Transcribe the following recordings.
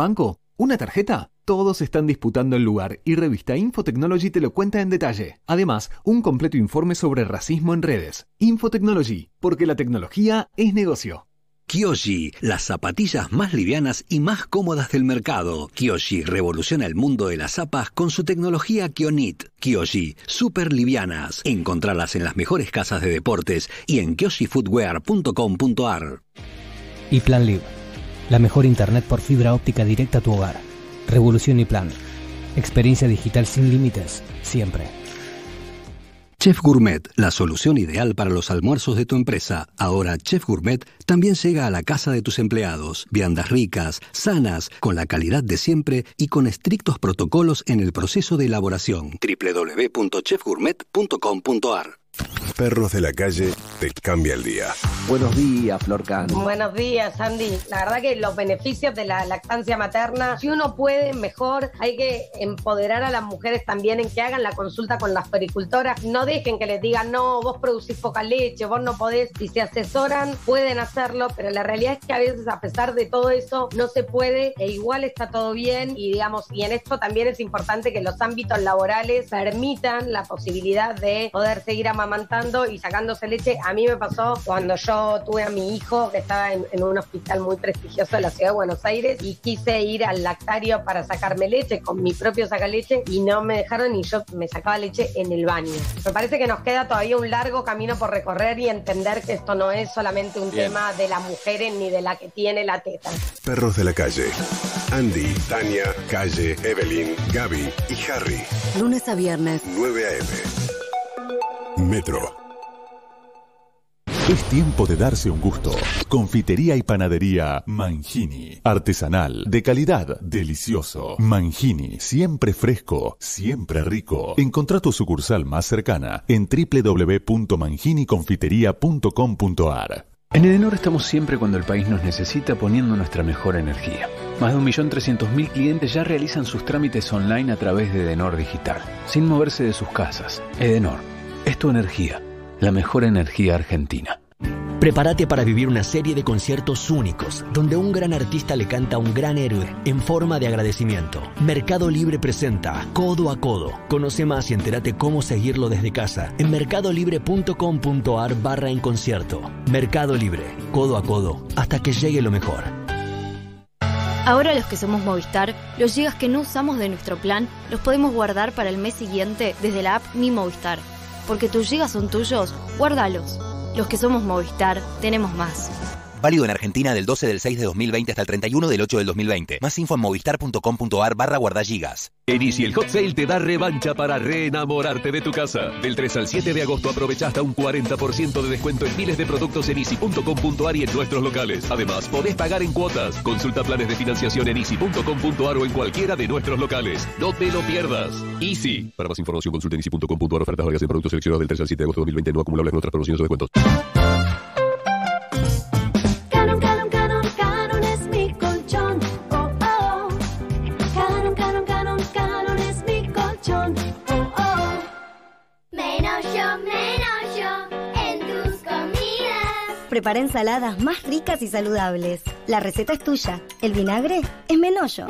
banco? ¿Una tarjeta? Todos están disputando el lugar y revista Infotechnology te lo cuenta en detalle. Además, un completo informe sobre racismo en redes. Infotechnology, porque la tecnología es negocio. Kyoshi, las zapatillas más livianas y más cómodas del mercado. Kyoshi revoluciona el mundo de las zapas con su tecnología Kionit. Kyoshi, super livianas. Encontralas en las mejores casas de deportes y en kyoshifootwear.com.ar. Y Plan Live, la mejor internet por fibra óptica directa a tu hogar. Revolución y Plan. Experiencia digital sin límites, siempre. Chef Gourmet, la solución ideal para los almuerzos de tu empresa. Ahora Chef Gourmet también llega a la casa de tus empleados. Viandas ricas, sanas, con la calidad de siempre y con estrictos protocolos en el proceso de elaboración. www.chefgourmet.com.ar Perros de la calle te cambia el día. Buenos días, Florcan. Buenos días, Andy. La verdad que los beneficios de la lactancia materna, si uno puede, mejor. Hay que empoderar a las mujeres también en que hagan la consulta con las pericultoras. No dejen que les digan, no, vos producís poca leche, vos no podés. Si se asesoran, pueden hacerlo, pero la realidad es que a veces, a pesar de todo eso, no se puede e igual está todo bien. Y digamos, y en esto también es importante que los ámbitos laborales permitan la posibilidad de poder seguir amamantando y sacándose leche. A mí me pasó cuando yo tuve a mi hijo que estaba en, un hospital muy prestigioso de la ciudad de Buenos Aires y quise ir al lactario para sacarme leche con mi propio sacaleche y no me dejaron y yo me sacaba leche en el baño. Me parece que nos queda todavía un largo camino por recorrer y entender que esto no es solamente un tema de las mujeres ni de la que tiene la teta. Perros de la calle. Andy, Tania, Calle, Evelyn, Gaby y Harry. Lunes a viernes. 9 a.m. Metro. Es tiempo de darse un gusto. Confitería y panadería Mangini. Artesanal, de calidad, delicioso. Mangini, siempre fresco, siempre rico. Encontrá tu sucursal más cercana en www.manginiconfiteria.com.ar. En Edenor estamos siempre cuando el país nos necesita poniendo nuestra mejor energía. Más de 1.300.000 clientes ya realizan sus trámites online a través de Edenor Digital, sin moverse de sus casas. Edenor, es tu energía la mejor energía argentina. Prepárate para vivir una serie de conciertos únicos, donde un gran artista le canta a un gran héroe en forma de agradecimiento. Mercado Libre presenta Codo a Codo. Conoce más y entérate cómo seguirlo desde casa en mercadolibre.com.ar barra en concierto. Mercado Libre, codo a codo, hasta que llegue lo mejor. Ahora los que somos Movistar, los gigas que no usamos de nuestro plan los podemos guardar para el mes siguiente desde la app Mi Movistar porque tus gigas son tuyos, guárdalos. Los que somos Movistar, tenemos más. Válido en Argentina del 12 del 6 de 2020 hasta el 31 del 8 del 2020. Más info en movistar.com.ar barra guardagigas. En Easy el Hot Sale te da revancha para reenamorarte de tu casa. Del 3 al 7 de agosto aprovecha hasta un 40% de descuento en miles de productos en easy.com.ar y en nuestros locales. Además, podés pagar en cuotas. Consulta planes de financiación en easy.com.ar o en cualquiera de nuestros locales. No te lo pierdas. Easy. Para más información consulta en easy.com.ar ofertas varias en productos seleccionados del 3 al 7 de agosto de 2020 no acumulables en otras promociones o descuentos. Prepara ensaladas más ricas y saludables. La receta es tuya. El vinagre es Menollo.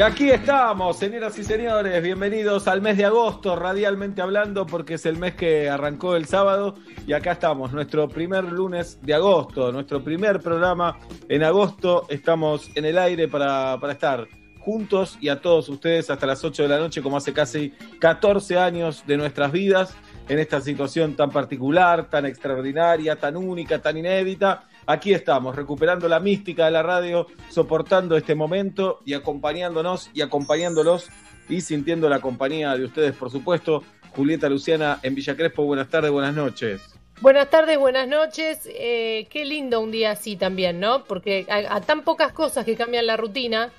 Y aquí estamos, señoras y señores, bienvenidos al mes de agosto, radialmente hablando, porque es el mes que arrancó el sábado. Y acá estamos, nuestro primer lunes de agosto, nuestro primer programa en agosto. Estamos en el aire para, para estar juntos y a todos ustedes hasta las 8 de la noche, como hace casi 14 años de nuestras vidas, en esta situación tan particular, tan extraordinaria, tan única, tan inédita. Aquí estamos, recuperando la mística de la radio, soportando este momento y acompañándonos y acompañándolos y sintiendo la compañía de ustedes, por supuesto. Julieta Luciana en Villa Crespo, buenas tardes, buenas noches. Buenas tardes, buenas noches. Eh, qué lindo un día así también, ¿no? Porque a, tan pocas cosas que cambian la rutina,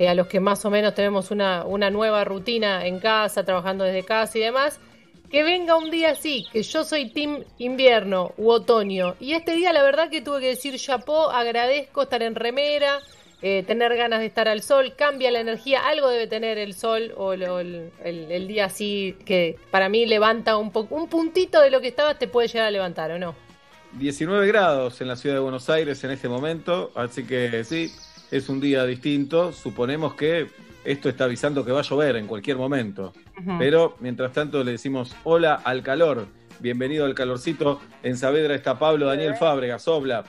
eh, a los que más o menos tenemos una, una nueva rutina en casa, trabajando desde casa y demás, que venga un día así, que yo soy team invierno u otoño. Y este día la verdad que tuve que decir chapó, agradezco estar en remera, eh, tener ganas de estar al sol, cambia la energía, algo debe tener el sol o, el, día así que para mí levanta un, poco un puntito de lo que estabas, te puede llegar a levantar o no. 19 grados en la ciudad de Buenos Aires en este momento, así que sí, es un día distinto. Suponemos que esto está avisando que va a llover en cualquier momento. Pero mientras tanto le decimos hola al calor. Bienvenido al calorcito. En Saavedra está Pablo Daniel Fábregas, Obla.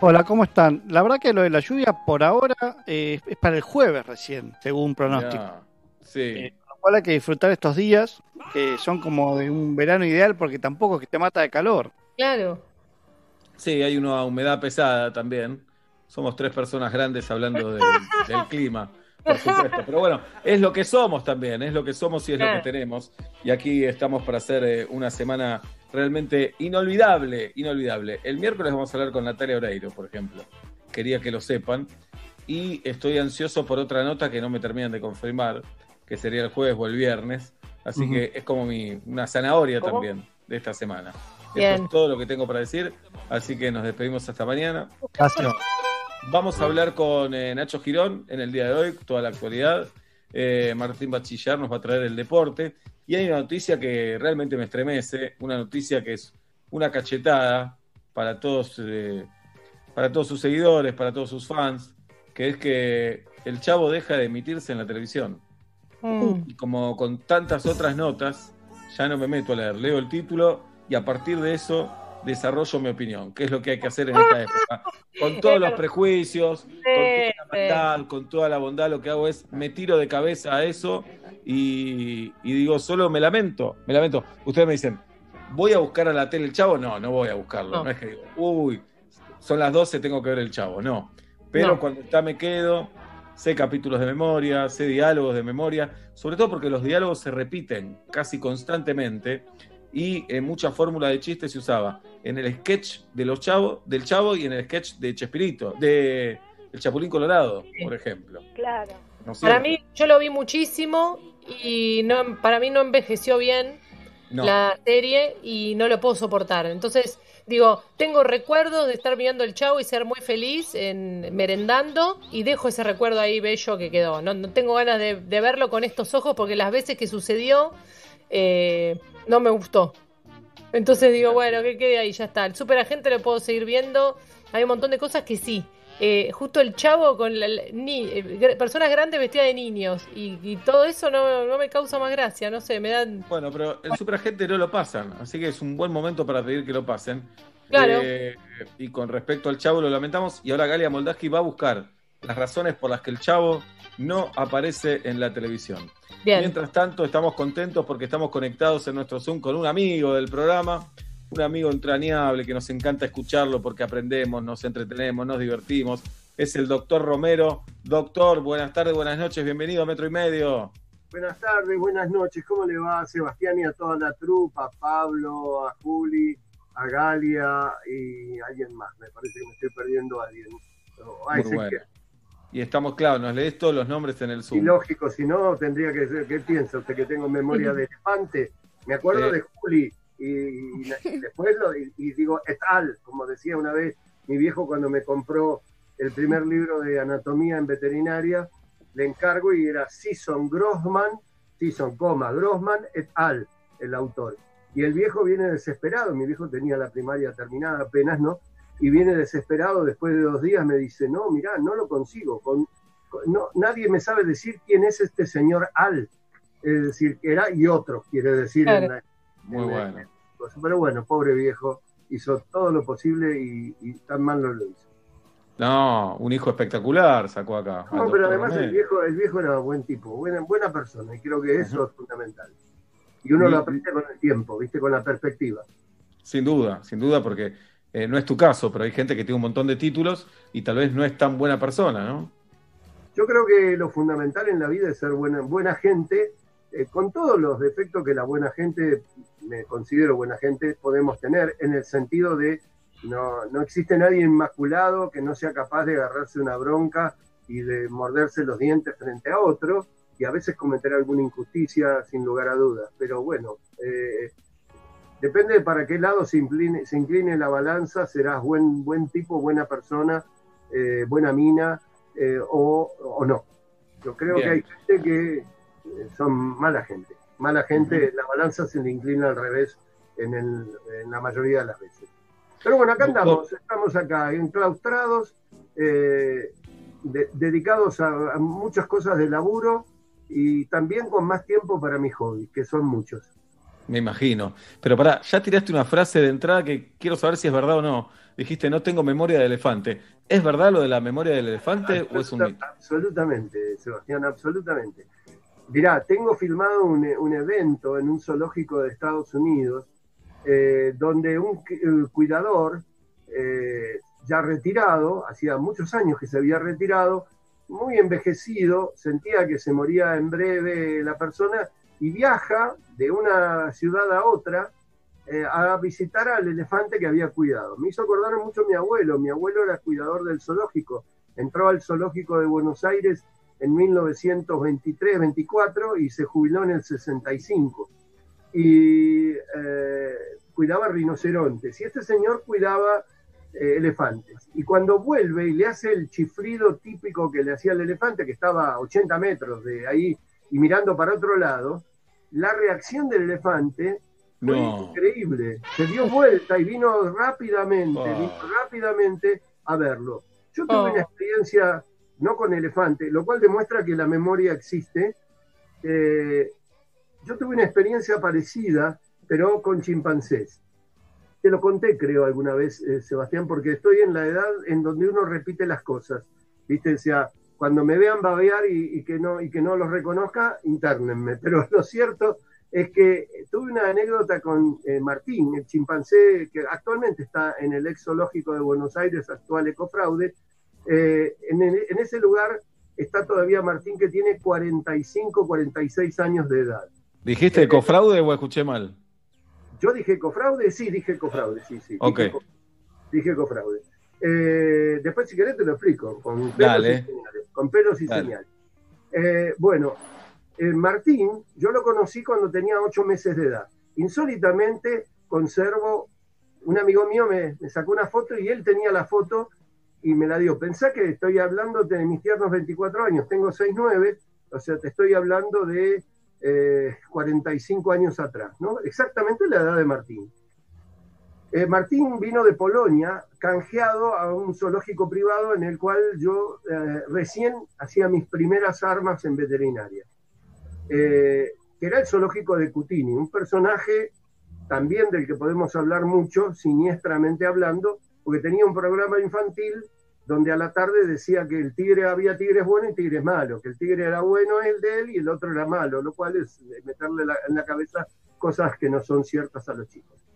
Hola, ¿cómo están? La verdad que lo de la lluvia por ahora eh, es para el jueves recién, según pronóstico. sí. Eh, lo cual hay que disfrutar estos días, que son como de un verano ideal porque tampoco es que te mata de calor. Claro. Sí, hay una humedad pesada también. Somos tres personas grandes hablando del clima por supuesto. Pero bueno, es lo que somos también, es lo que somos y es lo que tenemos. Y aquí estamos para hacer eh, una semana realmente inolvidable, inolvidable. El miércoles vamos a hablar con Natalia Oreiro, por ejemplo. Quería que lo sepan. Y estoy ansioso por otra nota que no me terminan de confirmar, que sería el jueves o el viernes. Así que es como mi, una zanahoria también de esta semana. Esto es todo lo que tengo para decir. Así que nos despedimos hasta mañana. Gracias. Vamos a hablar con eh, Nacho Girón en el día de hoy, toda la actualidad. Eh, Martín Bachillar nos va a traer el deporte. Y hay una noticia que realmente me estremece, una noticia que es una cachetada para todos, eh, para todos sus seguidores, para todos sus fans, que es que el Chavo deja de emitirse en la televisión. Mm. Y como con tantas otras notas, ya no me meto a leer, leo el título y a partir de eso desarrollo mi opinión, qué es lo que hay que hacer en esta época. Con todos los prejuicios, con toda la maldad, con toda la bondad, lo que hago es me tiro de cabeza a eso y, digo, solo me lamento, me lamento. Ustedes me dicen, ¿voy a buscar a la tele el chavo? No, no voy a buscarlo. No, es que digo, uy, son las 12, tengo que ver el chavo. No. Pero cuando está me quedo, sé capítulos de memoria, sé diálogos de memoria, sobre todo porque los diálogos se repiten casi constantemente y en mucha fórmula de chistes se usaba en el sketch de los chavos, del chavo y en el sketch de Chespirito, de El Chapulín Colorado, por ejemplo. Claro. para mí, yo lo vi muchísimo y no, para mí no envejeció bien la serie y no lo puedo soportar. Entonces, digo, tengo recuerdos de estar mirando el chavo y ser muy feliz en merendando y dejo ese recuerdo ahí bello que quedó. No, tengo ganas de, de verlo con estos ojos porque las veces que sucedió eh, no me gustó. Entonces digo, bueno, que quede ahí, ya está. El superagente lo puedo seguir viendo. Hay un montón de cosas que sí. Eh, justo el chavo con ni, eh, personas grandes vestidas de niños y, todo eso no, no, me causa más gracia, no sé, me dan... Bueno, pero el superagente no lo pasan, así que es un buen momento para pedir que lo pasen. Claro. Eh, y con respecto al chavo lo lamentamos y ahora Galia Moldaski va a buscar las razones por las que el chavo no aparece en la televisión. Mientras tanto, estamos contentos porque estamos conectados en nuestro Zoom con un amigo del programa, un amigo entrañable que nos encanta escucharlo porque aprendemos, nos entretenemos, nos divertimos. Es el doctor Romero. Doctor, buenas tardes, buenas noches, bienvenido a Metro y Medio. Buenas tardes, buenas noches, ¿cómo le va a Sebastián y a toda la trupa, a Pablo, a Juli, a Galia y a alguien más? Me parece que me estoy perdiendo a alguien. Muy bueno. Y estamos, claro, nos lees todos los nombres en el Zoom. Y lógico, si no, tendría que ser, ¿qué piensa usted que tengo memoria de elefante? Me acuerdo de Juli y, después lo, y, digo, et al, como decía una vez mi viejo cuando me compró el primer libro de anatomía en veterinaria, le encargo y era Sison Grossman, Sison, coma, Grossman et al, el autor. Y el viejo viene desesperado, mi viejo tenía la primaria terminada apenas, ¿no? Y viene desesperado después de dos días, me dice, no, mirá, no lo consigo, con, no, nadie me sabe decir quién es este señor Al, es decir, que era y otro, quiere decir. Muy bueno. pero bueno, pobre viejo, hizo todo lo posible y, tan mal no lo hizo. No, un hijo espectacular sacó acá. No, pero además el viejo, el viejo era buen tipo, buena, buena persona, y creo que eso es fundamental. Y uno lo aprende con el tiempo, ¿viste? Con la perspectiva. Sin duda, sin duda, porque eh, no es tu caso, pero hay gente que tiene un montón de títulos y tal vez no es tan buena persona, ¿no? Yo creo que lo fundamental en la vida es ser buena, gente, eh, con todos los defectos que la buena gente, me considero buena gente, podemos tener, en el sentido de no, no existe nadie inmaculado que no sea capaz de agarrarse una bronca y de morderse los dientes frente a otro y a veces cometer alguna injusticia sin lugar a dudas. Pero bueno, eh, depende de para qué lado se incline, se incline la balanza, serás buen, buen tipo, buena persona, eh, buena mina eh, o, no. Yo creo que hay gente que son mala gente. Mala gente, la balanza se le inclina al revés en, en la mayoría de las veces. Pero bueno, acá andamos, estamos acá enclaustrados, eh, dedicados a, muchas cosas de laburo y también con más tiempo para mis hobbies, que son muchos. Me imagino. Pero pará, ya tiraste una frase de entrada que quiero saber si es verdad o no. Dijiste, no tengo memoria del elefante. ¿Es verdad lo de la memoria del elefante o es un mito? Absolutamente, Sebastián, absolutamente. Mirá, tengo filmado un, un evento en un zoológico de Estados Unidos eh, donde un cuidador eh, ya retirado, hacía muchos años que se había retirado, muy envejecido, sentía que se moría en breve la persona y viaja de una ciudad a otra eh, a visitar al elefante que había cuidado. Me hizo acordar mucho a mi abuelo, mi abuelo era cuidador del zoológico, entró al zoológico de Buenos Aires en 1923-24 y se jubiló en el 65 y eh, cuidaba rinocerontes y este señor cuidaba eh, elefantes. Y cuando vuelve y le hace el chifrido típico que le hacía el elefante, que estaba a 80 metros de ahí y mirando para otro lado, la reacción del elefante fue increíble. Se dio vuelta y vino rápidamente, oh. vino rápidamente a verlo. Yo tuve una oh. experiencia no con elefante, lo cual demuestra que la memoria existe. Eh, yo tuve una experiencia parecida, pero con chimpancés. Te lo conté, creo, alguna vez, eh, Sebastián, porque estoy en la edad en donde uno repite las cosas. ¿Viste? O sea, cuando me vean babear y, que, no, y que no los reconozca, internenme. Pero lo cierto es que tuve una anécdota con eh, Martín, el chimpancé que actualmente está en el ex zoológico de Buenos Aires, actual Ecofraude. Eh, en, en ese lugar está todavía Martín, que tiene 45, 46 años de edad. ¿Dijiste cofraude o escuché mal? Yo dije cofraude, sí, dije cofraude, sí, sí. Ok. Dije, cofraude. Eh, después, si querés, te lo explico, con señales. Con pelos y señales. Eh, bueno, eh, Martín, yo lo conocí cuando tenía ocho meses de edad. Insólitamente, conservo, un amigo mío me, me, sacó una foto y él tenía la foto y me la dio. Pensá que estoy hablando de mis tiernos 24 años, tengo 6'9", o sea, te estoy hablando de 45 eh, años atrás, ¿no? Exactamente la edad de Martín. Eh, Martín vino de Polonia, canjeado a un zoológico privado en el cual yo eh, recién hacía mis primeras armas en veterinaria, que era el zoológico de Cutini, un personaje también del que podemos hablar mucho, siniestramente hablando, porque tenía un programa infantil donde a la tarde decía que el tigre había tigres buenos y tigres malos, que el tigre era bueno el de él y el otro era malo, lo cual es meterle en la cabeza cosas que no son ciertas a los chicos.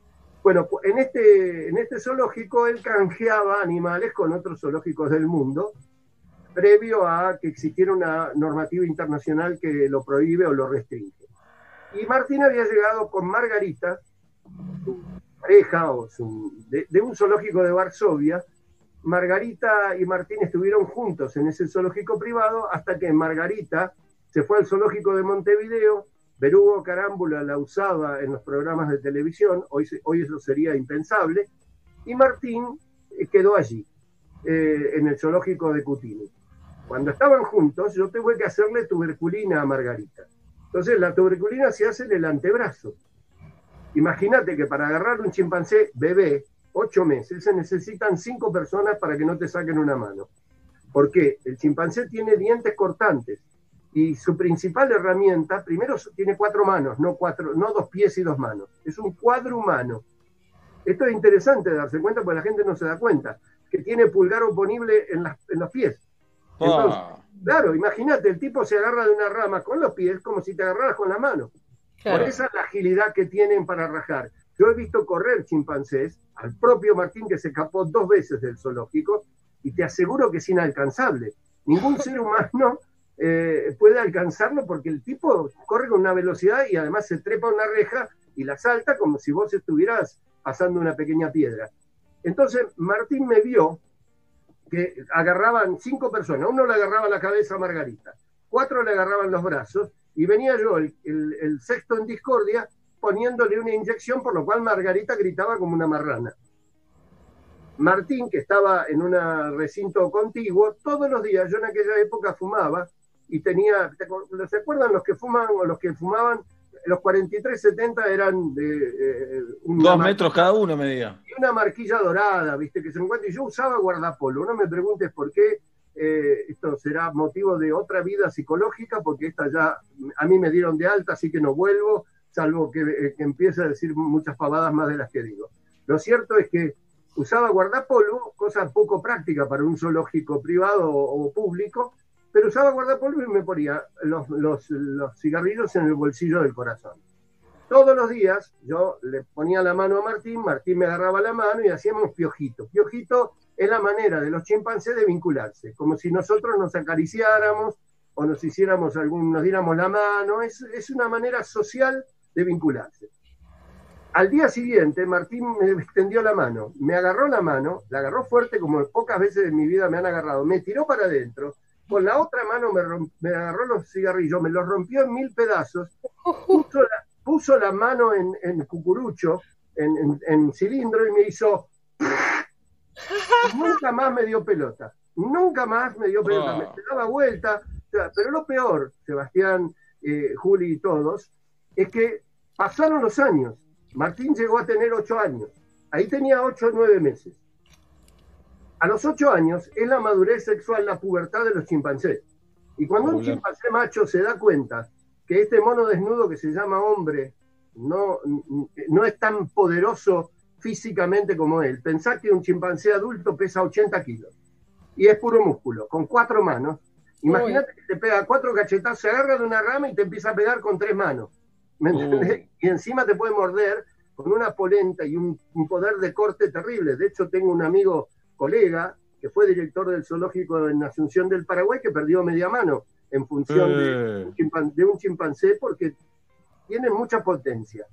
Bueno, en este, en este zoológico él canjeaba animales con otros zoológicos del mundo, previo a que existiera una normativa internacional que lo prohíbe o lo restringe. Y Martín había llegado con Margarita, su pareja o de, de un zoológico de Varsovia, Margarita y Martín estuvieron juntos en ese zoológico privado hasta que Margarita se fue al zoológico de Montevideo, Berugo Carámbula la usaba en los programas de televisión, hoy, hoy eso sería impensable, y Martín eh, quedó allí, eh, en el zoológico de Cutini. Cuando estaban juntos, yo tuve que hacerle tuberculina a Margarita. Entonces, la tuberculina se hace en el antebrazo. Imagínate que para agarrar un chimpancé bebé, ocho meses, se necesitan cinco personas para que no te saquen una mano. ¿Por qué? El chimpancé tiene dientes cortantes y su principal herramienta, primero tiene cuatro manos, no, cuatro, no dos pies y dos manos, es un cuadro humano. Esto es interesante darse cuenta porque la gente no se da cuenta, que tiene pulgar oponible en, en los pies. Entonces, Ah. Claro, imagínate, el tipo se agarra de una rama con los pies como si te agarraras con la mano. Claro. Por esa es la agilidad que tienen para rajar. Yo he visto correr chimpancés, al propio Martín que se escapó dos veces del zoológico, y te aseguro que es inalcanzable. Ningún ser humano eh, puede alcanzarlo porque el tipo corre con una velocidad y además se trepa una reja y la salta como si vos estuvieras pasando una pequeña piedra. Entonces Martín me vio que agarraban cinco personas, uno le agarraba la cabeza a Margarita, cuatro le agarraban los brazos y venía yo, el- el sexto en discordia, poniéndole una inyección, por lo cual Margarita gritaba como una marrana. Martín, que estaba en un recinto contiguo, todos los días, yo en aquella época fumaba y tenía, ¿te acu- ¿se acuerdan los que fuman o los que fumaban? Los 43-70 eran de eh, Dos metros cada uno medía. y una marquilla dorada, viste, que se encuentra. Y yo usaba guardapolo. No me preguntes por qué. eh, esto será motivo de otra vida psicológica, porque esta ya a mí me dieron de alta, así que no vuelvo, salvo que, eh, que empiece a decir muchas pavadas más de las que digo. Lo cierto es que usaba guardapolvo, cosa poco práctica para un zoológico privado o, o público, pero usaba guardapolvo y me ponía los, los- los cigarrillos en el bolsillo del corazón. Todos los días yo le ponía la mano a Martín, Martín me agarraba la mano y hacíamos piojito. Piojito es la manera de los chimpancés de vincularse, como si nosotros nos acariciáramos o nos hiciéramos algún, nos diéramos la mano, es, es una manera social de vincularse. Al día siguiente, Martín me extendió la mano, me agarró la mano, la agarró fuerte como pocas veces en mi vida me han agarrado, me tiró para adentro, con la otra mano me, rom- me agarró los cigarrillos, me los rompió en mil pedazos, puso la, puso la mano en, en cucurucho, en, en- en cilindro y me hizo... Nunca más me dio pelota, nunca más me dio pelota, Ah. me daba vuelta, pero lo peor, Sebastián, eh, Juli y todos, es que pasaron los años. Martín llegó a tener ocho años. Ahí tenía ocho o nueve meses. A los ocho años es la madurez sexual, la pubertad de los chimpancés. Y cuando un chimpancé macho se da cuenta que este mono desnudo que se llama hombre no, no es tan poderoso físicamente como él, pensá que un chimpancé adulto pesa 80 kilos y es puro músculo, con cuatro manos. Imagínate que te pega cuatro cachetazos, se agarra de una rama y te empieza a pegar con tres manos. ¿Me entendés? Y encima te puede morder con una polenta y un, un poder de corte terrible. De hecho, tengo un amigo, colega, que fue director del zoológico en Asunción del Paraguay, que perdió media mano en función de, Eh. un chimpan- de un chimpancé porque tienen mucha potencia.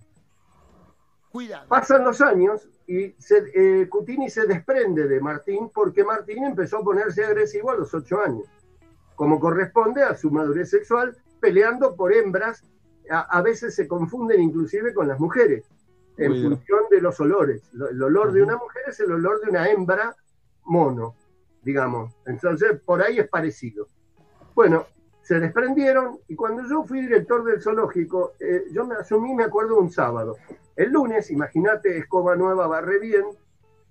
Pasan los años y se, eh, Cutini se desprende de Martín porque Martín empezó a ponerse agresivo a los ocho años, como corresponde a su madurez sexual, peleando por hembras. A, a veces se confunden inclusive con las mujeres, en función de los olores. Lo- El olor de una mujer es el olor de una hembra mono, digamos. Entonces, por ahí es parecido. Bueno, se desprendieron y cuando yo fui director del zoológico, eh, yo me asumí, me acuerdo, un sábado. El lunes, imagínate, escoba nueva, barre bien,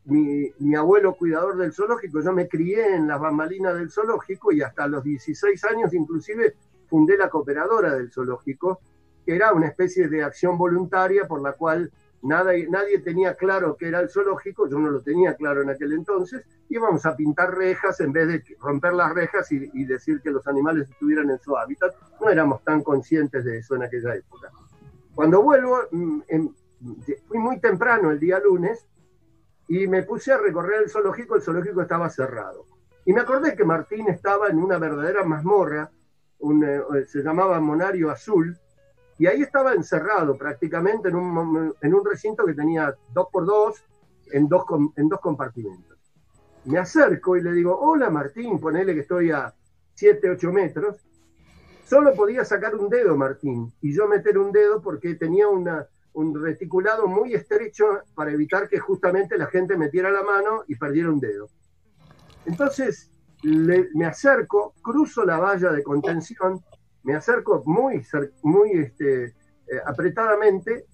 mi, mi abuelo cuidador del zoológico, yo me crié en las bambalinas del zoológico y hasta los 16 años inclusive fundé la cooperadora del zoológico, que era una especie de acción voluntaria por la cual nada, nadie tenía claro qué era el zoológico, yo no lo tenía claro en aquel entonces, íbamos a pintar rejas en vez de romper las rejas y, decir que los animales estuvieran en su hábitat, no éramos tan conscientes de eso en aquella época. Cuando vuelvo, mm, em, fui muy temprano el día lunes y me puse a recorrer el zoológico, el zoológico estaba cerrado. Y me acordé que Martín estaba en una verdadera mazmorra, un, eh, se llamaba Monario Azul, y ahí estaba encerrado prácticamente en un, en un recinto que tenía dos por dos, en dos, en dos compartimentos. Me acerco y le digo, hola Martín, ponele que estoy a 7, 8 metros. Solo podía sacar un dedo Martín y yo meter un dedo porque tenía una, un reticulado muy estrecho para evitar que justamente la gente metiera la mano y perdiera un dedo. Entonces le- me acerco, cruzo la valla de contención, me acerco muy, muy este, eh, apretadamente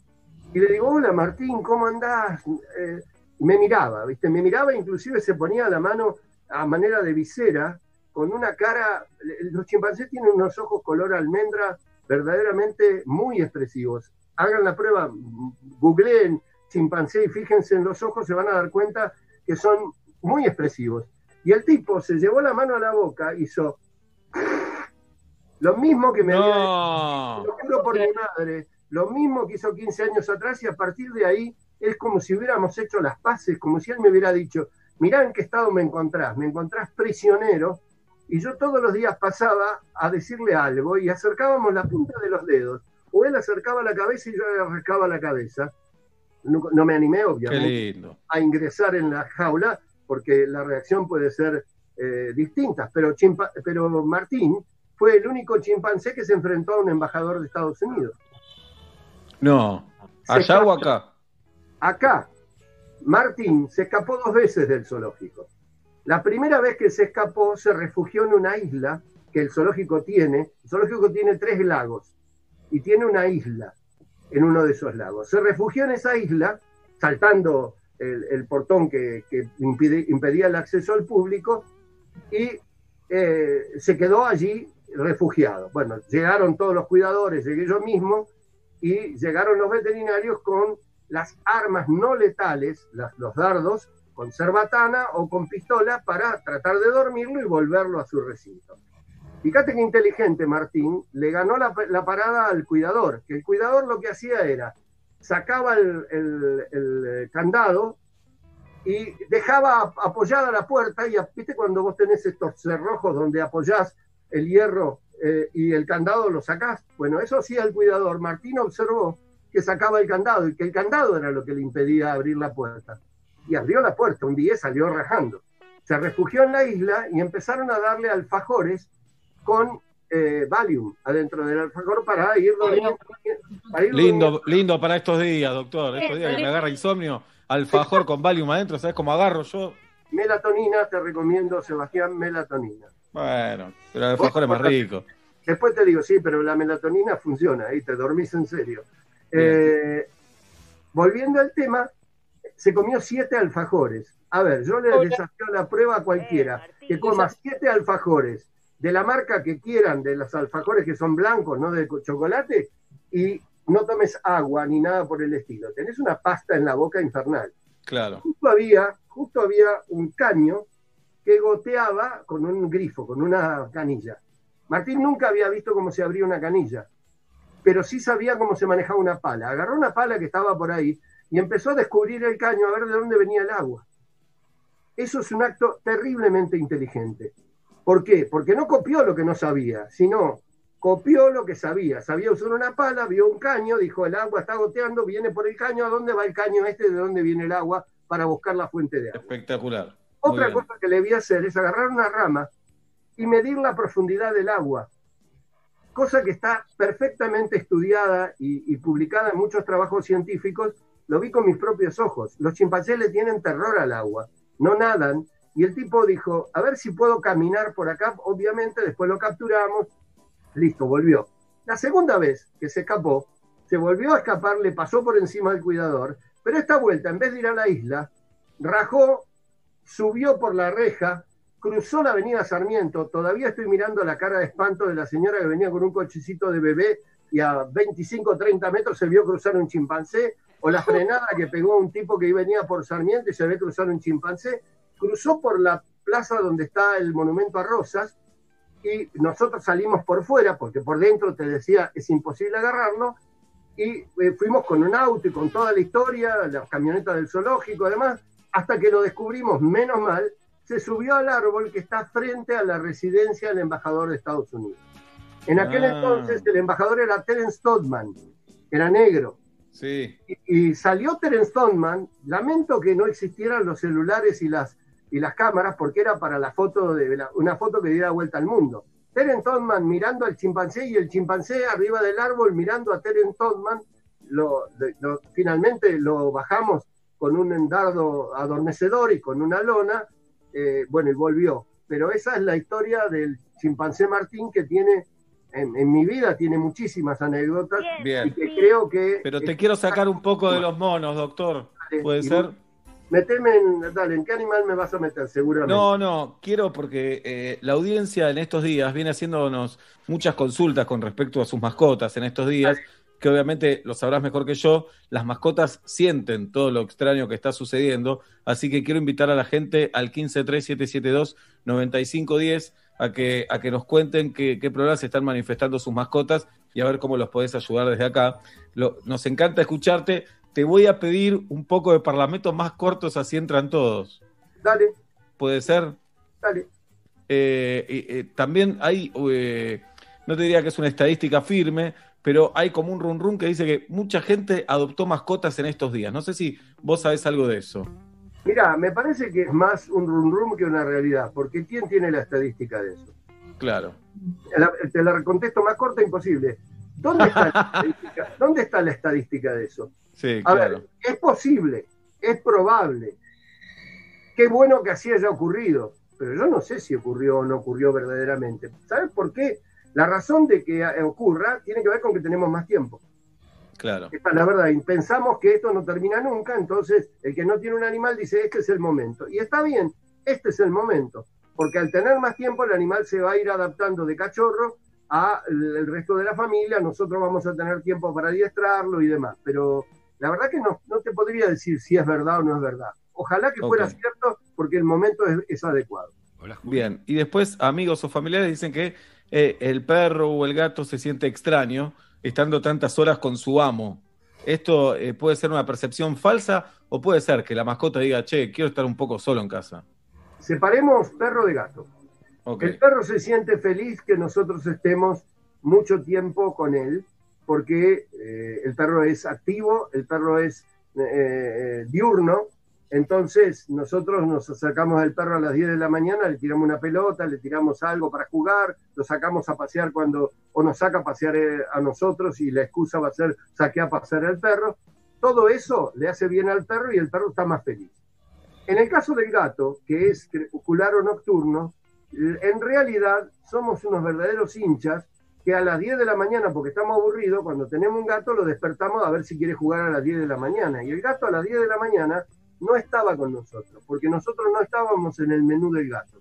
y le digo, hola Martín, ¿cómo andás? Eh, me miraba, ¿viste? Me miraba, inclusive se ponía la mano a manera de visera, con una cara, los chimpancés tienen unos ojos color almendra verdaderamente muy expresivos. Hagan la prueba, googleen chimpancé y fíjense en los ojos, se van a dar cuenta que son muy expresivos. Y el tipo se llevó la mano a la boca, hizo lo mismo que me No. había lo juro por mi madre, lo mismo que hizo 15 años atrás y a partir de ahí es como si hubiéramos hecho las paces, como si él me hubiera dicho, mirá en qué estado me encontrás, me encontrás prisionero y yo todos los días pasaba a decirle algo y acercábamos la punta de los dedos, o él acercaba la cabeza y yo le acercaba la cabeza. No, no me animé, obviamente, a ingresar en la jaula porque la reacción puede ser eh, distinta, pero, chimpa- pero Martín fue el único chimpancé que se enfrentó a un embajador de Estados Unidos. No. ¿Allá o acá? Acá, Martín se escapó dos veces del zoológico. La primera vez que se escapó se refugió en una isla que el zoológico tiene. El zoológico tiene tres lagos y tiene una isla en uno de esos lagos. Se refugió en esa isla, saltando el, el portón que, que impide- impedía el acceso al público, y eh, se quedó allí refugiado. Bueno, llegaron todos los cuidadores, llegué yo mismo, y llegaron los veterinarios con las armas no letales, las- los dardos, con cerbatana o con pistola para tratar de dormirlo y volverlo a su recinto. Fíjate qué inteligente Martín, le ganó la, la parada al cuidador, que el cuidador lo que hacía era, sacaba el, el- candado y dejaba ap- apoyada la puerta y viste cuando vos tenés estos cerrojos donde apoyás el hierro eh, y el candado lo sacás. Bueno, eso hacía el cuidador. Martín observó que sacaba el candado y que el candado era lo que le impedía abrir la puerta. Y abrió la puerta un día y salió rajando. Se refugió en la isla y empezaron a darle alfajores con eh, Valium adentro del alfajor para ir durmiendo. para ir Lindo, lindo para estos días, doctor. Estos días que me agarra insomnio, alfajor con Valium adentro, ¿sabes cómo agarro yo? Melatonina, te recomiendo, Sebastián, melatonina. Bueno, pero el alfajor es más rico. Después te digo, sí, pero la melatonina funciona, ahí te dormís en serio. Eh, volviendo al tema, se comió siete alfajores. A ver, yo le desafío la prueba a cualquiera que coma siete alfajores de la marca que quieran, de los alfajores que son blancos, no de co- chocolate, y no tomes agua ni nada por el estilo. Tenés una pasta en la boca infernal Claro. justo había, justo había un caño que goteaba con un grifo, con una canilla. Martín nunca había visto cómo se abría una canilla, pero sí sabía cómo se manejaba una pala. Agarró una pala que estaba por ahí y empezó a descubrir el caño a ver de dónde venía el agua. Eso es un acto terriblemente inteligente. ¿Por qué? Porque no copió lo que no sabía, sino copió lo que sabía. Sabía usar una pala, vio un caño, dijo el agua está goteando, viene por el caño, ¿a dónde va el caño este? ¿De dónde viene el agua? Para buscar la fuente de agua. Espectacular. Otra cosa que le vi hacer es agarrar una rama y medir la profundidad del agua, cosa que está perfectamente estudiada y, y publicada en muchos trabajos científicos. Lo vi con mis propios ojos. Los chimpancés le tienen terror al agua, no nadan. Y el tipo dijo, a ver si puedo caminar por acá. Obviamente, después lo capturamos. Listo, volvió. La segunda vez que se escapó, se volvió a escapar, le pasó por encima del cuidador, pero esta vuelta, en vez de ir a la isla, rajó, subió por la reja, cruzó la avenida Sarmiento, todavía estoy mirando la cara de espanto de la señora que venía con un cochecito de bebé y a 25 o 30 metros se vio cruzar un chimpancé, o la frenada que pegó un tipo que venía por Sarmiento y se ve cruzar un chimpancé, cruzó por la plaza donde está el monumento a Rosas, y nosotros salimos por fuera, porque por dentro te decía es imposible agarrarlo, y eh, fuimos con un auto y con toda la historia, las camionetas del zoológico, además, hasta que lo descubrimos, menos mal, se subió al árbol que está frente a la residencia del embajador de Estados Unidos. En aquel Ah. entonces el embajador era Terence Todman, era negro, Sí. y, y salió Terence Todman, lamento que no existieran los celulares y las, y las cámaras, porque era para la foto de la- una foto que diera vuelta al mundo. Terence Todman mirando al chimpancé y el chimpancé arriba del árbol mirando a Terence Todman, lo- finalmente lo bajamos con un dardo adormecedor y con una lona, eh, bueno, y volvió. Pero esa es la historia del chimpancé Martín que tiene, en, en mi vida, tiene muchísimas anécdotas Bien. y que creo que... Pero te quiero sacar un poco de los monos, doctor. ¿Puede y ser? Meteme en, dale, ¿en qué animal me vas a meter? Seguramente. No, no, quiero porque eh, la audiencia en estos días viene haciéndonos muchas consultas con respecto a sus mascotas en estos días que obviamente lo sabrás mejor que yo, las mascotas sienten todo lo extraño que está sucediendo, así que quiero invitar a la gente al 153772-9510 a que, a que nos cuenten qué, qué problemas están manifestando sus mascotas y a ver cómo los podés ayudar desde acá. Lo- nos encanta escucharte. Te voy a pedir un poco de parlamentos más cortos, así entran todos. Dale, ¿Puede ser? dale. Eh, eh, eh, también hay, eh, no te diría que es una estadística firme, pero hay como un run run que dice que mucha gente adoptó mascotas en estos días. No sé si vos sabés algo de eso. Mira, me parece que es más un rum rum que una realidad, porque ¿quién tiene la estadística de eso? Claro. La- te la contesto más corta, imposible. ¿Dónde está la estadística, ¿dónde está la estadística de eso? Sí, A claro. ver, es posible, es probable. Qué bueno que así haya ocurrido, pero yo no sé si ocurrió o no ocurrió verdaderamente. ¿Sabes por qué? La razón de que ocurra tiene que ver con que tenemos más tiempo. Claro. Esta es la verdad. Y pensamos que esto no termina nunca, entonces el que no tiene un animal dice, este es el momento. Y está bien, este es el momento, porque al tener más tiempo el animal se va a ir adaptando de cachorro al el resto de la familia, nosotros vamos a tener tiempo para adiestrarlo y demás. Pero la verdad que no, no te podría decir si es verdad o no es verdad. Ojalá que fuera cierto, porque el momento es, es adecuado. Bien, y después amigos o familiares dicen que eh, el perro o el gato se siente extraño estando tantas horas con su amo. ¿Esto eh, puede ser una percepción falsa o puede ser que la mascota diga, che, quiero estar un poco solo en casa? Separemos perro de gato. El perro se siente feliz que nosotros estemos mucho tiempo con él, porque eh, el perro es activo, el perro es eh, diurno, entonces nosotros nos sacamos al perro a las 10 de la mañana, le tiramos una pelota, le tiramos algo para jugar, lo sacamos a pasear cuando, o nos saca a pasear eh, a nosotros y la excusa va a ser saqué a pasear al perro. Todo eso le hace bien al perro y el perro está más feliz. En el caso del gato, que es crepuscular o nocturno, en realidad somos unos verdaderos hinchas que a las 10 de la mañana, porque estamos aburridos, cuando tenemos un gato lo despertamos a ver si quiere jugar a las 10 de la mañana. Y el gato a las 10 de la mañana no estaba con nosotros, porque nosotros no estábamos en el menú del gato.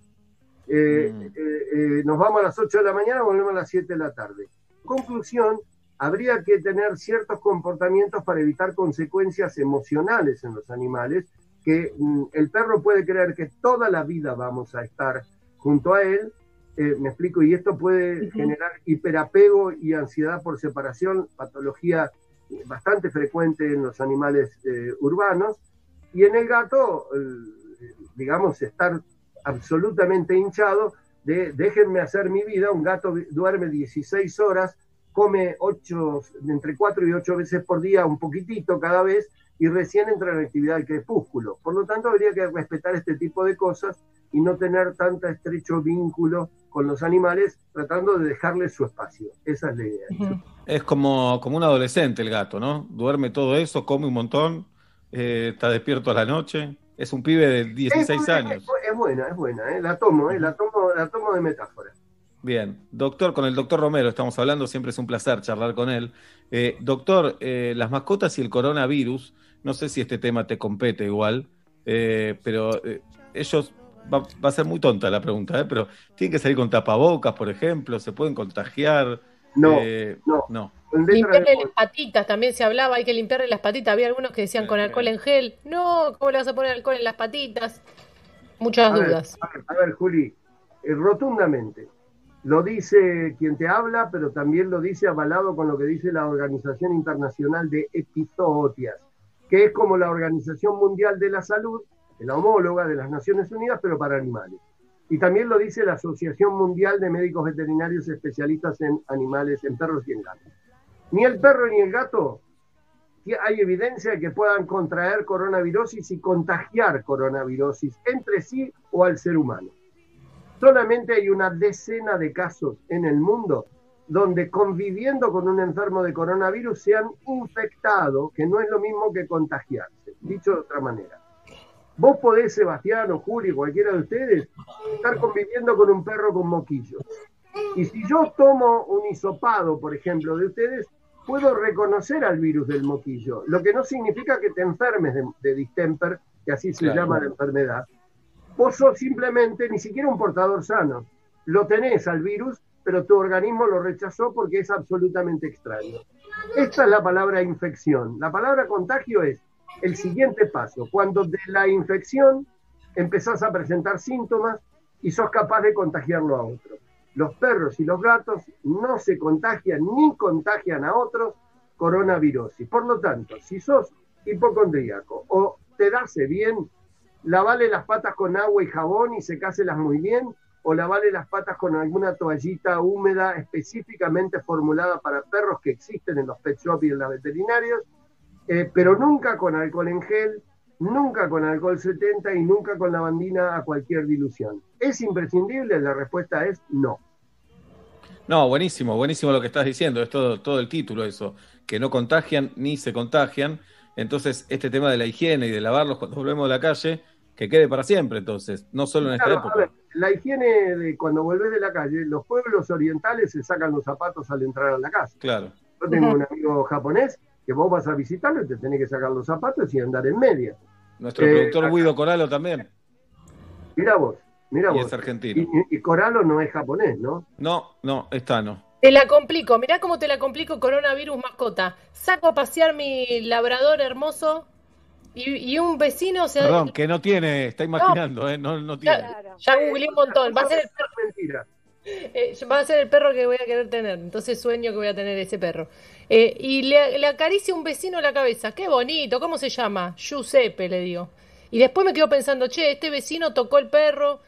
Eh, eh, eh, nos vamos a las 8 de la mañana, volvemos a las 7 de la tarde. Conclusión, habría que tener ciertos comportamientos para evitar consecuencias emocionales en los animales, que mm, el perro puede creer que toda la vida vamos a estar junto a él, eh, me explico, y esto puede generar hiperapego y ansiedad por separación, patología bastante frecuente en los animales eh, urbanos, y en el gato, eh, digamos, estar absolutamente hinchado de déjenme hacer mi vida, un gato duerme 16 horas, come ocho, entre 4 y 8 veces por día, un poquitito cada vez, y recién entra en actividad del crepúsculo. Por lo tanto, habría que respetar este tipo de cosas y no tener tanto estrecho vínculo con los animales, tratando de dejarles su espacio. Esa es la idea. Es como, como un adolescente el gato, ¿no? Duerme todo eso, come un montón, eh, está despierto a la noche. Es un pibe de 16 es, años. Es, es buena, es buena, ¿eh? la tomo, ¿eh? la tomo, la tomo de metáfora. Bien, doctor, con el doctor Romero estamos hablando, siempre es un placer charlar con él. Eh, doctor, eh, las mascotas y el coronavirus, no sé si este tema te compete igual, eh, pero ellos, va, va a ser muy tonta la pregunta, ¿eh? pero tienen que salir con tapabocas, por ejemplo, se pueden contagiar. No, no. no. Limpiarle las patitas, también se hablaba, hay que limpiarle las patitas. Había algunos que decían con alcohol en gel. No, ¿cómo le vas a poner alcohol en las patitas? Muchas A ver, dudas. a ver, a ver, Juli, eh, rotundamente. Lo dice quien te habla, pero también lo dice avalado con lo que dice la Organización Internacional de Epizootias, que es como la Organización Mundial de la Salud, la homóloga de las Naciones Unidas, pero para animales. Y también lo dice la Asociación Mundial de Médicos Veterinarios Especialistas en animales, en perros y en gatos. Ni el perro ni el gato hay evidencia de que puedan contraer coronavirosis y contagiar coronavirosis entre sí o al ser humano. Solamente hay una decena de casos en el mundo donde conviviendo con un enfermo de coronavirus se han infectado, que no es lo mismo que contagiarse, dicho de otra manera. Vos podés, Sebastián o Juli, cualquiera de ustedes, estar conviviendo con un perro con moquillos. Y si yo tomo un hisopado, por ejemplo, de ustedes, puedo reconocer al virus del moquillo, lo que no significa que te enfermes de, de distemper, que así se Claro. llama la enfermedad. Vos sos simplemente ni siquiera un portador sano. Lo tenés al virus, pero tu organismo lo rechazó porque es absolutamente extraño. Esta es la palabra infección. La palabra contagio es el siguiente paso. Cuando de la infección empezás a presentar síntomas y sos capaz de contagiarlo a otros. Los perros y los gatos no se contagian ni contagian a otros coronavirosis. Por lo tanto, si sos hipocondríaco o te dace bien, lavale las patas con agua y jabón y secáselas muy bien, o lavale las patas con alguna toallita húmeda específicamente formulada para perros que existen en los pet shops y en los veterinarios, eh, pero nunca con alcohol en gel, nunca con alcohol 70 y nunca con lavandina a cualquier dilución. ¿Es imprescindible? La respuesta es no. No, buenísimo, buenísimo lo que estás diciendo, es todo, todo el título eso, que no contagian ni se contagian. Entonces, este tema de la higiene y de lavarlos cuando volvemos de la calle, que quede para siempre, entonces, no solo en esta época. la higiene de cuando volvés de la calle, los pueblos orientales se sacan los zapatos al entrar a la casa. Claro. Yo tengo un amigo japonés que vos vas a visitarlo y te tenés que sacar los zapatos y andar en media. Nuestro productor eh, Guido Coralo también. Mira vos, mira vos. es argentino. Y, Coralo no es japonés, ¿no? No, no, está no. Te la complico, mirá cómo te la complico coronavirus mascota. Saco a pasear mi labrador hermoso y, un vecino se... Perdón, que no tiene, está imaginando, no, ¿eh? no, no tiene. Ya, googleé un montón. Va a ser el perro. Mentira. Eh, va a ser el perro que voy a querer tener. Entonces sueño que voy a tener ese perro. Eh, y le, acaricia un vecino la cabeza. Qué bonito, ¿cómo se llama? Giuseppe, le digo. Y después me quedo pensando, che, este vecino tocó el perro.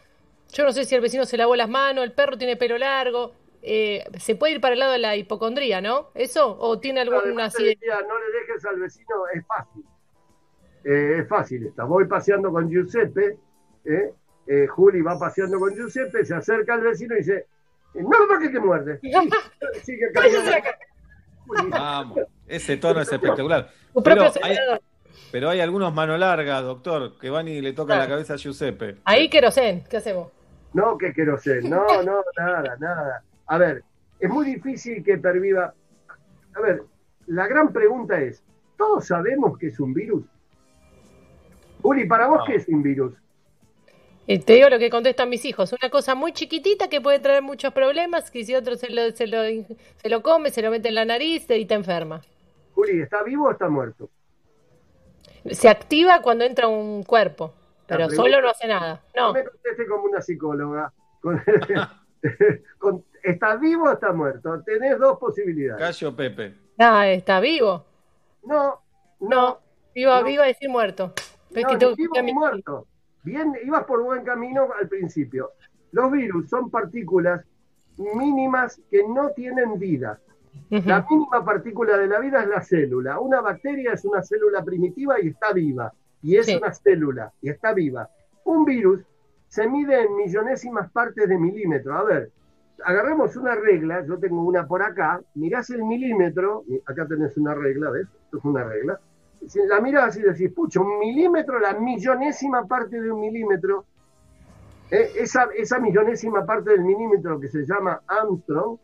Yo no sé si el vecino se lavó las manos, el perro tiene pelo largo. Eh, se puede ir para el lado de la hipocondría, ¿no? ¿Eso? ¿O tiene alguna así? No le dejes al vecino, es fácil. Eh, es fácil está. Voy paseando con Giuseppe, ¿eh? eh, Juli va paseando con Giuseppe, se acerca al vecino y dice, no lo toques que muerde. Sigue Vamos, ese tono es espectacular. Pero hay, algunos mano larga, doctor, que van y le tocan la cabeza a Giuseppe. Ahí querosén, ¿qué hacemos? No, que querosén, no, no, nada, nada. A ver, es muy difícil que perviva. A ver, la gran pregunta es, ¿todos sabemos que es un virus? Uli, ¿para vos qué es un virus? Eh, te digo lo que contestan mis hijos. Una cosa muy chiquitita que puede traer muchos problemas, que si otro se lo, se lo, se lo come, se lo mete en la nariz y te enferma. Uli, ¿está vivo o está muerto? Se activa cuando entra un cuerpo, pero solo no hace nada. No. me conteste como una psicóloga. ¿Está vivo o está muerto? Tenés dos posibilidades. Cayo Pepe. Ah, ¿está vivo? No, no. no vivo, vivo a decir muerto. No, vivo muerto. Bien, ibas por buen camino al principio. Los virus son partículas mínimas que no tienen vida. La mínima partícula de la vida es la célula. Una bacteria es una célula primitiva y está viva. Y es una célula y está viva. Un virus se mide en millonésimas partes de milímetro. A ver, agarremos una regla, yo tengo una por acá, mirás el milímetro, acá tenés una regla, ¿ves? Esto es una regla si la miras y decís, pucha, un milímetro, la millonésima parte de un milímetro, eh, esa, esa millonésima parte del milímetro que se llama Armstrong,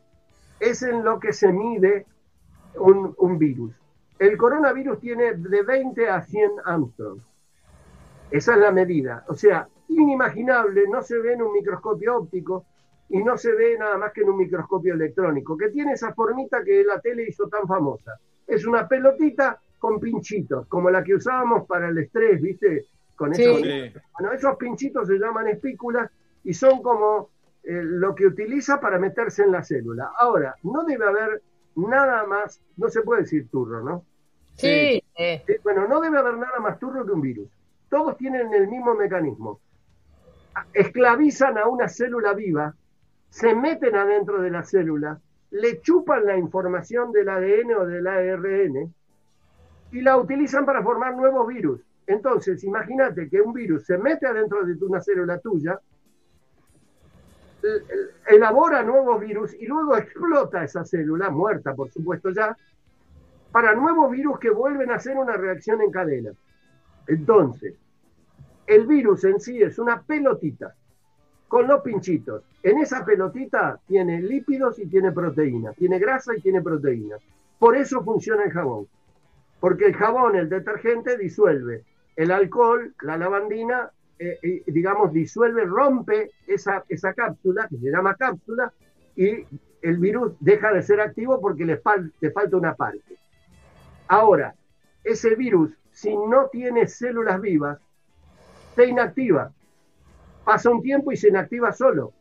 es en lo que se mide un, un virus. El coronavirus tiene de 20 a 100 Armstrong. Esa es la medida. O sea, inimaginable, no se ve en un microscopio óptico y no se ve nada más que en un microscopio electrónico, que tiene esa formita que la tele hizo tan famosa. Es una pelotita con pinchitos, como la que usábamos para el estrés, ¿viste? Con esos, Bueno, esos pinchitos se llaman espículas y son como eh, lo que utiliza para meterse en la célula. Ahora, no debe haber nada más, no se puede decir turro, ¿no? Sí. Bueno, no debe haber nada más turro que un virus. Todos tienen el mismo mecanismo. Esclavizan a una célula viva, se meten adentro de la célula, le chupan la información del ADN o del ARN, y la utilizan para formar nuevos virus. Entonces, imagínate que un virus se mete adentro de una célula tuya, elabora nuevos virus y luego explota esa célula, muerta por supuesto ya, para nuevos virus que vuelven a hacer una reacción en cadena. Entonces, el virus en sí es una pelotita con los pinchitos. En esa pelotita tiene lípidos y tiene proteínas, tiene grasa y tiene proteínas. Por eso funciona el jabón porque el jabón, el detergente, disuelve el alcohol, la lavandina, eh, digamos, disuelve, rompe esa, esa cápsula, que se llama cápsula, y el virus deja de ser activo porque le, le falta una parte. Ahora, ese virus, si no tiene células vivas, se inactiva. Pasa un tiempo y se inactiva solo.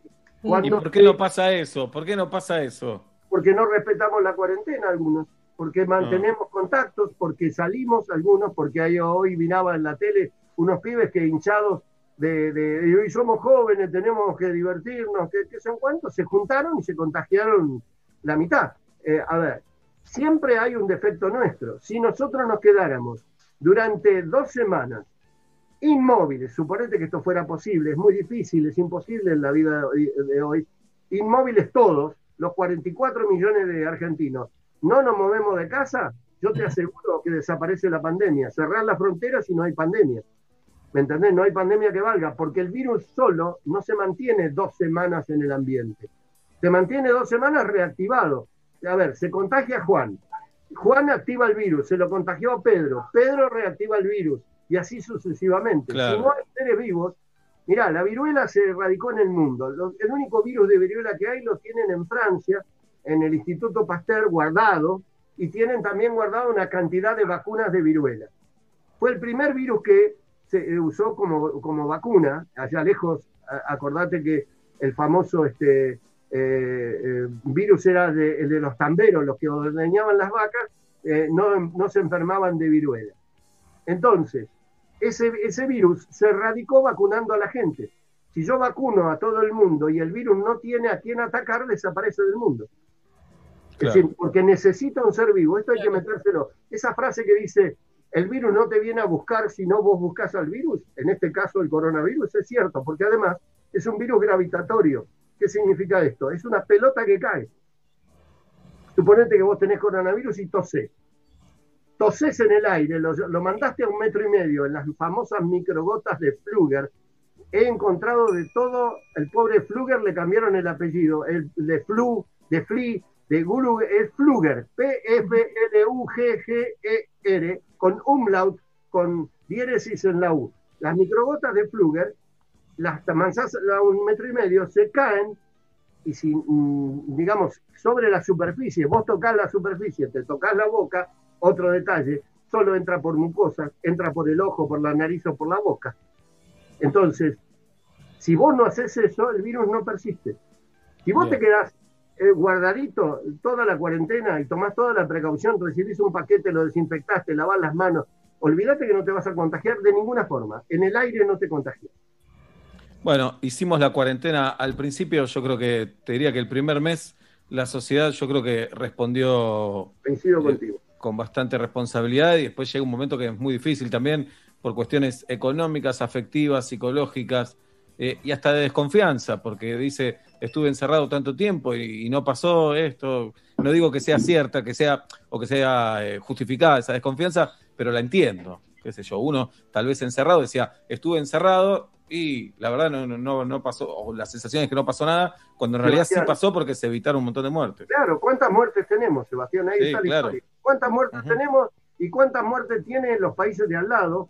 ¿Y por qué no pasa eso? ¿Por qué no pasa eso? Porque no respetamos la cuarentena algunos, porque mantenemos contactos, porque salimos algunos, porque hoy miraba en la tele unos pibes que hinchados de, de, hoy somos jóvenes, tenemos que divertirnos, que, son cuántos, se juntaron y se contagiaron la mitad. Eh, a ver, siempre hay un defecto nuestro. Si nosotros nos quedáramos durante dos semanas inmóviles, suponete que esto fuera posible, es muy difícil, es imposible en la vida de hoy, inmóviles todos, los 44 millones de argentinos, no nos movemos de casa, yo te aseguro que desaparece la pandemia. Cerrar las fronteras y no hay pandemia. ¿Me entendés? No hay pandemia que valga, porque el virus solo no se mantiene dos semanas en el ambiente. Se mantiene dos semanas reactivado. A ver, se contagia Juan. Juan activa el virus, se lo contagió a Pedro. Pedro reactiva el virus y así sucesivamente. Si no hay seres vivos, mirá, la viruela se erradicó en el mundo. el único virus de viruela que hay lo tienen en Francia, en el Instituto Pasteur guardado, y tienen también guardado una cantidad de vacunas de viruela. Fue el primer virus que se usó como, como vacuna, allá lejos, acordate que el famoso este, eh, eh, virus era de, el de los tamberos, los que ordeñaban las vacas, eh, no, no, se enfermaban de viruela. Entonces, ese, ese virus se erradicó vacunando a la gente. Si yo vacuno a todo el mundo y el virus no tiene a quién atacar, desaparece del mundo. Es decir, porque necesita un ser vivo. Esto hay que metérselo. Esa frase que dice, el virus no te viene a buscar si no vos buscas al virus, en este caso el coronavirus, es cierto, porque además es un virus gravitatorio. ¿Qué significa esto? Es una pelota que cae. Suponete que vos tenés coronavirus y tosés. Tosés en el aire, lo, mandaste a un metro y medio en las famosas microgotas de Fluger. He encontrado de todo, el pobre Fluger le cambiaron el apellido, el de Flu, de Fli, de Guru es Fluger, P-F-L-U-G-G-E-R, con umlaut, con diéresis en la U. Las microgotas de Fluger, las manzas a un metro y medio, se caen y si, mm, digamos, sobre la superficie, vos tocas la superficie, te tocas la boca, otro detalle, solo entra por mucosas, entra por el ojo, por la nariz o por la boca. Entonces, si vos no haces eso, el virus no persiste. Si vos te quedás eh, guardadito toda la cuarentena y tomás toda la precaución, recibís un paquete, lo desinfectaste, lavás las manos, olvídate que no te vas a contagiar de ninguna forma. En el aire no te contagias. Bueno, hicimos la cuarentena al principio, yo creo que te diría que el primer mes la sociedad yo creo que respondió eh, con bastante responsabilidad y después llega un momento que es muy difícil también por cuestiones económicas, afectivas, psicológicas eh, y hasta de desconfianza, porque dice, estuve encerrado tanto tiempo y, no pasó esto. No digo que sea cierta, que sea o que sea eh, justificada esa desconfianza, pero la entiendo. Qué sé yo, uno tal vez encerrado decía, estuve encerrado y la verdad no, no, no pasó, o la sensación es que no pasó nada, cuando en realidad sí pasó porque se evitaron un montón de muertes. Claro, ¿cuántas muertes tenemos, Sebastián? Ahí está la historia. ¿Cuántas muertes tenemos y cuántas muertes tienen los países de al lado?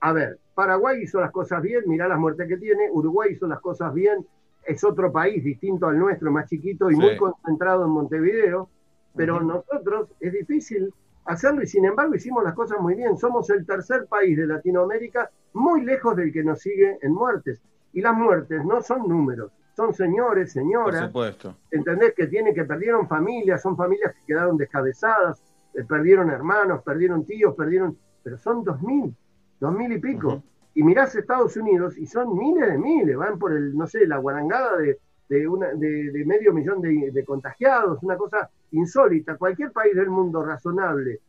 A ver, Paraguay hizo las cosas bien, mirá las muertes que tiene, Uruguay hizo las cosas bien, es otro país distinto al nuestro, más chiquito y muy concentrado en Montevideo, pero nosotros es difícil hacerlo y sin embargo hicimos las cosas muy bien. Somos el tercer país de Latinoamérica muy lejos del que nos sigue en muertes. Y las muertes no son números, son señores, señoras. Por supuesto. ¿Entendés? Que tienen que perdieron familias, son familias que quedaron descabezadas, eh, perdieron hermanos, perdieron tíos, perdieron. Pero son dos mil, dos mil y pico y mirás Estados Unidos y son miles de miles, van por el, no sé, la guarangada de, de, una, de, medio millón de, contagiados, una cosa insólita. Cualquier país del mundo razonablemente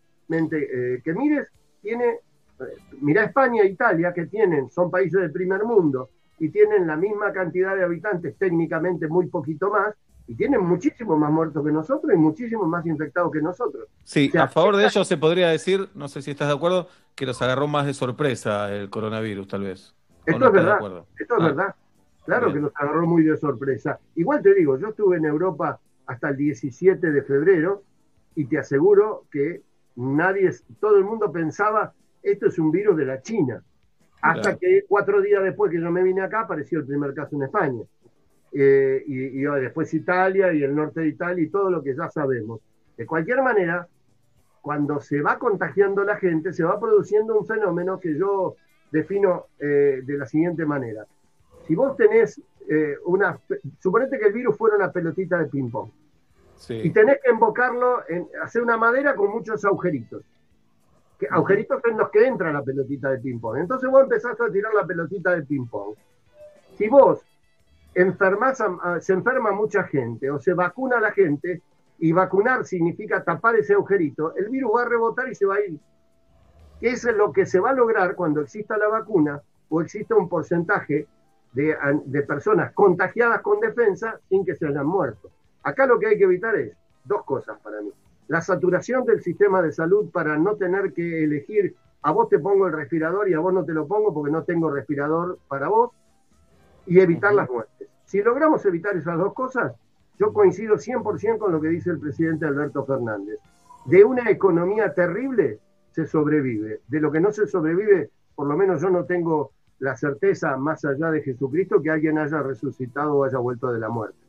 eh, que mires tiene, eh, mira España e Italia que tienen, son países del primer mundo y tienen la misma cantidad de habitantes, técnicamente muy poquito más, y tienen muchísimo más muertos que nosotros y muchísimo más infectados que nosotros. Sí, a favor de ello se podría decir, no sé si estás de acuerdo, que los agarró más de sorpresa el coronavirus, tal vez. Esto es verdad, esto es ah. verdad. Claro que nos agarró muy de sorpresa. Igual te digo, yo estuve en Europa hasta el 17 de febrero y te aseguro que nadie, todo el mundo pensaba, esto es un virus de la China. Hasta que cuatro días después que yo me vine acá apareció el primer caso en España. Eh, y, después Italia y el norte de Italia y todo lo que ya sabemos. De cualquier manera, cuando se va contagiando la gente, se va produciendo un fenómeno que yo defino eh, de la siguiente manera. Si vos tenés eh, una, suponete que el virus fuera una pelotita de ping-pong, y tenés que embocarlo en hacer una madera con muchos agujeritos. Que, agujeritos en los que entra la pelotita de ping-pong. Entonces vos empezás a tirar la pelotita de ping-pong. Si vos enfermas se enferma mucha gente o se vacuna la gente, y vacunar significa tapar ese agujerito, el virus va a rebotar y se va a ir. Eso es lo que se va a lograr cuando exista la vacuna o exista un porcentaje de, de personas contagiadas con defensa sin que se hayan muerto. Acá lo que hay que evitar es dos cosas para mí. La saturación del sistema de salud para no tener que elegir a vos te pongo el respirador y a vos no te lo pongo porque no tengo respirador para vos y evitar las muertes. Si logramos evitar esas dos cosas, yo coincido 100% con lo que dice el presidente Alberto Fernández. De una economía terrible se sobrevive. De lo que no se sobrevive, por lo menos yo no tengo la certeza, más allá de Jesucristo, que alguien haya resucitado o haya vuelto de la muerte.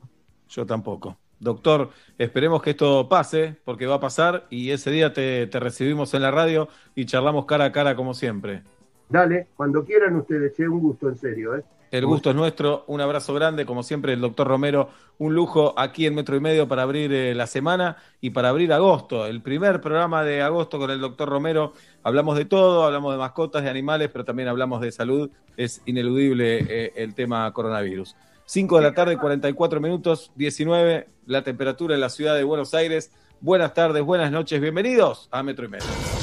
Yo tampoco. Doctor, esperemos que esto pase, porque va a pasar y ese día te, recibimos en la radio y charlamos cara a cara como siempre. Dale, cuando quieran ustedes, che, un gusto en serio. ¿eh? El gusto es nuestro, un abrazo grande, como siempre el doctor Romero, un lujo aquí en Metro y Medio para abrir eh, la semana y para abrir agosto, el primer programa de agosto con el doctor Romero. Hablamos de todo, hablamos de mascotas, de animales, pero también hablamos de salud, es ineludible eh, el tema coronavirus. 5 de la tarde, 44 minutos, 19, la temperatura en la ciudad de Buenos Aires. Buenas tardes, buenas noches, bienvenidos a Metro y Medio.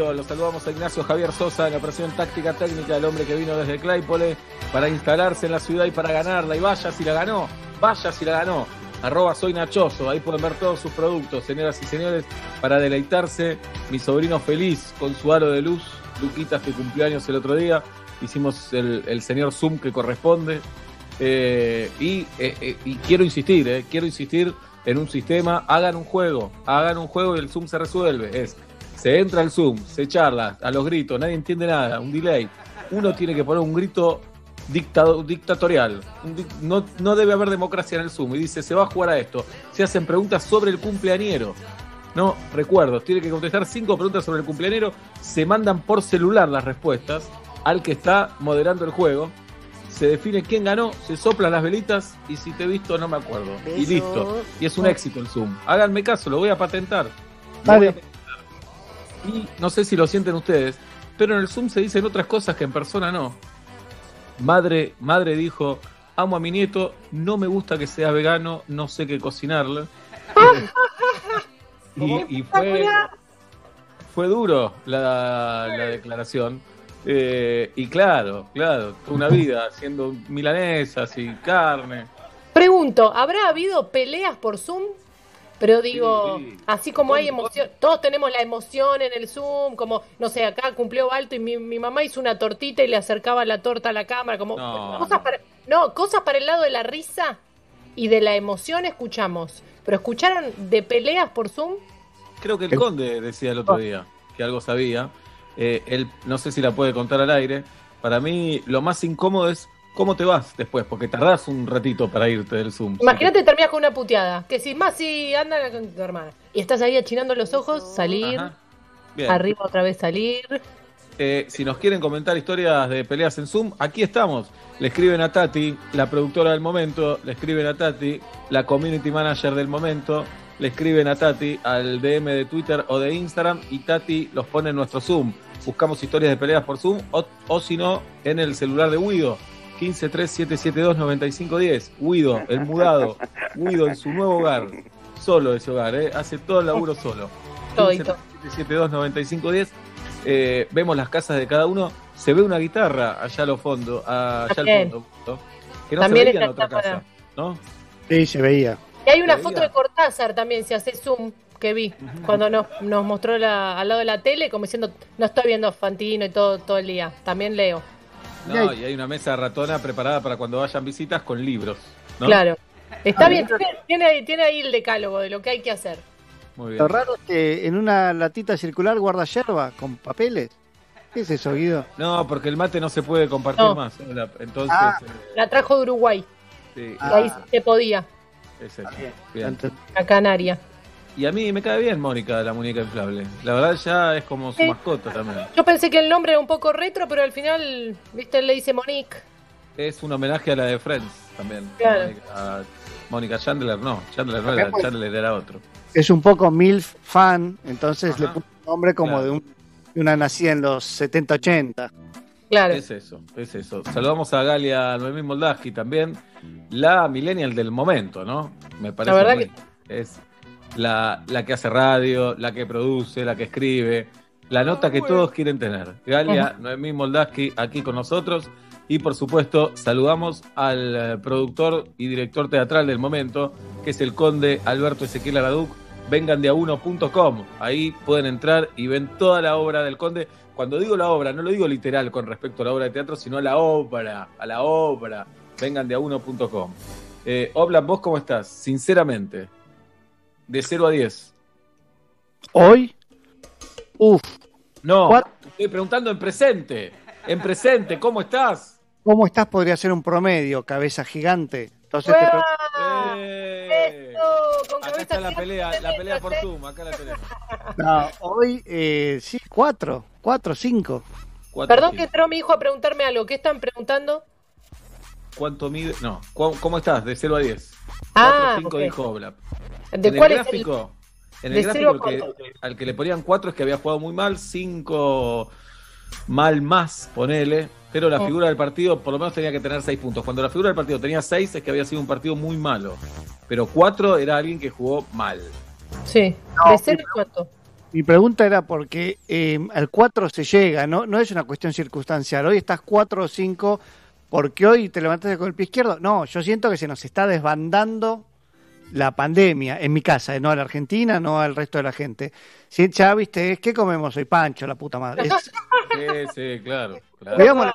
Los saludamos a Ignacio Javier Sosa en la operación táctica técnica, el hombre que vino desde Claypole para instalarse en la ciudad y para ganarla. Y vaya si la ganó, vaya si la ganó. Arroba soy Nachoso, ahí pueden ver todos sus productos, señoras y señores, para deleitarse. Mi sobrino feliz con su aro de luz, Luquitas que cumplió años el otro día. Hicimos el, señor Zoom que corresponde. Eh, y, eh, eh, y quiero insistir, quiero insistir en un sistema, hagan un juego, hagan un juego y el Zoom se resuelve. Es, se entra al Zoom, se charla a los gritos, nadie entiende nada, un delay. Uno tiene que poner un grito dictado, dictatorial. No, no debe haber democracia en el Zoom. Y dice, se va a jugar a esto. Se hacen preguntas sobre el cumpleañero. No, recuerdo, tiene que contestar cinco preguntas sobre el cumpleañero. Se mandan por celular las respuestas al que está moderando el juego. Se define quién ganó, se soplan las velitas y si te he visto no me acuerdo. Y listo. Y es un éxito el Zoom. Háganme caso, lo voy a patentar. Lo Y no sé si lo sienten ustedes, pero en el Zoom se dicen otras cosas que en persona no. Madre, madre dijo, amo a mi nieto, no me gusta que sea vegano, no sé qué cocinarle. y, y fue, fue duro la, la declaración. Eh, y claro, claro, toda una vida haciendo milanesas y carne. Pregunto, ¿habrá habido peleas por Zoom? Pero digo, así como hay emoción, todos tenemos la emoción en el Zoom, como, no sé, acá cumplió alto y mi, mi mamá hizo una tortita y le acercaba la torta a la cámara, como No. cosas para, no, cosas para el lado de la risa y de la emoción escuchamos. Pero escucharon de peleas por Zoom? Creo que el conde decía el otro día que algo sabía. Eh, él, no sé si la puede contar al aire. Para mí, lo más incómodo es cómo te vas después, porque tardás un ratito para irte del Zoom. Imagínate terminas con una puteada, que si más si anda con tu hermana y estás ahí achinando los ojos, salir, arriba otra vez salir. Eh, si nos quieren comentar historias de peleas en Zoom, aquí estamos. Le escriben a Tati, la productora del momento, le escriben a Tati, la community manager del momento, le escriben a Tati al DM de Twitter o de Instagram y Tati los pone en nuestro Zoom. Buscamos historias de peleas por Zoom o, o si no, en el celular de Guido. 1537729510. Guido, el mudado. Guido en su nuevo hogar. Solo ese hogar, ¿eh? hace todo el laburo solo. Todito. 1537729510. Eh, vemos las casas de cada uno. Se ve una guitarra allá a lo fondo, allá al fondo. ¿no? Que no También se veía en otra para- casa, ¿no? Sí, se veía. Y hay una foto de Cortázar también, si hace zoom, que vi, cuando nos, nos mostró la- al lado de la tele, como diciendo, no estoy viendo Fantino y todo, todo el día. También leo. No, y hay una mesa ratona preparada para cuando vayan visitas con libros. ¿no? Claro. Está Ah, bien, tiene, tiene ahí- el decálogo de lo que hay que hacer. Muy bien. Lo raro es que en una latita circular guarda yerba con papeles. ¿Qué es eso, Guido? No, porque el mate no se puede compartir No. más. La- Entonces, Ah. eh, La trajo de Uruguay, sí, y ahí se podía, es eso. Bien. a Canaria. Y a mí me cae bien Mónica, la muñeca inflable. La verdad ya es como su mascota también. Yo pensé que el nombre era un poco retro, pero al final, viste, él le dice Monique. Es un homenaje a la de Friends también. Claro. Mónica, Mónica Chandler, no. Chandler no era, Chandler era otro. Es un poco MILF fan, entonces le puso un nombre como Claro. de, un- de una nacida en los 70-80. Claro. Es eso, es eso. Saludamos a Galia Noemí Moldaski también, la millennial del momento, ¿no? Me parece verdad muy- es la, la que hace radio, la que produce, la que escribe, la nota que todos quieren tener. Galia Noemí Moldaski aquí con nosotros. Y por supuesto, saludamos al eh, productor y director teatral del momento, que es el conde Alberto Ezequiel Araduc. Vengan de a uno.com. Ahí pueden entrar y ven toda la obra del conde. Cuando digo la obra, no lo digo literal con respecto a la obra de teatro, sino a la obra, a la obra. Vengan de a uno.com. Eh, Oblak, ¿vos cómo estás? Sinceramente, de 0 a 10. Hoy, uff, No, What? estoy preguntando en presente. En presente, ¿cómo estás? ¿cómo estás? Podría ser un promedio, cabeza gigante. Entonces te pregunto, Eh, Eso, con acá está la pelea, la pelea por ¿eh? Zoom, acá la tenemos. no, hoy eh, sí, cuatro, cuatro, cinco. Cuatro, Perdón sí. que entró mi hijo a preguntarme algo. ¿Qué están preguntando? ¿Cuánto mide? No, ¿cu- ¿cómo estás? De 0 a 10. Ah, 5 ok. dijo Oblak. ¿De en el cuál es el- gráfico, en el gráfico al que, cuánto? al que le ponían 4 es que había jugado muy mal, 5 mal más, ponele. Pero la Oh. figura del partido por lo menos tenía que tener 6 puntos. Cuando la figura del partido tenía 6 es que había sido un partido muy malo. Pero 4 era alguien que jugó mal. Sí. No, ¿De cero y cuánto? Mi pregunta era porque eh, al 4 se llega, ¿no? no es una cuestión circunstancial. Hoy estás 4 o 5 porque hoy te levantaste con el pie izquierdo. No, yo siento que se nos está desbandando la pandemia en mi casa, no a la Argentina, no al resto de la gente. Si ya viste, ¿qué comemos hoy? Pancho, la puta madre. Es- Sí, sí, claro. claro. Harina.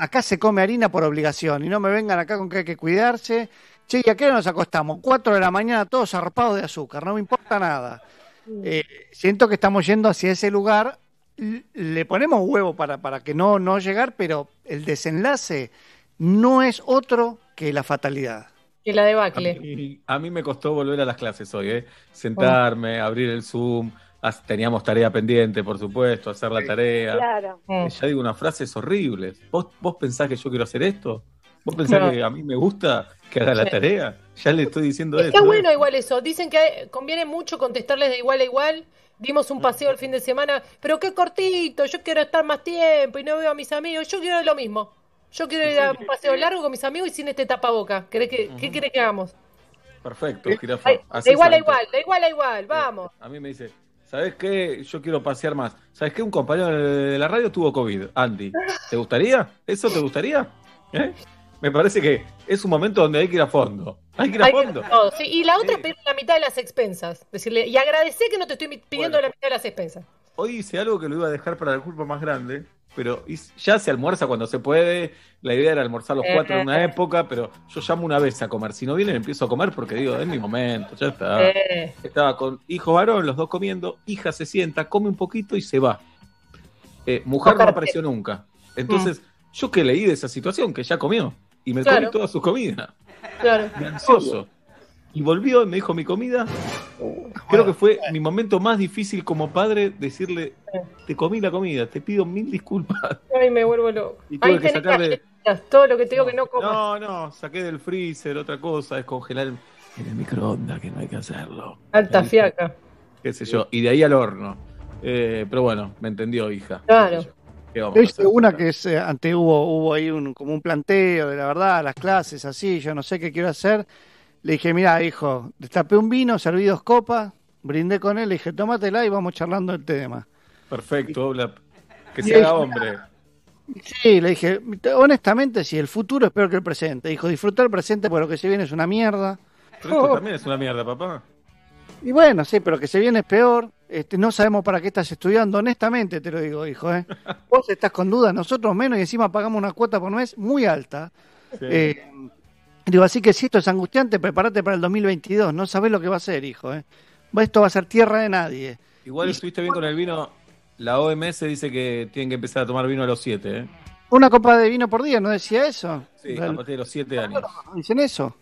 Acá se come harina por obligación y no me vengan acá con que hay que cuidarse. Che, ¿y a qué hora nos acostamos? 4 de la mañana, todos arropados de azúcar, no me importa nada. Eh, siento que estamos yendo hacia ese lugar. Le ponemos huevo para, para que no, no llegar, pero el desenlace no es otro que la fatalidad. Que la debacle. Y a mí me costó volver a las clases hoy, ¿eh? Sentarme, abrir el Zoom. Teníamos tarea pendiente, por supuesto, hacer la tarea. Claro. Eh, Ya digo unas frases horribles. ¿Vos, ¿Vos pensás que yo quiero hacer esto? ¿Vos pensás No. que a mí me gusta que haga la tarea? Ya le estoy diciendo Está eso. ¿eh? bueno igual eso. Dicen que conviene mucho contestarles de igual a igual. Dimos un paseo el fin de semana, pero qué cortito, yo quiero estar más tiempo y no veo a mis amigos. Yo quiero lo mismo. Yo quiero ir a un paseo largo con mis amigos y sin este tapaboca. ¿Querés que, ¿Qué querés que hagamos? Perfecto, jirafa. Ay, Así de igual a igual, de igual a igual, vamos. A mí me dice, ¿sabes qué? Yo quiero pasear más. ¿Sabes qué? Un compañero de la radio tuvo COVID, Andy. ¿Te gustaría? ¿Eso te gustaría? ¿Eh? Me parece que es un momento donde hay que ir a fondo. Hay que ir a Hay que- fondo. sí. Y la otra es pedir la mitad de las expensas. Decirle, y agradecer que no te estoy pidiendo la mitad de las expensas. Hoy hice algo que lo iba a dejar para la culpa más grande, pero ya se almuerza cuando se puede. La idea era almorzar los cuatro en una Eh. época, pero yo llamo una vez a comer. Si no vienen, empiezo a comer porque digo, es mi momento, ya está. Eh. Estaba con hijo varón, los dos comiendo, hija se sienta, come un poquito y se va. Eh, mujer no apareció nunca. Entonces, yo que leí de esa situación, que ya comió, y me Claro. comí toda su comida, Claro. ansioso. Y volvió y me dijo mi comida. Creo que fue mi momento más difícil como padre decirle, te comí la comida, te pido mil disculpas. Ay, me vuelvo loco. Y tuve Ahí que sacarle- todo lo que te digo que no comas. No, no, saqué del freezer otra cosa, descongelar en el microondas, que no hay que hacerlo. Alta Ahí, fiaca. Qué sé yo, y de ahí al horno. Eh, pero bueno, me entendió, hija. Claro. ¿Qué vamos Yo a hice hacer? una que es, eh, antes hubo, hubo ahí un, como un planteo de la verdad, las clases así, yo no sé qué quiero hacer. Le dije, mira, hijo, destapé un vino, serví dos copas, brindé con él, le dije, tómatela y vamos charlando del tema. Perfecto, la- que Y se haga ella- hombre. Sí, le dije, honestamente, sí, el futuro es peor que el presente. Dijo, disfrutar el presente porque lo que se viene es una mierda. Pero esto también es una mierda, papá. Y bueno, sí, pero que se viene es peor. Este, no sabemos para qué estás estudiando, honestamente te lo digo, hijo. ¿eh? Vos estás con dudas, nosotros menos, y encima pagamos una cuota por mes muy alta. Sí. Eh, digo, así que si esto es angustiante, prepárate para el 2022. No sabés lo que va a ser, hijo. ¿eh? Esto va a ser tierra de nadie. Igual estuviste bien con el vino. La OMS dice que tienen que empezar a tomar vino a los 7, ¿eh? Una copa de vino por día, ¿no decía eso? Sí, a partir de los 7 años. Dicen eso.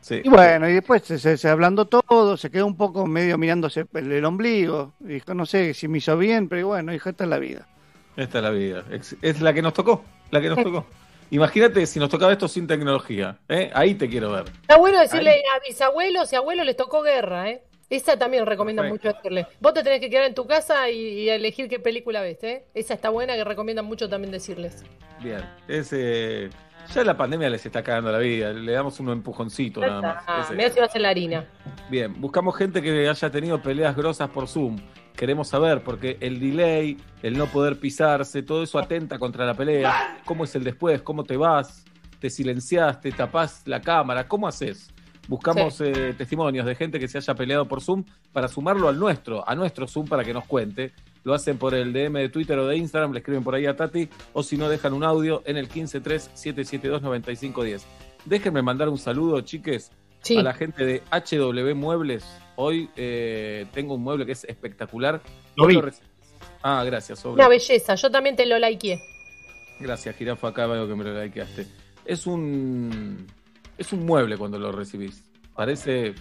Sí. Y bueno, y después se, se, se hablando todo, se quedó un poco medio mirándose el, el ombligo. Dijo, no sé si me hizo bien, pero bueno, hijo, esta es la vida. Esta es la vida. Es, es la que nos tocó. La que nos tocó. Imagínate si nos tocaba esto sin tecnología. ¿eh? Ahí te quiero ver. Está bueno decirle a mis abuelos y abuelos les tocó guerra, ¿eh? Esa también recomiendan Perfecto. mucho decirle. Vos te tenés que quedar en tu casa y, y elegir qué película ves, ¿eh? Esa está buena que recomiendan mucho también decirles. Bien. Es, eh, ya la pandemia les está cagando la vida. Le damos un empujoncito nada más. Ah, Ese. mira si vas en la harina. Bien, buscamos gente que haya tenido peleas grosas por Zoom. Queremos saber, porque el delay, el no poder pisarse, todo eso atenta contra la pelea. ¿Cómo es el después? ¿Cómo te vas? ¿Te silencias? ¿Te tapás la cámara? ¿Cómo haces? Buscamos eh, testimonios de gente que se haya peleado por Zoom para sumarlo al nuestro, a nuestro Zoom para que nos cuente. Lo hacen por el DM de Twitter o de Instagram, le escriben por ahí a Tati, o si no, dejan un audio en el 153-772-9510. Déjenme mandar un saludo, chiques, Sí. a la gente de HW Muebles. Hoy eh, tengo un mueble que es espectacular. Lo vi. Ah, gracias, Sobre. Una belleza, yo también te lo likeé. Gracias, Jirafa, acá veo que me lo likeaste. Es un es un mueble cuando lo recibís. Parece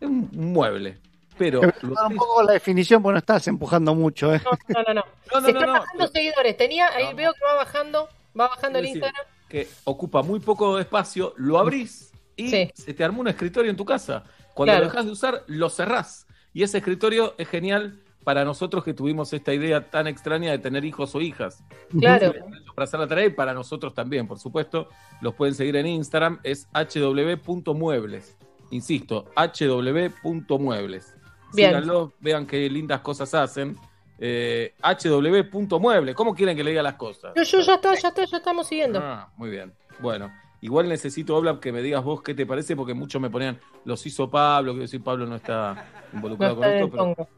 un mueble, pero un poco la definición porque no estás empujando mucho, ¿eh? No, no, no. No, no, Se no, están no. bajando seguidores. Tenía, ahí veo que va bajando, va bajando el Instagram. que ocupa muy poco espacio, lo abrís y Sí. se te armó un escritorio en tu casa. Cuando Claro. lo dejas de usar, lo cerrás. Y ese escritorio es genial para nosotros que tuvimos esta idea tan extraña de tener hijos o hijas. Claro. Para hacer la tarea y para nosotros también, por supuesto. Los pueden seguir en Instagram, es hw.muebles. Insisto, hw.muebles. Bien. Síganlo, vean qué lindas cosas hacen. Eh, hw.mueble. ¿Cómo quieren que le diga las cosas? Yo, yo ya está, ya está, ya estamos siguiendo. Ah, muy bien. Bueno, igual necesito, Obla, que me digas vos qué te parece, porque muchos me ponían, los hizo Pablo, quiero decir, Pablo no está involucrado No con está esto, pero. tongo.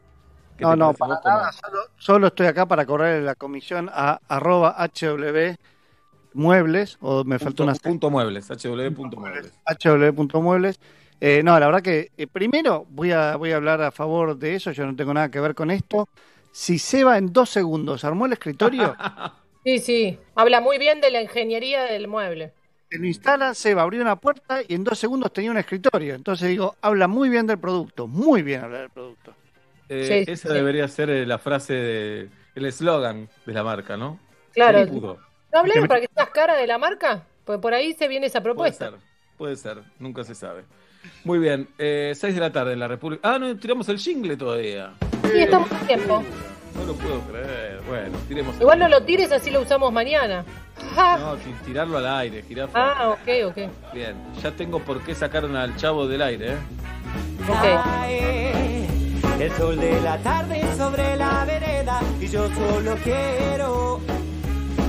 ¿qué No, no, para vos? ¿Cómo? nada. Solo, solo estoy acá para correr la comisión a arroba hw muebles o me faltó una Punto, punto muebles, hw.muebles. hw.muebles. Eh, no, la verdad que eh, primero voy a, voy a hablar a favor de eso, yo no tengo nada que ver con esto. Si Seba en dos segundos armó el escritorio, Sí, sí. Habla muy bien de la ingeniería del mueble. Se lo instalan, Seba abrió una puerta y en dos segundos tenía un escritorio. Entonces digo, habla muy bien del producto, muy bien habla del producto. Eh, Sí, esa sí. debería ser eh, la frase, de, el eslogan de la marca, ¿no? Claro. ¿No hablaron para que seas cara de la marca? Pues por ahí se viene esa Puede propuesta. ser, puede ser, nunca se sabe. Muy bien, eh, 6 de la tarde en la República. Ah, no, tiramos el jingle todavía. Sí, estamos a tiempo. No lo puedo creer. Bueno, tiremos Igual no lo tires, así lo usamos mañana. No, ti- tirarlo al aire, jirafa. Ah, ok, ok. Bien, ya tengo por qué sacaron al chavo del aire, ¿eh? Cae El sol de la tarde sobre la vereda y yo solo quiero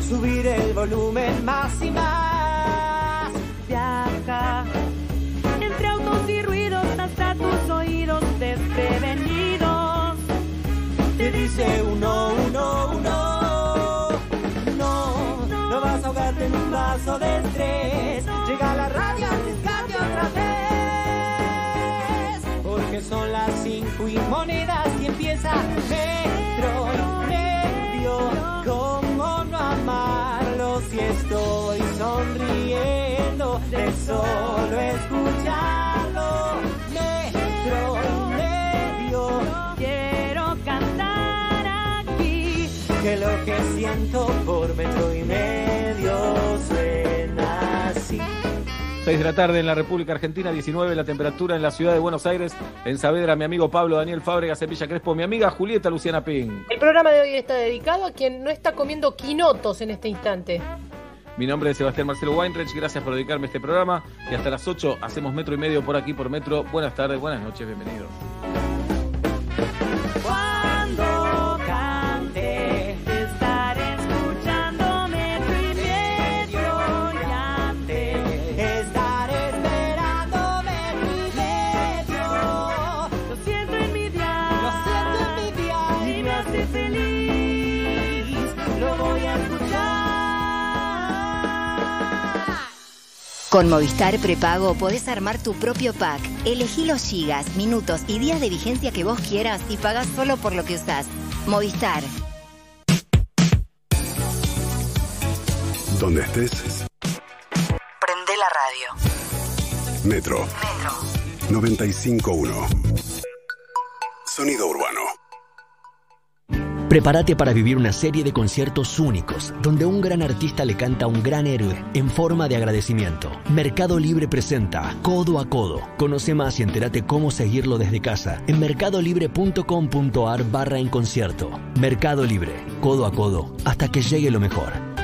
subir el volumen más y más. Te dice uno, uno, uno. No, no vas a ahogarte en un vaso de estrés. Llega la radio, arriesgate otra vez. Porque son las cinco y monedas y empieza metro y medio. ¿Cómo no amarlo si estoy sonriendo de que siento por metro y medio suena así. 6 de la tarde en la República Argentina, 19 la temperatura en la ciudad de Buenos Aires. En Saavedra, mi amigo Pablo Daniel Fábregas, en Villa Crespo, mi amiga Julieta Luciana Ping. El programa de hoy está dedicado a quien no está comiendo quinotos en este instante. Mi nombre es Sebastián Marcelo Weinreich, gracias por dedicarme a este programa. Y hasta las 8 hacemos metro y medio por aquí por metro. Buenas tardes, buenas noches, bienvenidos. Con Movistar Prepago podés armar tu propio pack. Elegí los gigas, minutos y días de vigencia que vos quieras y pagás solo por lo que usás. Movistar. Donde estés, Prende la radio. Metro. Metro. 95.1. Sonido urbano. Prepárate para vivir una serie de conciertos únicos, donde un gran artista le canta a un gran héroe en forma de agradecimiento. Mercado Libre presenta Codo a Codo. Conoce más y entérate cómo seguirlo desde casa en mercadolibre.com.ar barra en concierto. Mercado Libre, codo a codo, hasta que llegue lo mejor.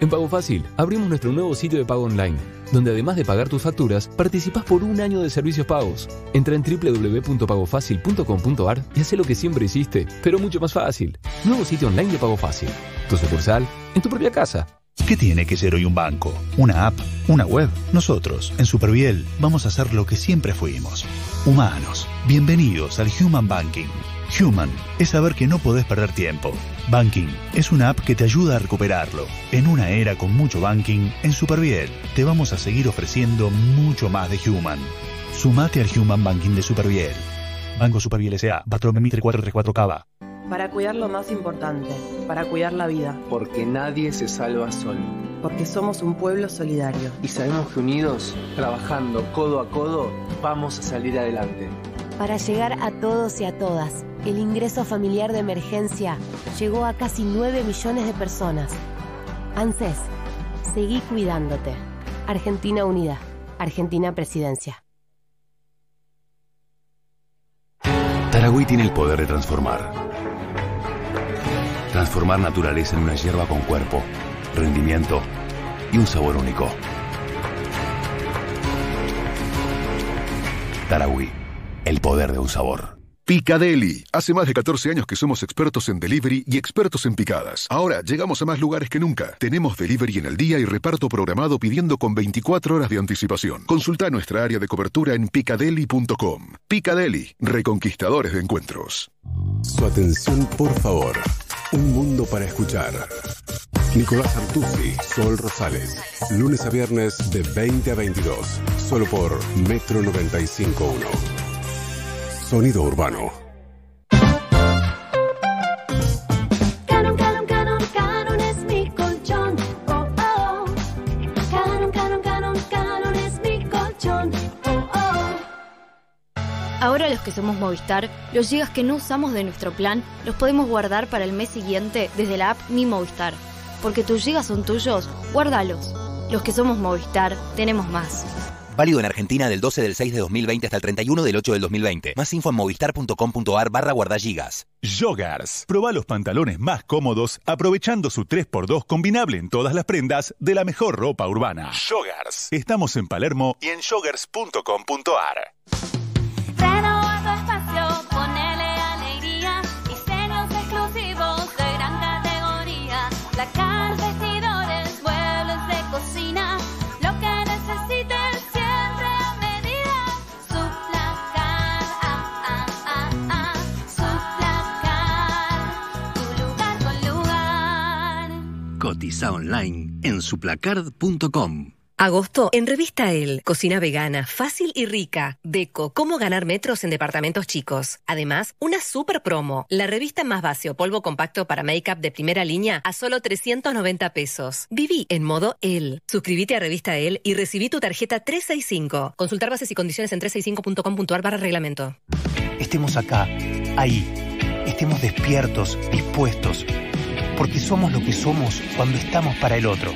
En Pago Fácil abrimos nuestro nuevo sitio de pago online, donde además de pagar tus facturas, participás por un año de servicios pagos. Entra en www.pagofacil.com.ar y haz lo que siempre hiciste, pero mucho más fácil. Nuevo sitio online de Pago Fácil. Tu sucursal en tu propia casa. ¿Qué tiene que ser hoy un banco? ¿Una app? ¿Una web? Nosotros, en Superviel, vamos a hacer lo que siempre fuimos. Humanos. Bienvenidos al Human Banking. Human es saber que no podés perder tiempo. Banking es una app que te ayuda a recuperarlo. En una era con mucho banking, en Superviel te vamos a seguir ofreciendo mucho más de Human. Sumate al Human Banking de Superviel. Banco Superviel S.A. Patrón Mitre 434 Cava. Para cuidar lo más importante, para cuidar la vida. Porque nadie se salva solo. Porque somos un pueblo solidario. Y sabemos que unidos, trabajando codo a codo, vamos a salir adelante. Para llegar a todos y a todas, el ingreso familiar de emergencia llegó a casi 9 millones de personas. ANSES, seguí cuidándote. Argentina Unida, Argentina Presidencia. Taragüí tiene el poder de transformar. Transformar naturaleza en una hierba con cuerpo, rendimiento y un sabor único. Tarahui, el poder de un sabor. Picadeli. Hace más de 14 años que somos expertos en delivery y expertos en picadas. Ahora llegamos a más lugares que nunca. Tenemos delivery en el día y reparto programado pidiendo con 24 horas de anticipación. Consulta nuestra área de cobertura en picadeli.com. Picadeli, reconquistadores de encuentros. Su atención, por favor. Un mundo para escuchar. Nicolás Artusi, Sol Rosales. Lunes a viernes de 20 a 22. Solo por Metro 95.1. Sonido urbano. Ahora los que somos Movistar, los gigas que no usamos de nuestro plan los podemos guardar para el mes siguiente desde la app Mi Movistar. Porque tus gigas son tuyos, guárdalos. Los que somos Movistar, tenemos más. Válido en Argentina del 12 del 6 de 2020 hasta el 31 del 8 del 2020. Más info en movistar.com.ar barra guardagigas. Joggers. Proba los pantalones más cómodos aprovechando su 3x2 combinable en todas las prendas de la mejor ropa urbana. Joggers. Estamos en Palermo y en joggers.com.ar. online en suplacard.com. Agosto, en Revista El, cocina vegana, fácil y rica. Deco, cómo ganar metros en departamentos chicos. Además, una super promo. La revista más base o polvo compacto para make-up de primera línea a solo 390 pesos. Viví en modo El. Suscríbete a Revista El y recibí tu tarjeta 365. Consultar bases y condiciones en 365.com.ar barra reglamento. Estemos acá, ahí. Estemos despiertos, dispuestos. Porque somos lo que somos cuando estamos para el otro.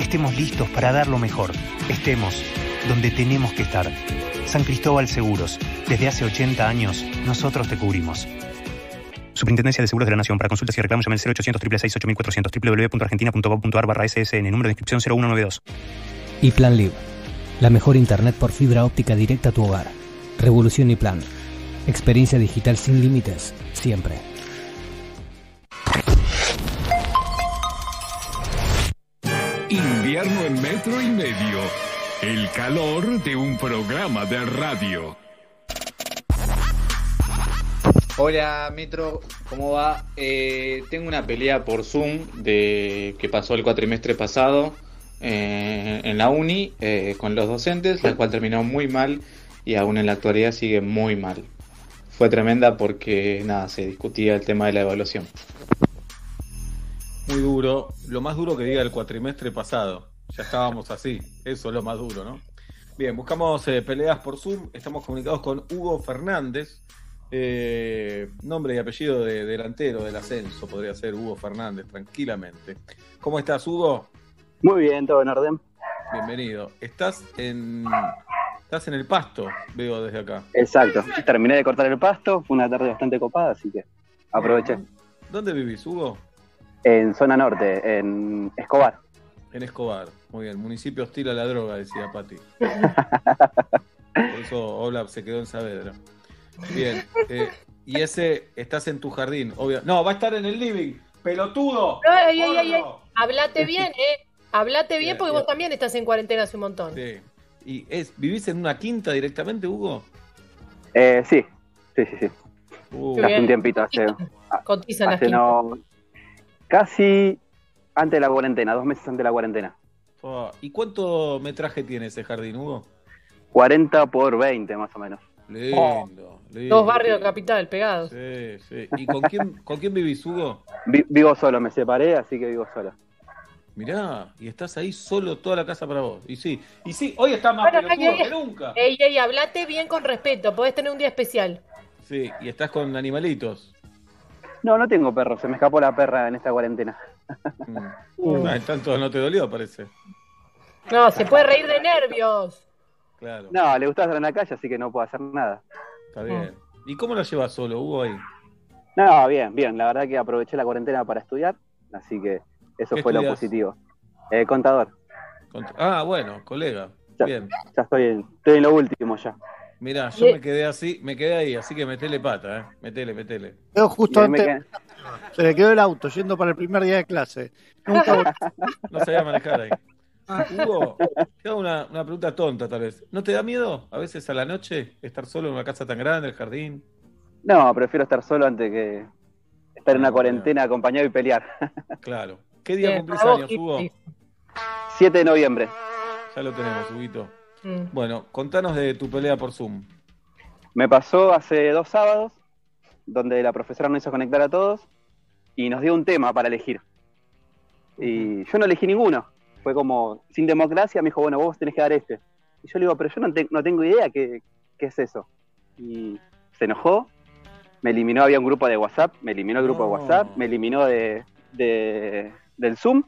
Estemos listos para dar lo mejor. Estemos donde tenemos que estar. San Cristóbal Seguros. Desde hace 80 años, nosotros te cubrimos. Superintendencia de Seguros de la Nación. Para consultas y reclamos llame al 0800 666 8400 www.argentina.gov.ar barra ssn. Número de inscripción 0192. Y Plan Live. La mejor internet por fibra óptica directa a tu hogar. Revolución y Plan. Experiencia digital sin límites, siempre. Invierno en metro y medio. El calor de un programa de radio. Hola Metro, ¿cómo va? Eh, tengo una pelea por Zoom de que pasó el cuatrimestre pasado eh, en la uni eh, con los docentes, la cual terminó muy mal y aún en la actualidad sigue muy mal. Fue tremenda porque nada, se discutía el tema de la evaluación. Muy duro. Lo más duro que diga el cuatrimestre pasado. Ya estábamos así. Eso es lo más duro, ¿no? Bien, buscamos eh, peleas por Zoom. Estamos comunicados con Hugo Fernández. Eh, nombre y apellido de delantero del ascenso. Podría ser Hugo Fernández, tranquilamente. ¿Cómo estás, Hugo? Muy bien, todo en orden. Bienvenido. Estás en. Estás en el pasto, veo desde acá. Exacto. Terminé de cortar el pasto. Fue una tarde bastante copada, así que aproveché. ¿Dónde vivís, Hugo? En zona norte, en Escobar. En Escobar, muy bien. Municipio hostil a la droga, decía Pati. Por eso Ola se quedó en Saavedra. Bien. eh, y ese, estás en tu jardín, obvio. No, va a estar en el living. ¡Pelotudo! Ay, ay, ay. Hablate bien, ¿eh? Hablate bien Bien, porque bien. vos también estás en cuarentena hace un montón. Sí. ¿Y es, vivís en una quinta directamente, Hugo? Eh, sí, sí, sí, sí. Uh, Hace un tiempito, hace, Cotizan las hace quintas. no, casi antes de la cuarentena, dos meses antes de la cuarentena. Ah, ¿Y cuánto metraje tiene ese jardín, Hugo? 40 por 20 más o menos. Lindo, lindo. Dos barrios de capital pegados. Sí, sí. ¿Y con quién, con quién vivís, Hugo? Vi- vivo solo, me separé, así que vivo solo. Mirá, y estás ahí solo toda la casa para vos. Y sí, y sí, hoy está más Bueno, pelotudo que nunca. Ey, ey, hablate bien con respeto. Podés tener un día especial. Sí, y estás con animalitos. No, no tengo perro, se me escapó la perra en esta cuarentena. Ah, tanto no te dolió, parece. No, se puede reír de nervios. Claro, No, le gusta estar en la calle, así que no puedo hacer nada. está bien. ¿Y cómo la llevas solo, Hugo, ahí? No, bien, bien. La verdad que aproveché la cuarentena para estudiar, así que eso ¿Qué fue lo positivo. Eh, contador. Con- Ah, bueno, colega. Ya, Bien. ya estoy, en, estoy en lo último ya. Mirá, yo me quedé así, me quedé ahí, así que metele pata, ¿eh? Metele, metele. Yo justo antes se le quedó el auto yendo para el primer día de clase. Nunca No sabía manejar ahí. Hugo, te hago una, una pregunta tonta tal vez. ¿No te da miedo a veces a la noche estar solo en una casa tan grande, el jardín? No, prefiero estar solo antes que estar en una cuarentena acompañado y pelear. Claro. ¿Qué día cumplís años, Hugo? 7 de noviembre. Ya lo tenemos, Huguito. Mm. Bueno, contanos de tu pelea por Zoom. Me pasó hace dos sábados, donde la profesora nos hizo conectar a todos y nos dio un tema para elegir. Y yo no elegí ninguno. Fue como, sin democracia, me dijo, bueno, vos tenés que dar este. Y yo le digo, pero yo no, te- no tengo idea qué, qué es eso. Y se enojó, me eliminó, había un grupo de WhatsApp, me eliminó el grupo de WhatsApp, me eliminó de, de- del Zoom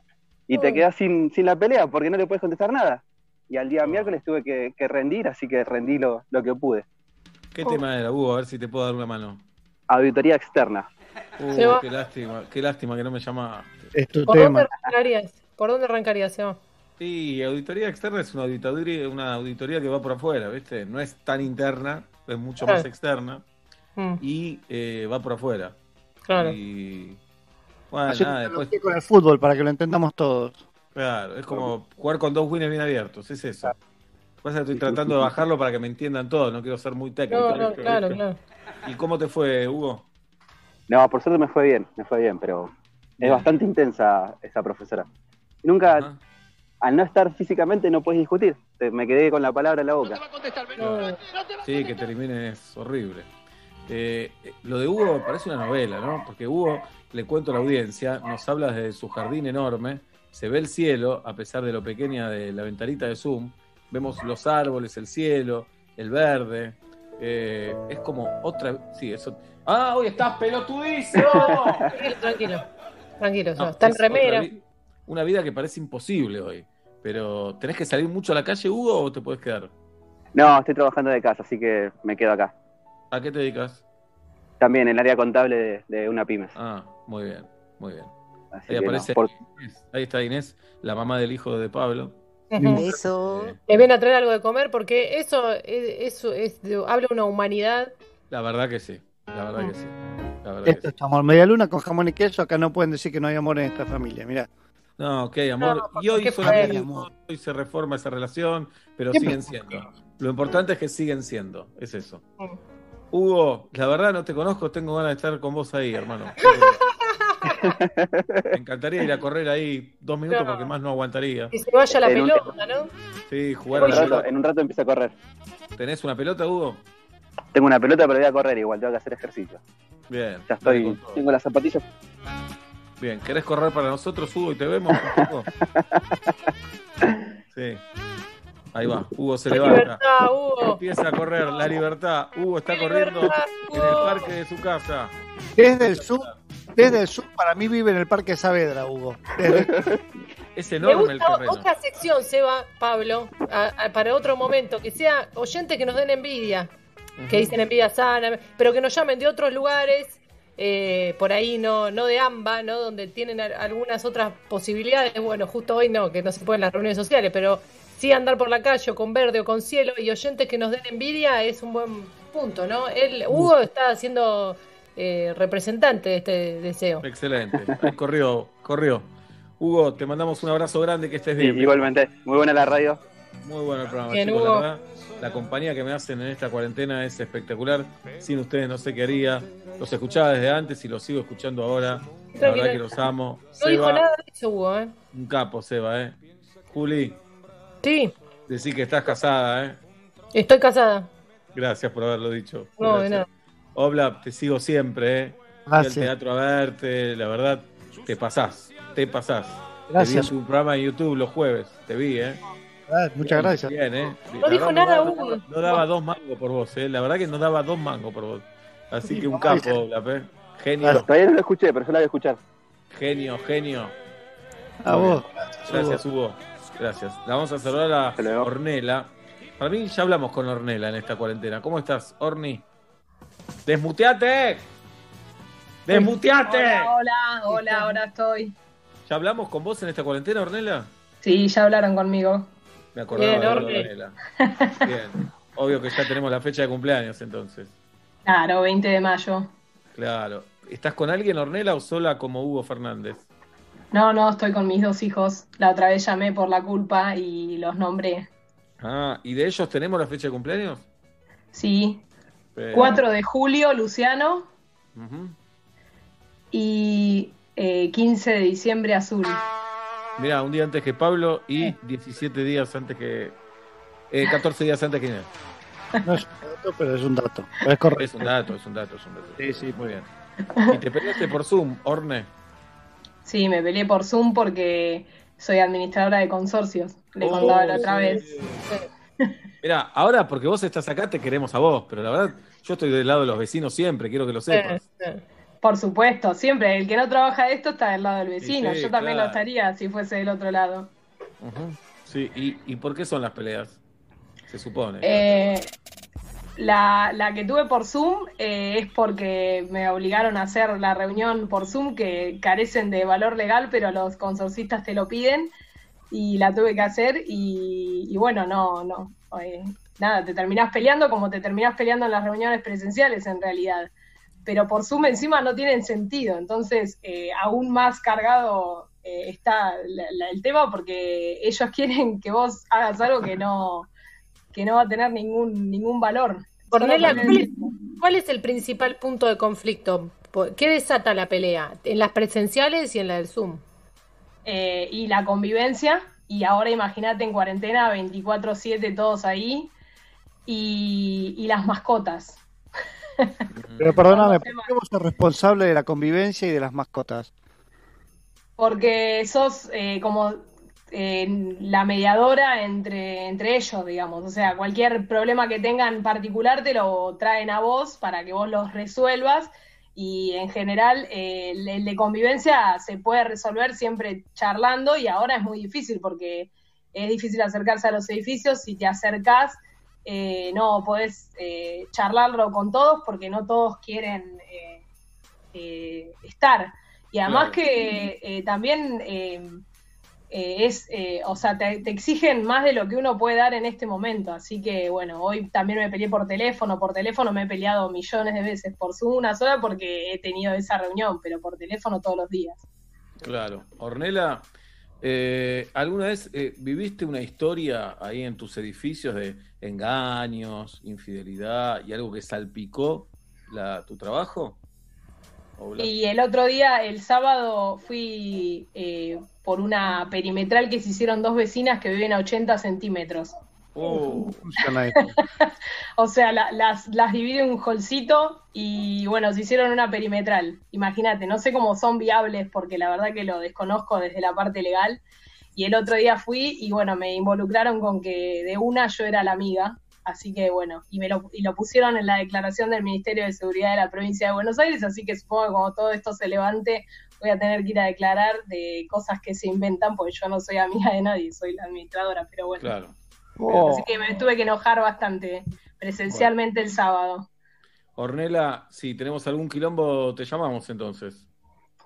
y te quedas sin, sin la pelea porque no le puedes contestar nada. Y al día miércoles tuve que, que rendir, así que rendí lo, lo que pude. ¿Qué tema era, Hugo? A ver si te puedo dar una mano. Auditoría externa. Uh, Seba. qué lástima, qué lástima que no me llamaste. Es tu ¿Por dónde arrancarías? ¿Por dónde arrancarías, Seba? Sí, auditoría externa es una auditoría, una auditoría que va por afuera, ¿viste? No es tan interna, es mucho más Claro. externa Mm, y eh, va por afuera. Claro. Y bueno, nada, después, con el fútbol para que lo entendamos todos. Claro, es como jugar con dos winners bien abiertos, es eso. Pasa que estoy tratando de bajarlo para que me entiendan todos, no quiero ser muy técnico. No, no, claro, claro. ¿Y cómo te fue, Hugo? No, por suerte me fue bien, me fue bien, pero Bien. es bastante intensa esa profesora. Y nunca, al no estar físicamente, no puedes discutir. Me quedé con la palabra en la boca. Sí, que te eliminen es horrible. Eh, eh, lo de Hugo parece una novela, ¿no? Porque Hugo, le cuento a la audiencia, nos habla desde su jardín enorme, se ve el cielo, a pesar de lo pequeña de la ventanita de Zoom, vemos los árboles, el cielo, el verde, eh, es como otra... Sí, eso... ¡Ah, hoy estás pelotudísimo! Tranquilo, tranquilo. No, Está en remera. vi- Una vida que parece imposible hoy. Pero, ¿tenés que salir mucho a la calle, Hugo, o te puedes quedar? No, estoy trabajando de casa, así que me quedo acá. ¿A qué te dedicas? También en el área contable de, de una pymes. Ah, muy bien, muy bien. Así Ahí que no, aparece por- Inés. Ahí está Inés, la mamá del hijo de Pablo. Eso. Les viene a traer algo de comer porque eso, es- eso es, habla de una humanidad. La verdad que sí, la verdad que sí. La verdad Esto que sí. es amor media luna con jamón y queso. Acá no pueden decir que no hay amor en esta familia. Mirá. No, ok, amor. No, y hoy fuerte, amigos, hoy se reforma esa relación, pero siguen siendo. Lo importante es que siguen siendo, es eso. Hugo, la verdad no te conozco, tengo ganas de estar con vos ahí, hermano. Me encantaría ir a correr ahí dos minutos porque más no aguantaría. Que se vaya la En un- pelota, ¿no? Sí, jugar a en, la un rato, pelota. en un rato empiezo a correr. ¿Tenés una pelota, Hugo? Tengo una pelota, pero voy a correr igual, tengo que hacer ejercicio. Bien. Ya estoy, tengo las zapatillas. Bien, ¿querés correr para nosotros, Hugo, y te vemos un poco? Sí. Ahí va, Hugo se La levanta. libertad, Hugo. Empieza a correr, la libertad. Hugo está corriendo en el parque de su casa. Desde el sur, desde el sur para mí vive en el Parque Saavedra, Hugo. Desde- Es Me enorme el terreno. otra sección, Seba, Pablo, a- a- para otro momento, que sea oyentes que nos den envidia, que dicen envidia sana, pero que nos llamen de otros lugares, eh, por ahí no, no de AMBA, ¿no? donde tienen a- algunas otras posibilidades. Bueno, justo hoy no, que no se pueden las reuniones sociales, pero sí andar por la calle o con verde o con cielo y oyentes que nos den envidia es un buen punto, ¿no? Él, Hugo está siendo eh, representante de este deseo. Excelente. Ahí corrió, corrió. Hugo, te mandamos un abrazo grande, que estés bien. Sí, igualmente, muy buena la radio. Muy bueno el programa, Bien, chicos, Hugo. la verdad. La compañía que me hacen en esta cuarentena es espectacular. Sin ustedes no sé qué haría. Los escuchaba desde antes y los sigo escuchando ahora. La verdad que los amo. No dijo nada de eso, Hugo, ¿eh? un capo, Seba, ¿eh? Juli, Sí, decir que estás casada, ¿eh? estoy casada. Gracias por haberlo dicho. No, de nada. Obla, te sigo siempre, ¿eh? Fui Gracias. al teatro a verte, la verdad, te pasás, te pasás. Gracias. Te vi en tu programa en YouTube los jueves, te vi, ¿eh? Ah, muchas gracias. Bien, ¿eh? No La dijo verdad, nada, daba- Hugo. No daba dos mangos por vos, ¿eh? La verdad que no daba dos mangos por vos. Así que un capo, Obla, ¿eh? Genio, Todavía no lo escuché, pero yo la voy a escuchar. genio, genio. A vos. Gracias, Hugo. Gracias. La vamos a saludar a Ornela. Para mí ya hablamos con Ornela en esta cuarentena. ¿Cómo estás, Orni? ¡Desmuteate! ¡Desmuteate! Hola, hola, hola, ahora estoy. ¿Ya hablamos con vos en esta cuarentena, Ornela? Sí, ya hablaron conmigo. Me acordaba Bien, de Orne. Ornela. Bien. Obvio que ya tenemos la fecha de cumpleaños entonces. Claro, 20 de mayo. Claro. ¿Estás con alguien, Ornela, o sola como Hugo Fernández? No, no, estoy con mis dos hijos. La otra vez llamé por la culpa y los nombré. Ah, ¿y de ellos tenemos la fecha de cumpleaños? Sí. Pero- 4 de julio, Luciano. Y eh, 15 de diciembre, Azul. Mirá, un día antes que Pablo y 17 días antes que. eh, 14 días antes que Inés. No es un dato, pero es un dato. Es correcto. Es un dato, es un dato, es un dato. Sí, sí. Muy bien. ¿Y te peleaste por Zoom, Orne? Sí, me peleé por Zoom porque soy administradora de consorcios. Le Oh, contaba la otra sí. vez. Mira, ahora porque vos estás acá te queremos a vos, pero la verdad yo estoy del lado de los vecinos siempre, quiero que lo sepas. Por supuesto, siempre. El que no trabaja de esto está del lado del vecino. sí, Yo también claro. lo estaría si fuese del otro lado. Sí, ¿Y, ¿y por qué son las peleas? Se supone. Eh, la, la que tuve por Zoom eh, es porque me obligaron a hacer la reunión por Zoom que carecen de valor legal, pero los consorcistas te lo piden y la tuve que hacer y, y bueno, no, no. Eh, nada, te terminás peleando como te terminás peleando en las reuniones presenciales en realidad. Pero por Zoom encima no tienen sentido, entonces eh, aún más cargado eh, está la- la- el tema porque ellos quieren que vos hagas algo que no, que no va a tener ningún, ningún valor. ¿cuál es, cuál es el principal punto de conflicto? ¿Qué desata la pelea? ¿En las presenciales y en la del Zoom? Eh, y la convivencia, y ahora imagínate en cuarentena 24/7 todos ahí, y, y las mascotas. Pero perdóname, ¿por qué vos sos responsable de la convivencia y de las mascotas? Porque sos eh, como eh, la mediadora entre, entre ellos, digamos. O sea, cualquier problema que tengan particular te lo traen a vos para que vos los resuelvas. Y en general, eh, el, de convivencia se puede resolver siempre charlando y ahora es muy difícil porque es difícil acercarse a los edificios. Si te acercás, eh, no podés eh, charlarlo con todos porque no todos quieren eh, eh, estar. Y además Claro. que eh, también eh, es, eh, o sea, te, exigen más de lo que uno puede dar en este momento. Así que bueno, hoy también me peleé por teléfono, por teléfono me he peleado millones de veces, por una sola porque he tenido esa reunión, pero por teléfono todos los días. Claro. Ornela, eh, ¿alguna vez eh, viviste una historia ahí en tus edificios de engaños, infidelidad y algo que salpicó la, tu trabajo? ¿O la- Y el otro día, el sábado, fui eh, por una perimetral que se hicieron dos vecinas que viven a 80 centímetros. Oh. O sea, la- las, las divide un holcito y bueno, se hicieron una perimetral. Imagínate, no sé cómo son viables porque la verdad que lo desconozco desde la parte legal. Y el otro día fui y bueno, me involucraron con que de una yo era la amiga. Así que bueno, y me lo, y lo pusieron en la declaración del Ministerio de Seguridad de la provincia de Buenos Aires, así que supongo que cuando todo esto se levante voy a tener que ir a declarar de cosas que se inventan, porque yo no soy amiga de nadie, soy la administradora, pero bueno. Claro. Así que me tuve que enojar bastante presencialmente el sábado. Ornela, si tenemos algún quilombo, te llamamos entonces.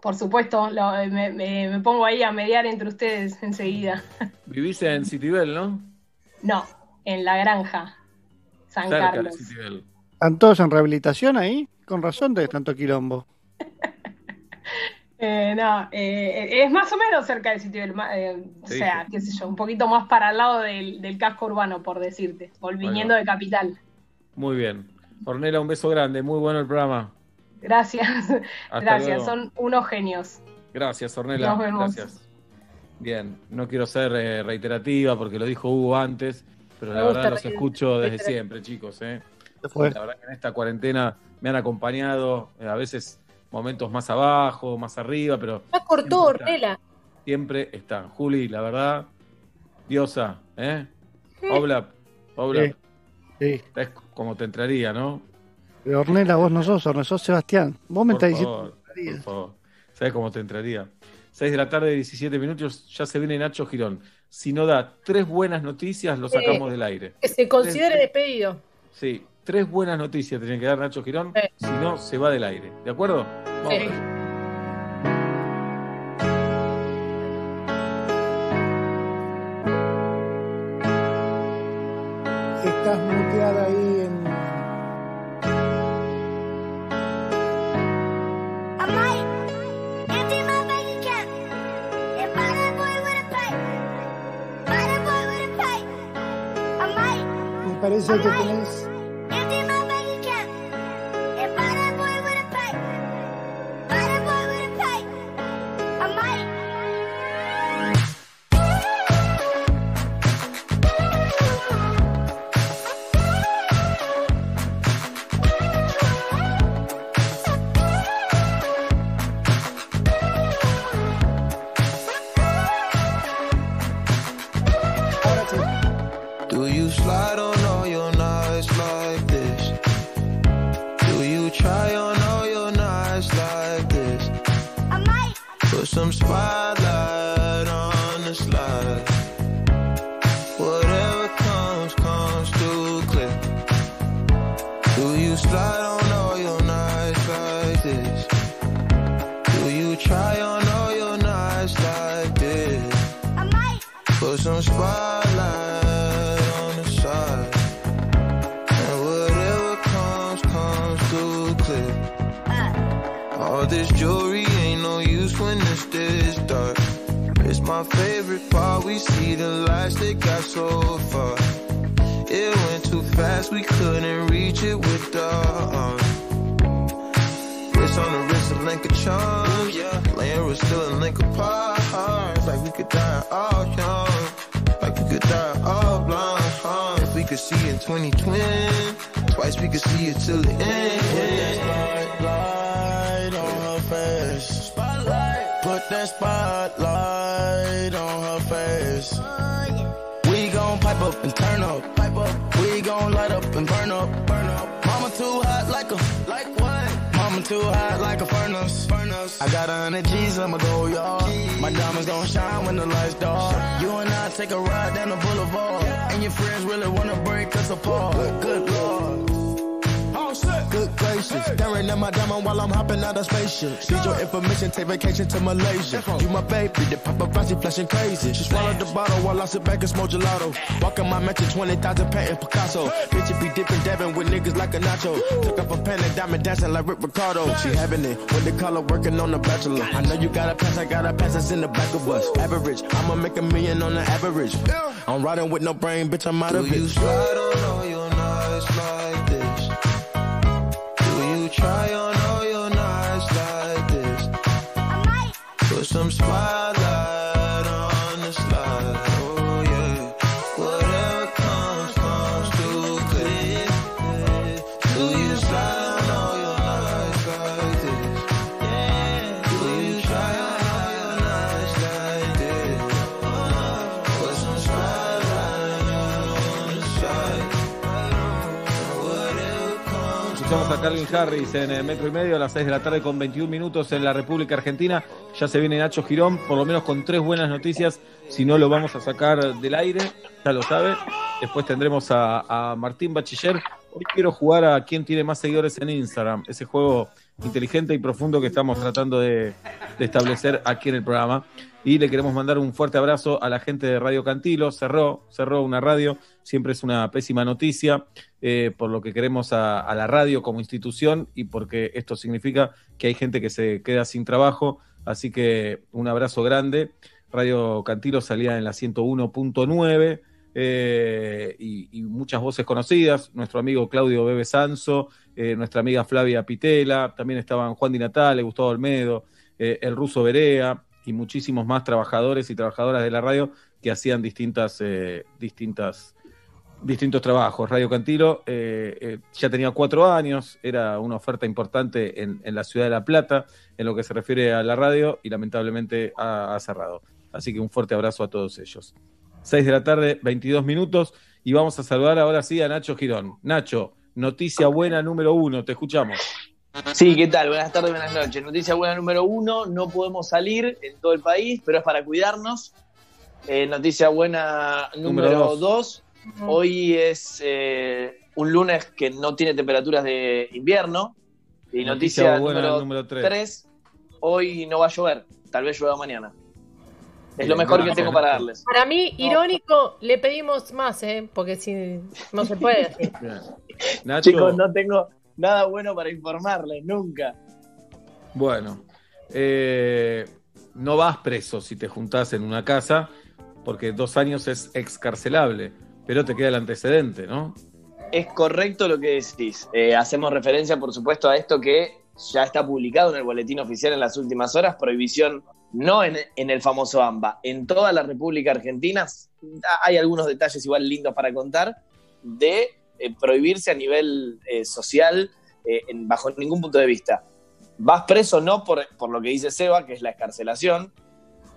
Por supuesto, lo- eh, me, me- me pongo ahí a mediar entre ustedes enseguida. Vivís en Citibel, ¿no? No, en la granja, San Cerca Carlos. ¿Están todos en rehabilitación ahí? Con razón de tanto quilombo. Eh, no, eh, es más o menos cerca de sitio del eh, o Sí, sea, qué sé yo, un poquito más para el lado del, del casco urbano, por decirte, vol- viniendo de capital. Muy bien. Ornela, un beso grande, muy bueno el programa. Gracias, Hasta gracias, luego. son unos genios. Gracias, Ornela. Nos vemos. Gracias. Bien, no quiero ser eh, reiterativa porque lo dijo Hugo antes, pero Me la verdad los escucho desde siempre, chicos. ¿eh? La verdad que en esta cuarentena me han acompañado, eh, a veces momentos más abajo, más arriba, pero Ya cortó, Ornella. siempre están. Juli, la verdad, diosa, ¿eh? Obla, Obla, Sí, sí. es como te entraría, ¿no? Pero Ornella, vos no sos, Ornella, sos Sebastián. Vos me Por estás diciendo. por favor. ¿Sabes cómo te entraría? 6 de la tarde, 17 minutos, ya se viene Nacho Girón. Si no da tres buenas noticias, lo sacamos del aire. Que se considere despedido. Sí, tres buenas noticias tiene que dar Nacho Girón, si no, se va del aire. ¿De acuerdo? Vamos Sí. Me parece que tenés. Take vacation to Malaysia. You my baby, the paparazzi flashing crazy. She swallowed the bottle while I sit back and smoke gelato. Walking my mansion, 20,000 patent Picasso. Bitch, it be dipping, dabbing with niggas like a nacho. Took up a pen and diamond dancing like Rick Ricardo. She having it when the color working on the bachelor. I know you got a pass, I got a pass, that's in the back of us. Average, I'ma make a million on the average. I'm riding with no brain, bitch, I'm out of Do it. I'm spot. Carlin Harris en eh, Metro y Medio a las 6 de la tarde con 21 minutos en la República Argentina. Ya se viene Nacho Girón, por lo menos con tres buenas noticias. Si no lo vamos a sacar del aire, ya lo sabe. Después tendremos a, Martín Bachiller. Hoy quiero jugar a quién tiene más seguidores en Instagram. Ese juego inteligente y profundo que estamos tratando de establecer aquí en el programa. Y le queremos mandar un fuerte abrazo a la gente de Radio Cantilo. Cerró, cerró una radio. Siempre es una pésima noticia eh, por lo que queremos a, la radio como institución y porque esto significa que hay gente que se queda sin trabajo. Así que un abrazo grande. Radio Cantilo salía en la 101.9 eh, y, y muchas voces conocidas. Nuestro amigo Claudio Bebe Sanso, eh, nuestra amiga Flavia Pitela, también estaban Juan Di Natale, Gustavo Olmedo, el ruso Berea y muchísimos más trabajadores y trabajadoras de la radio que hacían distintas, eh, distintas, distintos trabajos. Radio Cantilo eh, eh, ya tenía cuatro años, era una oferta importante en, en, la ciudad de La Plata en lo que se refiere a la radio y lamentablemente ha, cerrado. Así que un fuerte abrazo a todos ellos. 6 de la tarde, 22 minutos, y vamos a saludar ahora sí a Nacho Girón. Nacho, noticia buena número uno, te escuchamos. Sí, ¿qué tal? Buenas tardes, buenas noches. Noticia buena número uno, no podemos salir en todo el país, pero es para cuidarnos. Eh, noticia buena número, Número dos. dos, hoy es eh, un lunes que no tiene temperaturas de invierno. Y Noticia noticia, buena número, número tres. tres, hoy no va a llover, tal vez llueva mañana. Es lo mejor que tengo para darles. Para mí, irónico, le pedimos más, ¿eh? Porque si no se puede. Nacho, Chicos, no tengo nada bueno para informarles, nunca. bueno, eh, no vas preso si te juntás en una casa, porque dos años es excarcelable, pero te queda el antecedente, ¿no? Es correcto lo que decís. Eh, hacemos referencia, por supuesto, a esto que ya está publicado en el boletín oficial en las últimas horas, prohibición no en, en el famoso AMBA, en toda la República Argentina. Hay algunos detalles igual lindos para contar de eh, prohibirse a nivel eh, social eh, en- bajo ningún punto de vista. Vas preso no por, por lo que dice Seba, que es la escarcelación,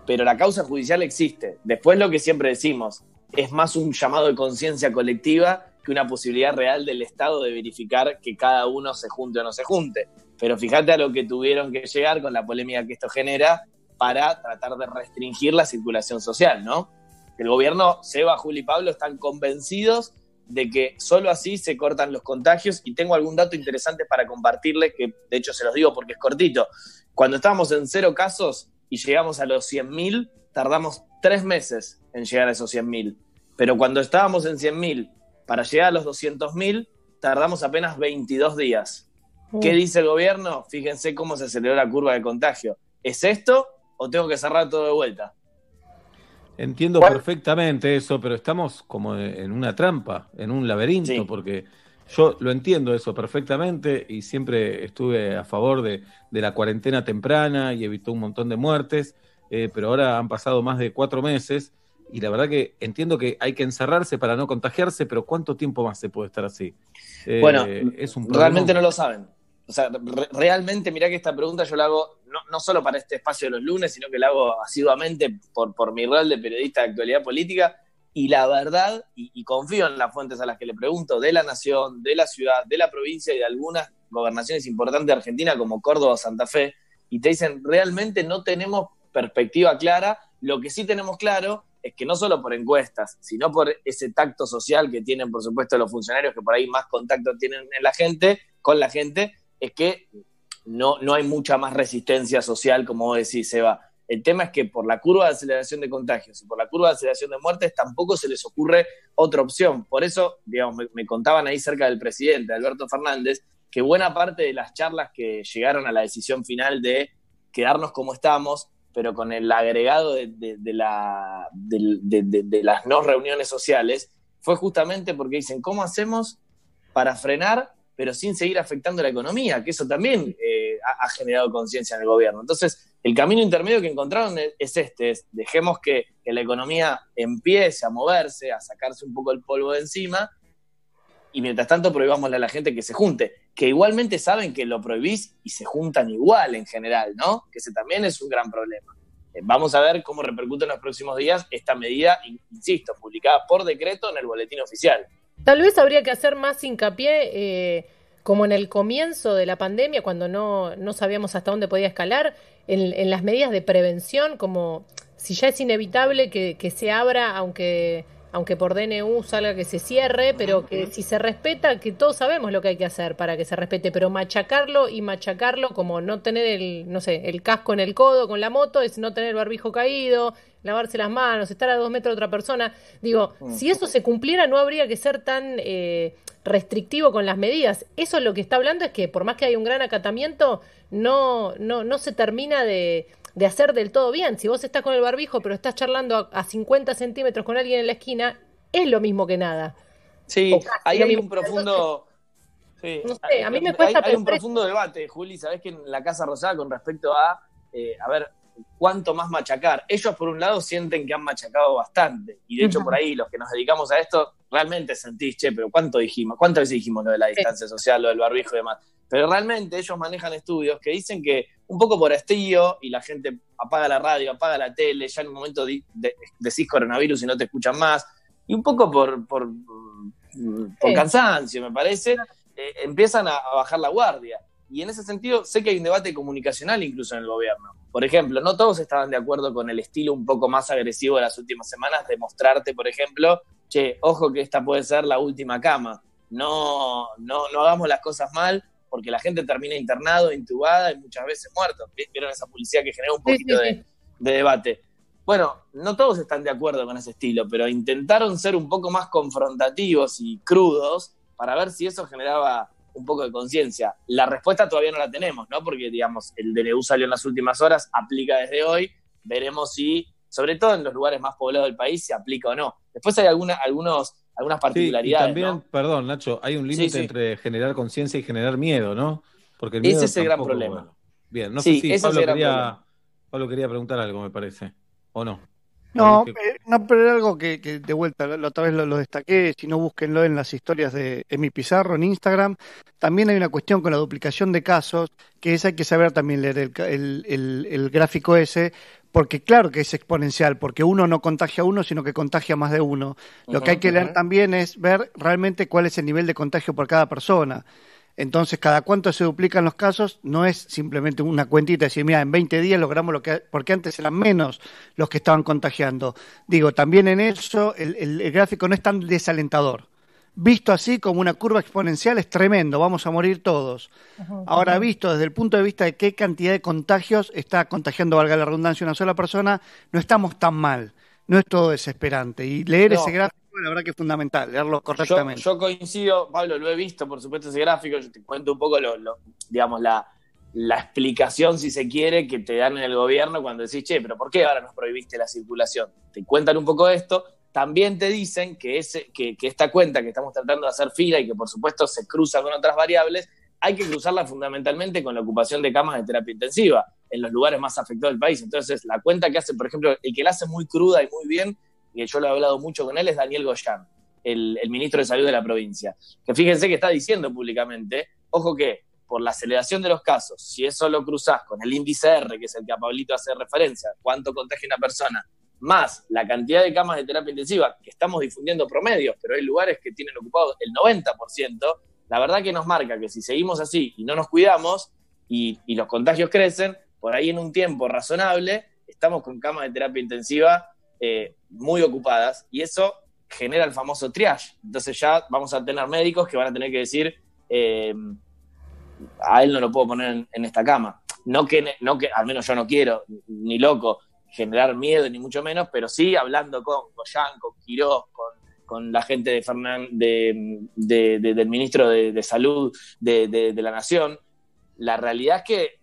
pero la causa judicial existe. Después lo que siempre decimos, es más un llamado de conciencia colectiva que una posibilidad real del Estado de verificar que cada uno se junte o no se junte. Pero fíjate a lo que tuvieron que llegar con la polémica que esto genera para tratar de restringir la circulación social, ¿no? El gobierno, Seba, Juli y Pablo están convencidos de que solo así se cortan los contagios y tengo algún dato interesante para compartirles que de hecho se los digo porque es cortito. Cuando estábamos en cero casos y llegamos a los 100.000, tardamos tres meses en llegar a esos 100.000. Pero cuando estábamos en 100.000 para llegar a los 200.000, tardamos apenas 22 días. ¿Qué dice el gobierno? Fíjense cómo se aceleró la curva de contagio. ¿Es esto o tengo que cerrar todo de vuelta? Entiendo perfectamente eso, pero estamos como en una trampa, en un laberinto, porque yo lo entiendo eso perfectamente y siempre estuve a favor de, de la cuarentena temprana y evitó un montón de muertes, eh, pero ahora han pasado más de cuatro meses y la verdad que entiendo que hay que encerrarse para no contagiarse, pero ¿cuánto tiempo más se puede estar así? Eh, Bueno, es un realmente no lo saben. O sea, re- realmente, mirá que esta pregunta yo la hago no, no solo para este espacio de los lunes, sino que la hago asiduamente por, por mi rol de periodista de actualidad política. Y la verdad, y, confío en las fuentes a las que le pregunto, de la nación, de la ciudad, de la provincia y de algunas gobernaciones importantes de Argentina como Córdoba o Santa Fe, y te dicen, realmente no tenemos perspectiva clara. Lo que sí tenemos claro es que no solo por encuestas, sino por ese tacto social que tienen, por supuesto, los funcionarios que por ahí más contacto tienen en la gente, con la gente, es que no, no hay mucha más resistencia social, como vos decís, Seba. El tema es que por la curva de aceleración de contagios y por la curva de aceleración de muertes tampoco se les ocurre otra opción. Por eso, digamos, me, contaban ahí cerca del presidente, Alberto Fernández, que buena parte de las charlas que llegaron a la decisión final de quedarnos como estamos, pero con el agregado de, de- la, de las no reuniones sociales, fue justamente porque dicen, ¿cómo hacemos para frenar, pero sin seguir afectando la economía? Que eso también eh, ha, generado conciencia en el gobierno. Entonces, el camino intermedio que encontraron es, es este, es dejemos que, la economía empiece a moverse, a sacarse un poco el polvo de encima, y mientras tanto prohibámosle a la gente que se junte, que igualmente saben que lo prohibís y se juntan igual en general, ¿no? Que ese también es un gran problema. Eh, Vamos a ver cómo repercute en los próximos días esta medida, in- insisto, publicada por decreto en el boletín oficial. Tal vez habría que hacer más hincapié, eh, como en el comienzo de la pandemia, cuando no, no sabíamos hasta dónde podía escalar, en, en las medidas de prevención, como si ya es inevitable que, que se abra, aunque, aunque por DNU salga que se cierre, pero que si se respeta, que todos sabemos lo que hay que hacer para que se respete, pero machacarlo y machacarlo como no tener el, no sé, el casco en el codo con la moto, es no tener el barbijo caído, lavarse las manos, estar a dos metros de otra persona. Digo, si eso se cumpliera, no habría que ser tan eh, restrictivo con las medidas. Eso lo que está hablando es que por más que haya un gran acatamiento, no, no, no se termina de, de hacer del todo bien. Si vos estás con el barbijo, pero estás charlando a, a 50 centímetros con alguien en la esquina, es lo mismo que nada. Sí, ahí hay un profundo... sí, No sé, a mí me hay- cuesta Hay, un profundo debate, Juli, sabés que en la Casa Rosada con respecto a, eh, a ver, cuánto más machacar. Ellos, por un lado, sienten que han machacado bastante. Y de hecho, por ahí, los que nos dedicamos a esto, realmente sentís, che, pero ¿cuánto dijimos? ¿Cuántas veces dijimos lo de la distancia social, lo del barbijo y demás? Pero realmente ellos manejan estudios que dicen que un poco por estío y la gente apaga la radio, apaga la tele, ya en un momento di- de- decís coronavirus y no te escuchan más, y un poco por, por, mm, por Sí. cansancio, me parece, eh, empiezan a, a bajar la guardia. Y en ese sentido, sé que hay un debate comunicacional incluso en el gobierno. Por ejemplo, no todos estaban de acuerdo con el estilo un poco más agresivo de las últimas semanas de mostrarte, por ejemplo, che, ojo que esta puede ser la última cama. No, no, no hagamos las cosas mal porque la gente termina internado, intubada y muchas veces muerto. ¿Vieron esa publicidad que genera un poquito de debate? bueno, no todos están de acuerdo con ese estilo, pero intentaron ser un poco más confrontativos y crudos para ver si eso generaba un poco de conciencia. La respuesta todavía no la tenemos, ¿no? Porque, digamos, el DNU salió en las últimas horas, aplica desde hoy, veremos si, sobre todo en los lugares más poblados del país, se aplica o no. Después hay alguna, algunos, algunas Sí, y particularidades, también, ¿no? perdón, Nacho, hay un límite Sí, sí. entre generar conciencia y generar miedo, ¿no? Porque el miedo Ese es el gran problema. bueno. Bien, no sé si Pablo quería. Pablo quería preguntar algo, me parece. ¿O no? No, eh, no, pero era algo que, que de vuelta, la otra vez lo, lo destaqué, si no búsquenlo en las historias de Emi Pizarro en Instagram. También hay una cuestión con la duplicación de casos, que es hay que saber también leer el, el- el- el gráfico ese, porque claro que es exponencial, porque uno no contagia a uno, sino que contagia a más de uno. Lo que hay que leer también es ver realmente cuál es el nivel de contagio por cada persona. Entonces, cada cuánto se duplican los casos no es simplemente una cuentita, decir, mira, en 20 días logramos lo que, porque antes eran menos los que estaban contagiando. Digo, también en eso el, el- el gráfico no es tan desalentador. Visto así como una curva exponencial es tremendo, vamos a morir todos. Ahora, visto desde el punto de vista de qué cantidad de contagios está contagiando, valga la redundancia, una sola persona, no estamos tan mal. No es todo desesperante. Y leer No. ese gráfico, la verdad que es fundamental, leerlo Yo, correctamente. yo coincido, Pablo, lo he visto, por supuesto, ese gráfico. Yo te cuento un poco, lo, lo- digamos, la, la explicación, si se quiere, que te dan en el gobierno cuando decís, che, pero ¿por qué ahora nos prohibiste la circulación? Te cuentan un poco esto. También te dicen que, ese, que, que esta cuenta que estamos tratando de hacer fila y que, por supuesto, se cruza con otras variables, hay que cruzarla fundamentalmente con la ocupación de camas de terapia intensiva en los lugares más afectados del país. Entonces, la cuenta que hace, por ejemplo, el que la hace muy cruda y muy bien, y yo lo he hablado mucho con él, es Daniel Goyán, el, el ministro de Salud de la provincia. Que fíjense que está diciendo públicamente, ojo que por la aceleración de los casos, si eso lo cruzás con el índice R, que es el que a Pablito hace referencia, cuánto contagia una persona, más la cantidad de camas de terapia intensiva, que estamos difundiendo promedios, pero hay lugares que tienen ocupado el 90%, la verdad que nos marca que si seguimos así y no nos cuidamos y, y los contagios crecen, por ahí en un tiempo razonable estamos con camas de terapia intensiva eh, muy ocupadas y eso genera el famoso triage. Entonces ya vamos a tener médicos que van a tener que decir, eh, a él no lo puedo poner en, esta cama. No que, no que, al menos yo no quiero, ni loco, generar miedo, ni mucho menos, pero sí hablando con Goyan, con Quirós, con, con la gente de Fernán, de, de- de- del ministro de, Salud de la Nación, la realidad es que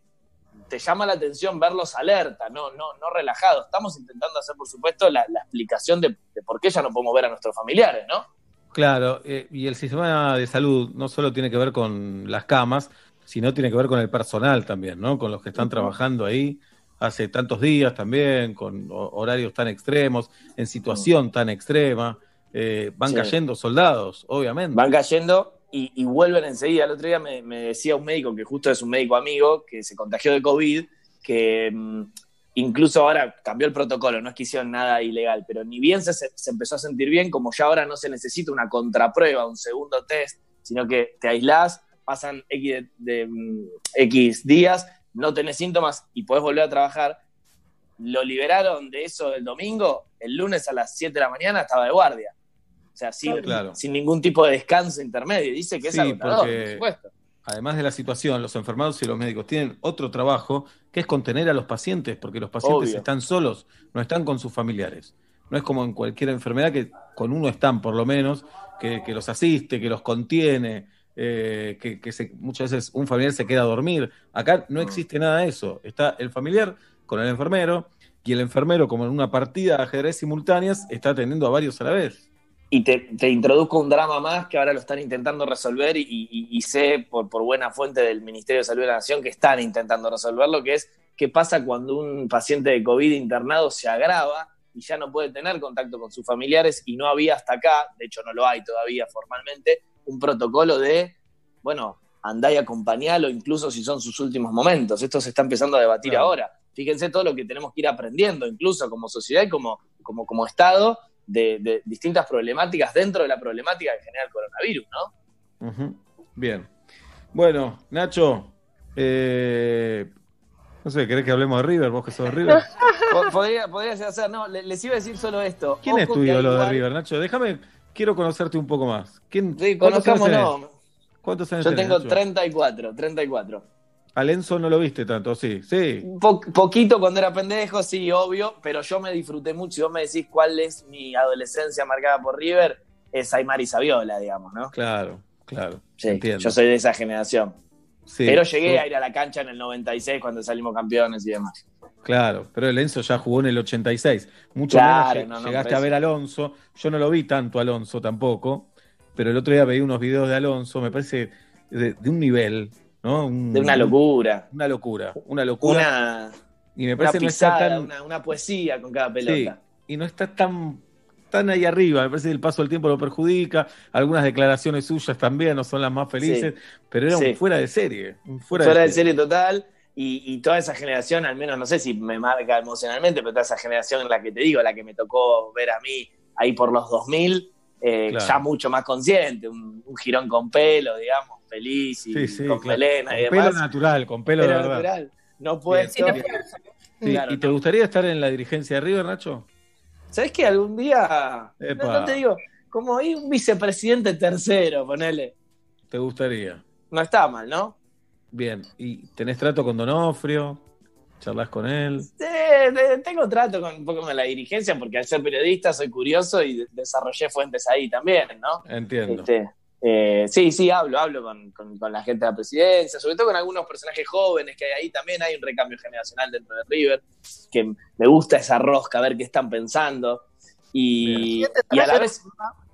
te llama la atención verlos alerta, no, no, no relajados. Estamos intentando hacer, por supuesto, la, la explicación de, de por qué ya no podemos ver a nuestros familiares, ¿no? Claro, eh, y el sistema de salud no solo tiene que ver con las camas, sino tiene que ver con el personal también, ¿no? Con los que están trabajando ahí hace tantos días también, con ho- horarios tan extremos, en situación tan extrema. eh, van Sí. cayendo soldados, obviamente. Van cayendo y, y vuelven enseguida. El otro día me, decía un médico, que justo es un médico amigo, que se contagió de COVID, que mm, incluso ahora cambió el protocolo, no es que hicieron nada ilegal, pero ni bien se, se empezó a sentir bien, como ya ahora no se necesita una contraprueba, un segundo test, sino que te aislás, pasan X, mm, días, no tenés síntomas y podés volver a trabajar. Lo liberaron de eso el domingo, el lunes a las 7 de la mañana estaba de guardia. O sea, sin, Claro. sin ningún tipo de descanso intermedio. Dice que es Sí, agotador, por porque supuesto. además de la situación, los enfermados y los médicos tienen otro trabajo que es contener a los pacientes, porque los pacientes Obvio. están solos, no están con sus familiares. No es como en cualquier enfermedad que con uno están, por lo menos, que, que los asiste, que los contiene, eh, que, que se- muchas veces un familiar se queda a dormir. Acá no existe nada de eso. Está el familiar con el enfermero y el enfermero, como en una partida de ajedrez simultáneas, está atendiendo a varios a la vez. Y te, te introduzco un drama más que ahora lo están intentando resolver y, y- y sé por, por buena fuente del Ministerio de Salud de la Nación que están intentando resolverlo, que es qué pasa cuando un paciente de COVID internado se agrava y ya no puede tener contacto con sus familiares y no había hasta acá, de hecho no lo hay todavía formalmente, un protocolo de, bueno, andá y acompañalo incluso si son sus últimos momentos. Esto se está empezando a debatir ahora. Fíjense todo lo que tenemos que ir aprendiendo, incluso como sociedad y como, como, como Estado, de, de distintas problemáticas dentro de la problemática que genera el coronavirus, ¿no? Bien. Bueno, Nacho, eh, no sé, ¿querés que hablemos de River? ¿Vos que sos de River? Po- Podría, podría hacer, no, le- les iba a decir solo esto. ¿Quién es tu ídolo de River, Nacho? Déjame, quiero conocerte un poco más. ¿Quién, Sí, cuántos años conozcámonos. ¿Cuántos años Yo tenés, tengo Nacho? 34, 34. A Lenzo no lo viste tanto, sí, sí. Po- poquito cuando era pendejo, sí, obvio, pero yo me disfruté mucho. Si vos me decís cuál es mi adolescencia marcada por River, es Aymar y Saviola, digamos, ¿no? Claro, claro. Sí, entiendo. yo soy de esa generación. Sí, pero llegué yo- a ir a la cancha en el 96 cuando salimos campeones y demás. Claro, pero el Enzo ya jugó en el 86. Mucho Claro, menos no, no, llegaste a ver a Alonso. Yo no lo vi tanto Alonso tampoco, pero el otro día veí unos videos de Alonso, me parece de, de un nivel, ¿no? Un- De una locura. Una locura, una locura. Una, y me una parece no está pisada, tan. una, una poesía con cada Sí, pelota. y no está tan, tan ahí arriba. Me parece que el paso del tiempo lo perjudica. Algunas declaraciones suyas también no son las más felices, Sí. pero era Sí. un fuera de serie. Un fuera, Fuera, de de serie total. Y, y toda esa generación, al menos no sé si me marca emocionalmente, pero toda esa generación en la que te digo, la que me tocó ver a mí ahí por los 2000, eh, Claro. ya mucho más consciente, un, un jirón con pelo, digamos, feliz y Sí, sí, con claro. melena y Con pelo demás. natural, con pelo, Pelo de verdad. natural. No puede ser. Sí, Claro, ¿Y te gustaría estar en la dirigencia de River, Nacho? ¿Sabes que algún día, no, no te digo, como hay un vicepresidente tercero, ponele, ¿Te gustaría? no está mal, ¿no? Bien. ¿Y tenés trato con Donofrio? ¿Charlas con él? Sí, tengo trato con un poco con la dirigencia porque al ser periodista soy curioso y de- desarrollé fuentes ahí también, ¿no? Entiendo. Este, eh, sí, sí, hablo, hablo con, con- con la gente de la presidencia, sobre todo con algunos personajes jóvenes que hay ahí. También hay un recambio generacional dentro de River, que me gusta esa rosca, ver qué están pensando. Y, y a la vez,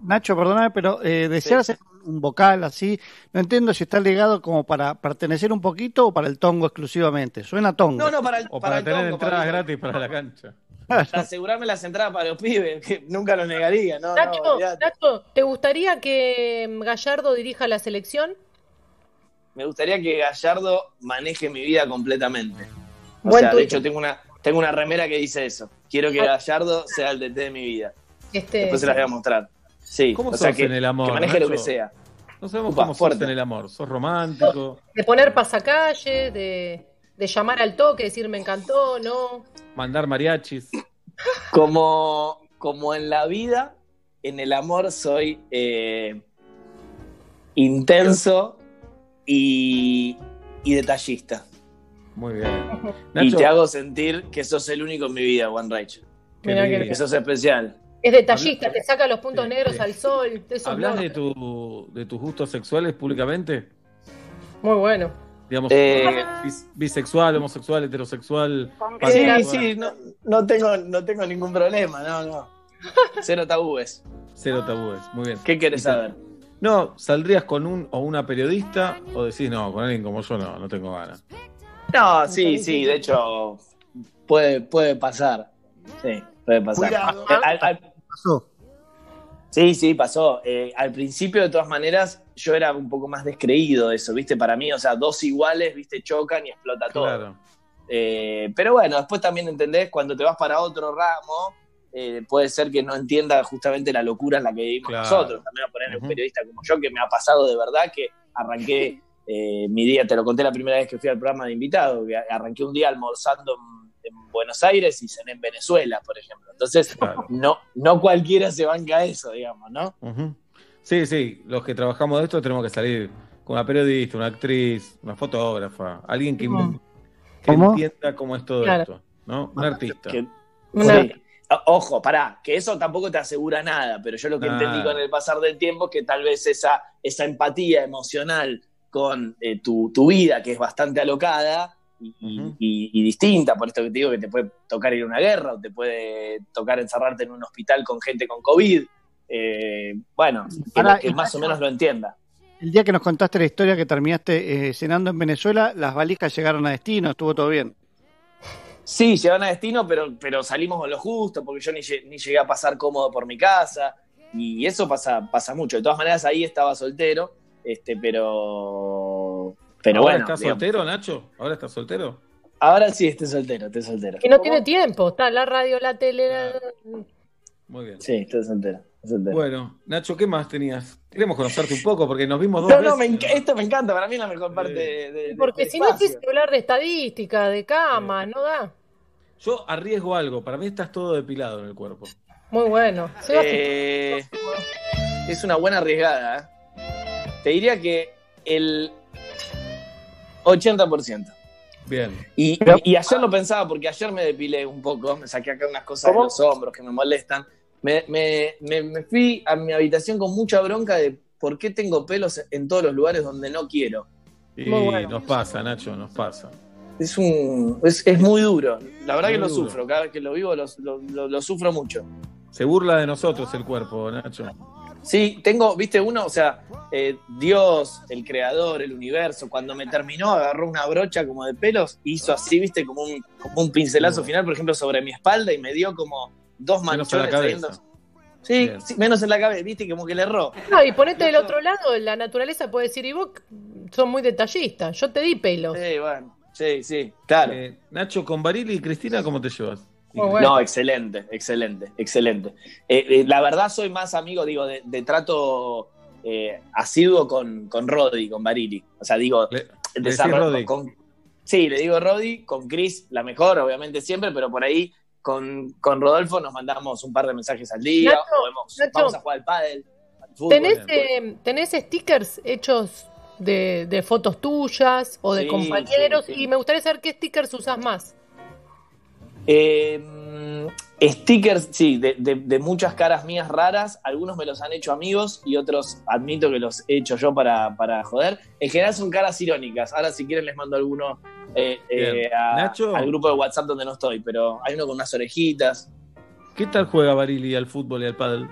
Nacho, perdóname, pero eh, desear hacer un vocal así, no entiendo si está ligado como para pertenecer un poquito o para el tongo exclusivamente. Suena tongo. no, no, para el, O para para, el tener tongo, entradas para, gratis para la cancha. para asegurarme las entradas para los pibes, que nunca lo negaría, ¿no? Nacho, ¿te gustaría que Gallardo dirija la selección? me gustaría que Gallardo maneje mi vida completamente. O Buen sea, de hecho tengo una, tengo una remera que dice eso. Quiero que Gallardo sea el DT de mi vida. Este, Después se las voy a mostrar. Sí, ¿Cómo o sea sos que, en el amor, que maneje lo que sea. No sabemos Upa, cómo sos fuerte. en el amor. ¿Sos romántico? de poner pasacalle, de, de llamar al toque, decir me encantó, no. ¿Mandar mariachis? Como, como en la vida, en el amor soy eh, intenso y, y detallista. Muy bien. Y te hago sentir que sos el único en mi vida, One Rage. que-. Que sos especial. Es detallista, te saca los puntos negros al sol. ¿Hablas de, tu, de tus gustos sexuales públicamente? Muy bueno. Digamos, Eh, bis- bisexual, homosexual, heterosexual. Sí, sí, no, no, tengo, no tengo ningún problema, no, no. Cero tabúes. Cero tabúes. Muy bien. ¿Qué querés saber? No, ¿saldrías con un o una periodista o decís no, con alguien como yo no, no tengo ganas? No, sí, sí, de hecho, puede, puede pasar. Sí, puede pasar. Cuidado. Eh, al- al- Pasó. sí, sí, pasó. Eh, al principio, de todas maneras, yo era un poco más descreído de eso, ¿viste? Para mí, o sea, dos iguales, ¿viste? Chocan y explota todo. Eh, pero bueno, después también entendés, cuando te vas para otro ramo, eh, puede ser que no entienda justamente la locura en la que vivimos Claro. nosotros. También a poner un periodista como yo, que me ha pasado de verdad que arranqué eh, mi día, te lo conté la primera vez que fui al programa de invitado, que arranqué un día almorzando en, en Buenos Aires y cené en Venezuela, por ejemplo. Entonces, Claro. no, no cualquiera se banca eso, digamos, ¿no? Ujú. Sí, sí, los que trabajamos de esto tenemos que salir con una periodista, una actriz, una fotógrafa, alguien que, ¿Cómo? que ¿Cómo? entienda cómo es todo Claro. esto, ¿no? Un artista. Que- Una- Sí. Ojo, pará, que eso tampoco te asegura nada, pero yo lo que Nada. entendí con el pasar del tiempo es que tal vez esa, esa empatía emocional con eh, tu, tu vida, que es bastante alocada y- y distinta, por esto que te digo que te puede tocar ir a una guerra o te puede tocar encerrarte en un hospital con gente con COVID. Eh, bueno, que, que más o menos lo entienda. El día que nos contaste la historia que terminaste eh, cenando en Venezuela, las valijas llegaron a destino, estuvo todo bien. Sí, llegaron a destino, pero, pero salimos con lo justo, porque yo ni, lle- ni llegué a pasar cómodo por mi casa. Y eso pasa, pasa mucho. De todas maneras, ahí estaba soltero, este, pero. Pero ¿Ahora bueno. estás digamos. soltero, Nacho? ¿Ahora estás soltero? Ahora sí, estoy soltero, estoy soltero. Que no tiene tiempo, está la radio, la tele. la- Muy bien. Sí, estoy soltero. Bueno, Nacho, ¿qué más tenías? Queremos conocerte un poco porque nos vimos dos no, no, me veces. enca- esto me encanta, para mí es la mejor parte de, de- Porque si no espacio. quise hablar de estadística, de cama, no da. Yo arriesgo algo, para mí estás todo depilado en el cuerpo. Muy bueno. Sebastián, Eh, es una buena arriesgada. ¿eh? Te diría que el 80%. Bien. Y, y ayer lo pensaba, porque ayer me depilé un poco, me saqué acá unas cosas ¿Cómo? de los hombros que me molestan. Me, me- me- me fui a mi habitación con mucha bronca de por qué tengo pelos en todos los lugares donde no quiero. Y Muy bueno. nos pasa, Nacho, nos pasa. Es, un, es, es muy duro. La verdad Muy que lo duro. sufro. Cada vez que lo vivo lo, lo- lo- lo sufro mucho. Se burla de nosotros el cuerpo, Nacho. Sí, tengo, viste, uno, o sea, eh, Dios, el creador, el universo, cuando me terminó, agarró una brocha como de pelos, hizo así, viste, como un, como un pincelazo final, por ejemplo, sobre mi espalda y me dio como dos Menos en la manchones. cabeza. saliendo- Sí, sí, menos en la cabeza, viste, como que le erró. No, y ponete del otro lado, la naturaleza puede decir, y vos sos muy detallista, yo te di pelos. Sí, bueno, sí, sí, claro. Eh, Nacho, con Barili y Cristina, ¿cómo te llevas? Muy bueno. No, excelente, excelente, excelente. Eh, eh, la verdad soy más amigo, digo, de, de trato eh, asiduo con, con Roddy, con Barili. O sea, digo, Le- le desarrollo- con- sí, le digo Roddy, con Chris la mejor, obviamente siempre, pero por ahí con, con Rodolfo nos mandamos un par de mensajes al día, Nacho, o vemos- Nacho. vamos a jugar al pádel, al fútbol. ¿Tenés, eh, ¿Tenés stickers hechos de, de fotos tuyas o de Sí, compañeros? sí, sí. Y me gustaría saber qué stickers usás más. Eh, stickers, sí, de, de- de muchas caras mías raras. Algunos me los han hecho amigos y otros admito que los he hecho yo para, para joder. En general son caras irónicas. Ahora, si quieren, les mando alguno eh, eh, Bien. a- Nacho. al grupo de WhatsApp donde no estoy. Pero hay uno con unas orejitas. ¿Qué tal juega Barili al fútbol y al pádel?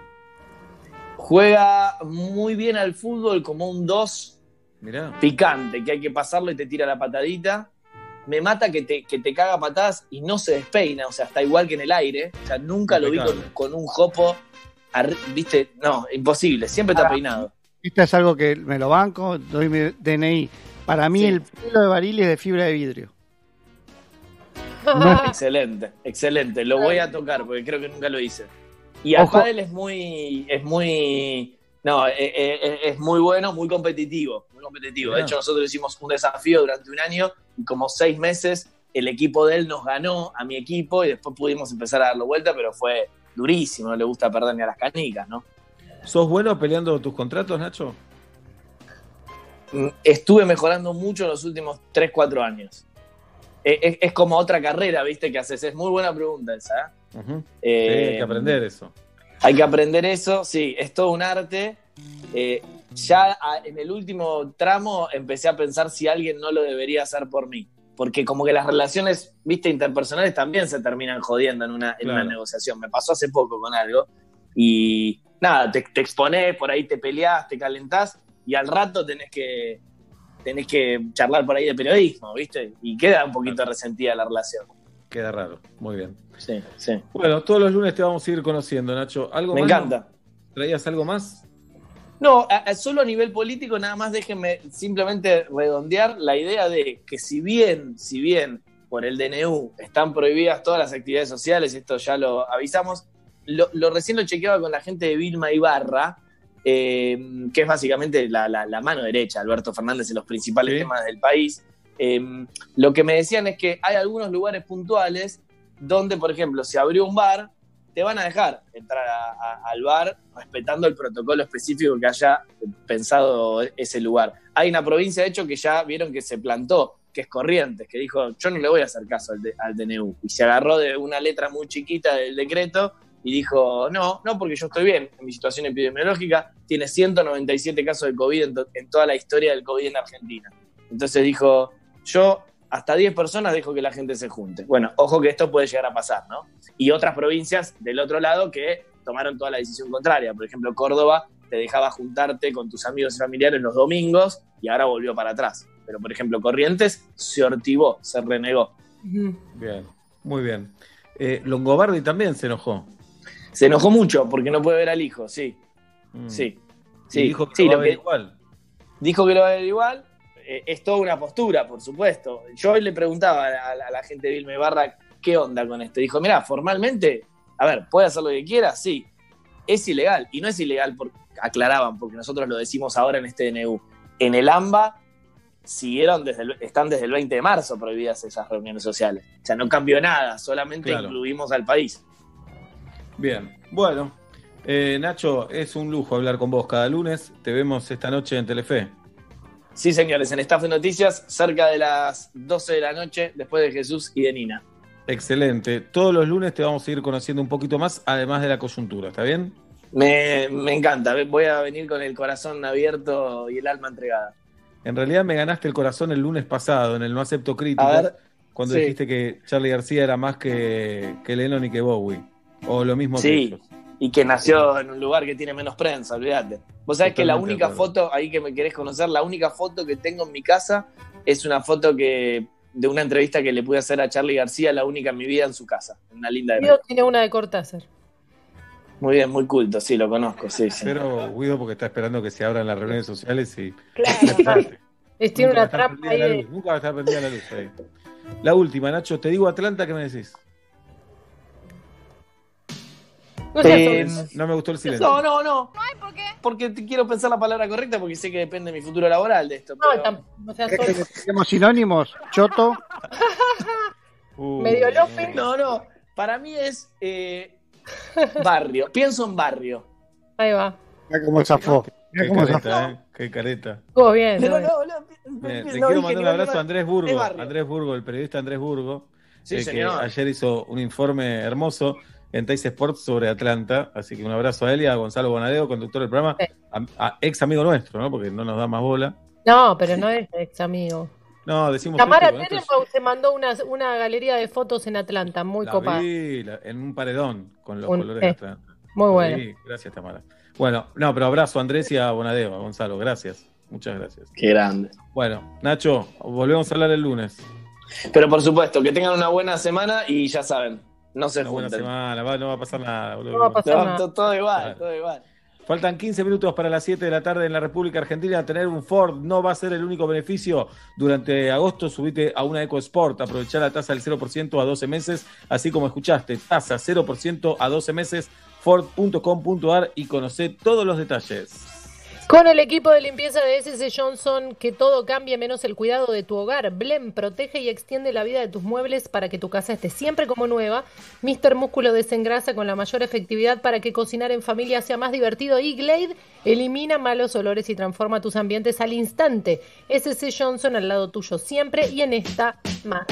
Juega muy bien al fútbol como un 2 Mirá. picante, que hay que pasarlo y te tira la patadita. Me mata que te, que te caga patadas y no se despeina, o sea, está igual que en el aire. O sea, nunca lo vi con, un jopo, viste, no, imposible, siempre está peinado. Esto es algo que me lo banco, doy mi DNI. Para mí Sí. el pelo de Barili es de fibra de vidrio. No Excelente, excelente. Lo voy a tocar porque creo que nunca lo hice. Y al pádel es muy, es muy, no, eh, eh, es muy bueno, muy competitivo, muy competitivo. De hecho, nosotros hicimos un desafío durante un año y como seis meses el equipo de él nos ganó a mi equipo y después pudimos empezar a darlo vuelta, pero fue durísimo, no le gusta perder ni a las canicas, ¿no? ¿Sos bueno peleando tus contratos, Nacho? Mm, Estuve mejorando mucho en los últimos 3, 4 años. Es, es como otra carrera, ¿viste? Que haces. Es muy buena pregunta esa. ¿eh? Ujú. Eh, Sí, hay que aprender eso. Hay que aprender eso, sí, es todo un arte. Eh, ya a- en el último tramo empecé a pensar si alguien no lo debería hacer por mí. Porque como que las relaciones, viste, interpersonales también se terminan jodiendo en una, en una Claro. negociación. Me pasó hace poco con algo. Y nada, te, te exponés, por ahí te peleás, te calentás y al rato tenés que, tenés que charlar por ahí de periodismo, viste. Y queda un poquito resentida la relación. Queda raro. Muy bien. Sí, sí. Bueno, todos los lunes te vamos a ir conociendo, Nacho. ¿Algo Me más? encanta. ¿Traías algo más? No, a- a- solo a nivel político, nada más déjenme simplemente redondear la idea de que si bien, si bien por el DNU están prohibidas todas las actividades sociales, esto ya lo avisamos, lo, lo recién lo chequeaba con la gente de Vilma Ibarra, eh, que es básicamente la, la- la mano derecha, Alberto Fernández, en los principales Sí. temas del país. Eh, lo que me decían es que hay algunos lugares puntuales donde, por ejemplo, se abrió un bar, te van a dejar entrar a- a- al bar respetando el protocolo específico que haya pensado ese lugar. Hay una provincia, de hecho, que ya vieron que se plantó, que es Corrientes, que dijo, yo no le voy a hacer caso al, de- al DNU. Y se agarró de una letra muy chiquita del decreto y dijo, no, no, porque yo estoy bien en mi situación epidemiológica, tiene 197 casos de COVID en, to- en toda la historia del COVID en Argentina. Entonces dijo, yo hasta 10 personas dejo que la gente se junte. Bueno, ojo que esto puede llegar a pasar, ¿no? Y otras provincias del otro lado que tomaron toda la decisión contraria. Por ejemplo, Córdoba te dejaba juntarte con tus amigos y familiares los domingos y ahora volvió para atrás. Pero, por ejemplo, Corrientes se hortivó, se renegó. Bien, muy bien. Eh, Longobardi también se enojó. Se enojó mucho porque no puede ver al hijo, sí. Mm. Sí. Y sí. dijo que sí, lo va lo a ver que- igual. Dijo que lo va a ver igual. Eh, es toda una postura, por supuesto. Yo hoy le preguntaba a la, a la gente de Vilma Ibarra qué onda con esto. Dijo, mira, formalmente, a ver, puede hacer lo que quiera, sí. Es ilegal. Y no es ilegal, porque, aclaraban, porque nosotros lo decimos ahora en este DNU. En el AMBA siguieron desde el- están desde el 20 de marzo prohibidas esas reuniones sociales. O sea, no cambió nada, solamente Claro. incluimos al país. Bien, bueno. eh, Nacho, es un lujo hablar con vos cada lunes. Te vemos esta noche en Telefe. Sí, señores, en Estafe Noticias, cerca de las 12 de la noche, después de Jesús y de Nina. Excelente. Todos los lunes te vamos a ir conociendo un poquito más, además de la coyuntura, ¿está bien? Me, me encanta, voy a venir con el corazón abierto y el alma entregada. En realidad me ganaste el corazón el lunes pasado en el No Acepto A ver, cuando sí. dijiste que Charlie García era más que, que Lennon y que Bowie. O lo mismo que Sí, ellos. y que nació en un lugar que tiene menos prensa, olvídate. Vos sabés que la única foto, ahí que me querés conocer, la única foto que tengo en mi casa es una foto que de una entrevista que le pude hacer a Charlie García, la única en mi vida en su casa. Una linda Guido tiene una de Cortázar. Muy bien, muy culto, sí, lo conozco, sí, sí. Pero Guido porque está esperando que se abran las reuniones sociales y Es- Tiene una trampa ahí la de- luz, Nunca va a estar prendida la luz ahí. La última, Nacho, te digo Atlanta, ¿qué me decís? No Eh, tonto. No me gustó el silencio. No, no, no. Porque te quiero pensar la palabra correcta porque sé que depende de mi futuro laboral de esto. No, pero- tampoco, no seas ¿Querés que tonto. tenemos sinónimos? Choto. Uh, Medio López. No, no. Para mí es eh, barrio. Pienso en barrio. Ahí va. Mira cómo zafó. Mira Qué cómo zafó. careta, eh. Qué careta. Estuvo bien. Pero no, no, dije quiero mandar un abrazo a. Andrés Burgo. Andrés Burgo, el periodista Andrés Burgo. Sí, eh, que ayer hizo un informe hermoso en Tais Sports sobre Atlanta. Así que un abrazo a él y a Gonzalo Bonadeo, conductor del programa, a, a ex amigo nuestro, ¿no? Porque no nos da más bola. No, pero no es ex amigo. No, decimos Tamara Tenenbaum se mandó una, una galería de fotos en Atlanta, muy la copada. vi la- en un paredón con los Un- colores de Atlanta. Muy La bueno. vi. Gracias, Tamara. Bueno, no, pero abrazo a Andrés y a Bonadeo, a Gonzalo. Gracias. Muchas gracias. Qué grande. Bueno, Nacho, volvemos a hablar el lunes. Pero por supuesto, que tengan una buena semana y ya saben, no se Una buena semana, va- no va a pasar nada. boludo. No va a pasar Todo, nada. todo- todo igual, Claro. todo igual. Faltan 15 minutos para las 7 de la tarde en la República Argentina. Tener un Ford no va a ser el único beneficio. Durante agosto subite a una EcoSport. Aprovechar la tasa del 0% a 12 meses. Así como escuchaste, tasa 0% a 12 meses. Ford.com.ar y conoce todos los detalles. Con el equipo de limpieza de SS Johnson, que todo cambie menos el cuidado de tu hogar. Blem protege y extiende la vida de tus muebles para que tu casa esté siempre como nueva. Mr. Músculo desengrasa con la mayor efectividad para que cocinar en familia sea más divertido. Y Glade elimina malos olores y transforma tus ambientes al instante. SS Johnson al lado tuyo siempre y en esta más.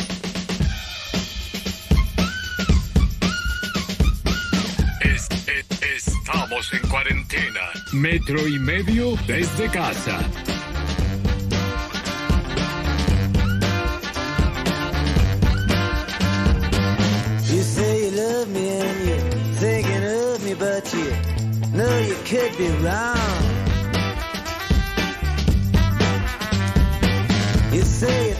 Estamos en cuarentena. Metro y medio desde casa. You say you love me and you're thinking of me, but you know you could be wrong. You say you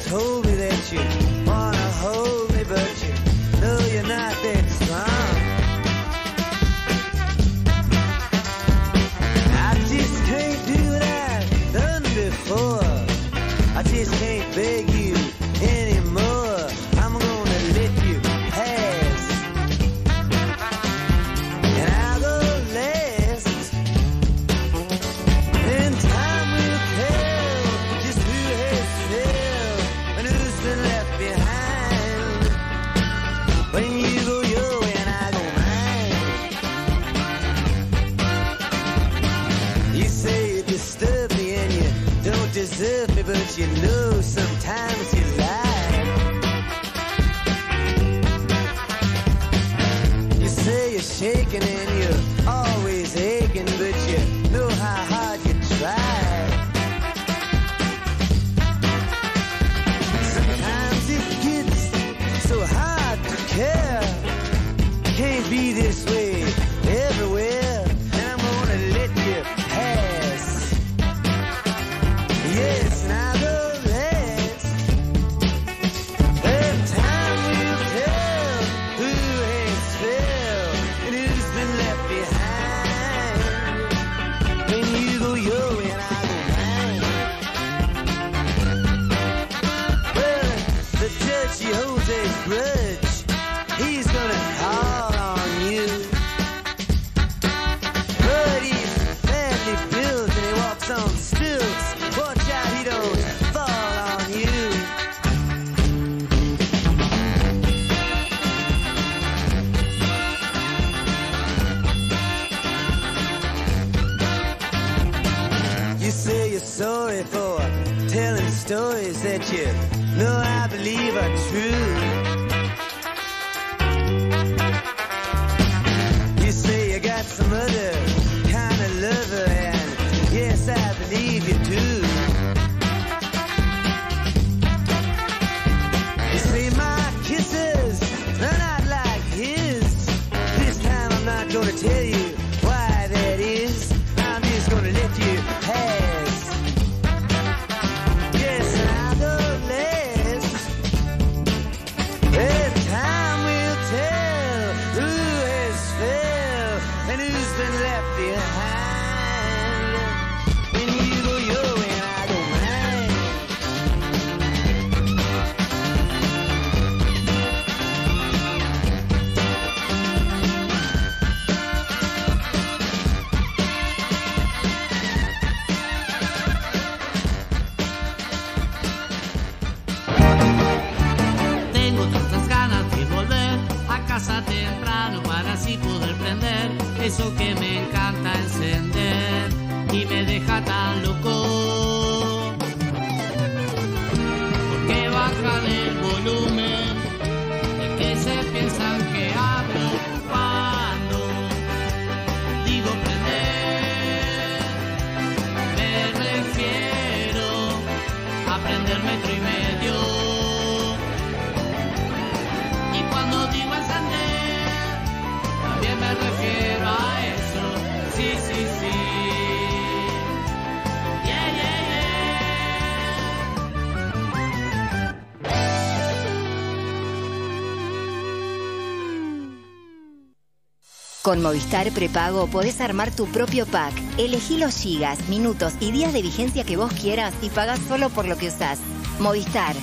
Con Movistar Prepago podés armar tu propio pack. Elegí los gigas, minutos y días de vigencia que vos quieras y pagás solo por lo que usás. Movistar.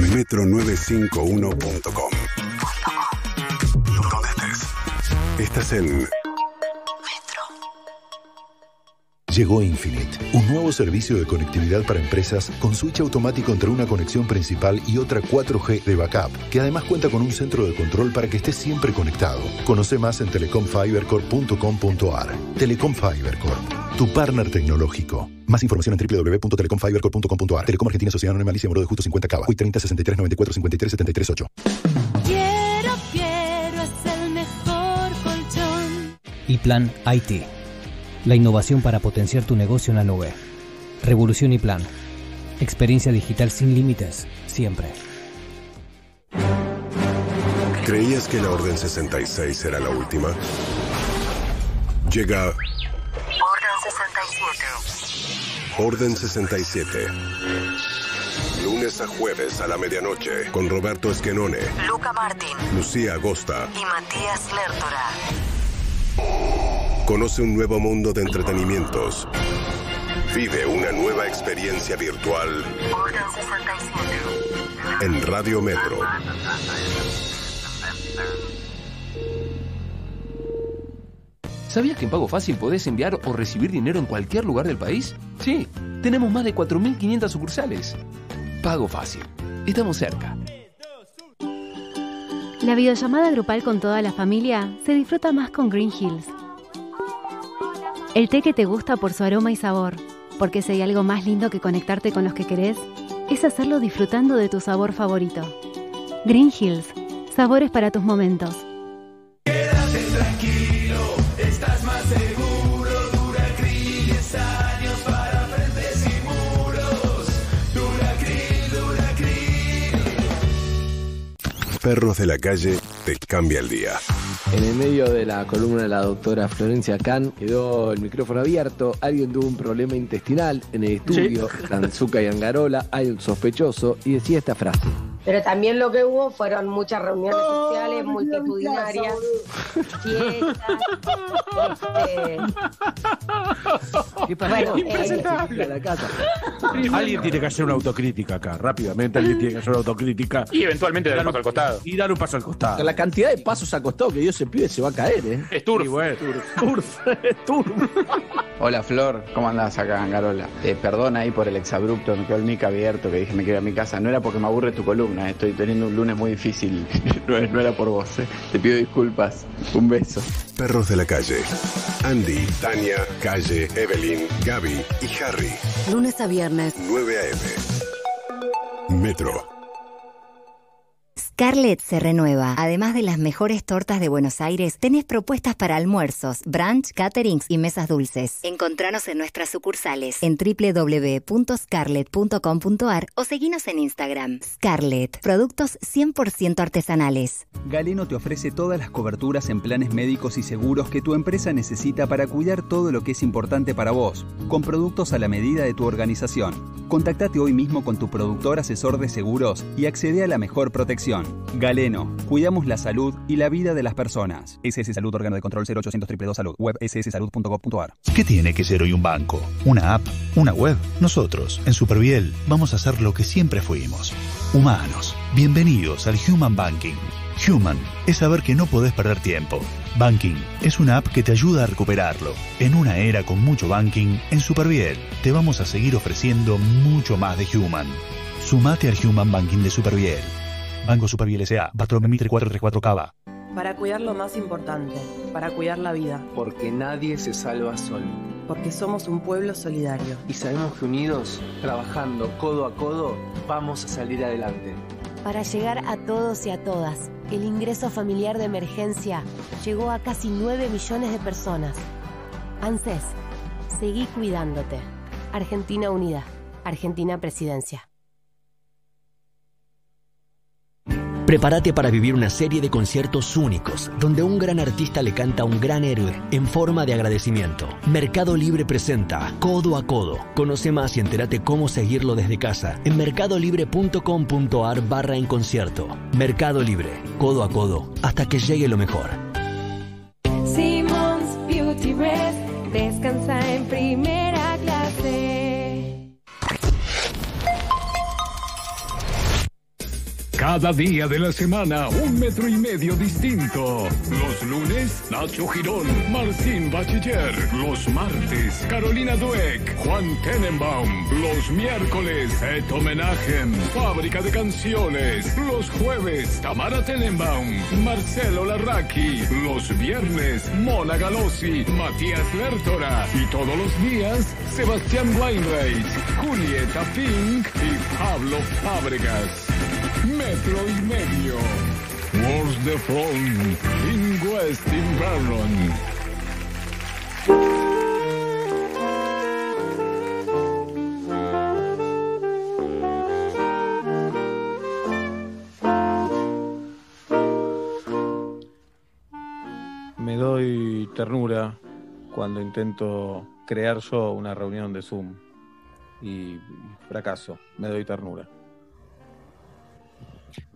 Metro951.com Donde estés. Estás en Llegó Infinite, un nuevo servicio de conectividad para empresas con switch automático entre una conexión principal y otra 4G de backup, que además cuenta con un centro de control para que estés siempre conectado. Conoce más en telecomfibercorp.com.ar. Telecom Fiber Corp, tu partner tecnológico. Más información en www.telecomfibercorp.com.ar. Telecom Argentina Sociedad Anónima Alicia Moro de Justo 50 Cava. 30 63 94 53 73 8. Quiero, quiero, es el mejor colchón. Y Plan IT. La innovación para potenciar tu negocio en la nube. Revolución y Plan. Experiencia digital sin límites, siempre. ¿Creías que la Orden 66 era la última? Llega Orden 67. Orden 67. Lunes a jueves a la medianoche con Roberto Esquenone, Luca Martín Lucía Agosta. y Matías Lertora. Conoce un nuevo mundo de entretenimientos. Vive una nueva experiencia virtual Orden 67. en Radio Metro. ¿Sabías que en Pago Fácil podés enviar o recibir dinero en cualquier lugar del país? Sí, tenemos más de 4.500 sucursales. Pago Fácil. Estamos cerca. La videollamada grupal con toda la familia se disfruta más con Green Hills. El té que te gusta por su aroma y sabor, porque si hay algo más lindo que conectarte con los que querés, es hacerlo disfrutando de tu sabor favorito. Green Hills, sabores para tus momentos. Perros de la calle te cambia el día. En el medio de la columna de la doctora Florencia Kahn quedó el micrófono abierto, alguien tuvo un problema intestinal en el estudio, Tanzuka y Angarola, hay un sospechoso y decía esta frase. Pero también lo que hubo fueron muchas reuniones sociales multitudinarias, fiestas. ¿Qué pasó? Bueno, eh, Alguien tiene que hacer una autocrítica acá, rápidamente alguien tiene que hacer una autocrítica. Y eventualmente dar un paso al costado. Y dar un paso al costado. La cantidad de pasos al costado que dio ese pibe se va a caer, ¿eh? Es turf. Y bueno, Turf, turf. Hola Flor, ¿cómo andás acá, Angarola? Eh, perdona ahí por el exabrupto, me quedó el mic abierto, que dije me quiero ir a mi casa. No era porque me aburre tu columna, Estoy teniendo un lunes muy difícil. No, no era por vos, ¿eh? Te pido disculpas. Un beso. Perros de la calle. Andy, Tania, Calle, Evelyn, Gaby y Harry. Lunes a viernes. 9 a.m. Metro. Scarlett se renueva. Además de las mejores tortas de Buenos Aires, tenés propuestas para almuerzos, brunch, caterings y mesas dulces. Encontranos en nuestras sucursales en www.scarlett.com.ar o seguinos en Instagram. Scarlett, productos 100% artesanales. Galeno te ofrece todas las coberturas en planes médicos y seguros que tu empresa necesita para cuidar todo lo que es importante para vos, con productos a la medida de tu organización. Contactate hoy mismo con tu productor asesor de seguros y accede a la mejor protección. Galeno, cuidamos la salud y la vida de las personas. SS Salud, órgano de control 0800 222 Salud, web sssalud.gov.ar. ¿Qué tiene que ser hoy un banco? ¿Una app? ¿Una web? Nosotros, en Superviel, vamos a hacer lo que siempre fuimos. Humanos. Bienvenidos al Human Banking. Human es saber que no podés perder tiempo. Banking es una app que te ayuda a recuperarlo. En una era con mucho banking, en Superviel te vamos a seguir ofreciendo mucho más de Human. Sumate al Human Banking de Superviel. Banco Superviel S.A. Bartolomé Mitre 434 Cava. Para cuidar lo más importante, para cuidar la vida. Porque nadie se salva solo. Porque somos un pueblo solidario. Y sabemos que unidos, trabajando codo a codo, vamos a salir adelante. Para llegar a todos y a todas, el ingreso familiar de emergencia llegó a casi 9 millones de personas. ANSES, seguí cuidándote. Argentina Unida, Argentina Presidencia. Prepárate para vivir una serie de conciertos únicos, donde un gran artista le canta a un gran héroe en forma de agradecimiento. Mercado Libre presenta Codo a Codo. Conoce más y entérate cómo seguirlo desde casa en mercadolibre.com.ar barra en concierto. Mercado Libre, codo a codo, hasta que llegue lo mejor. Beauty descansa en Cada día de la semana, un metro y medio distinto. Los lunes, Nacho Girón, Martín Bachiller. Los martes, Carolina Dueck, Juan Tenenbaum. Los miércoles, Et Homenagen, Fábrica de Canciones. Los jueves, Tamara Tenenbaum, Marcelo Larraqui. Los viernes, Mona Galosi, Matías Lertora. Y todos los días, Sebastián Weinreich, Julieta Pink y Pablo Fábregas. Metro y medio. Wars the Front in West in Berlin. Me doy ternura cuando intento crear yo una reunión de Zoom y fracaso. Me doy ternura.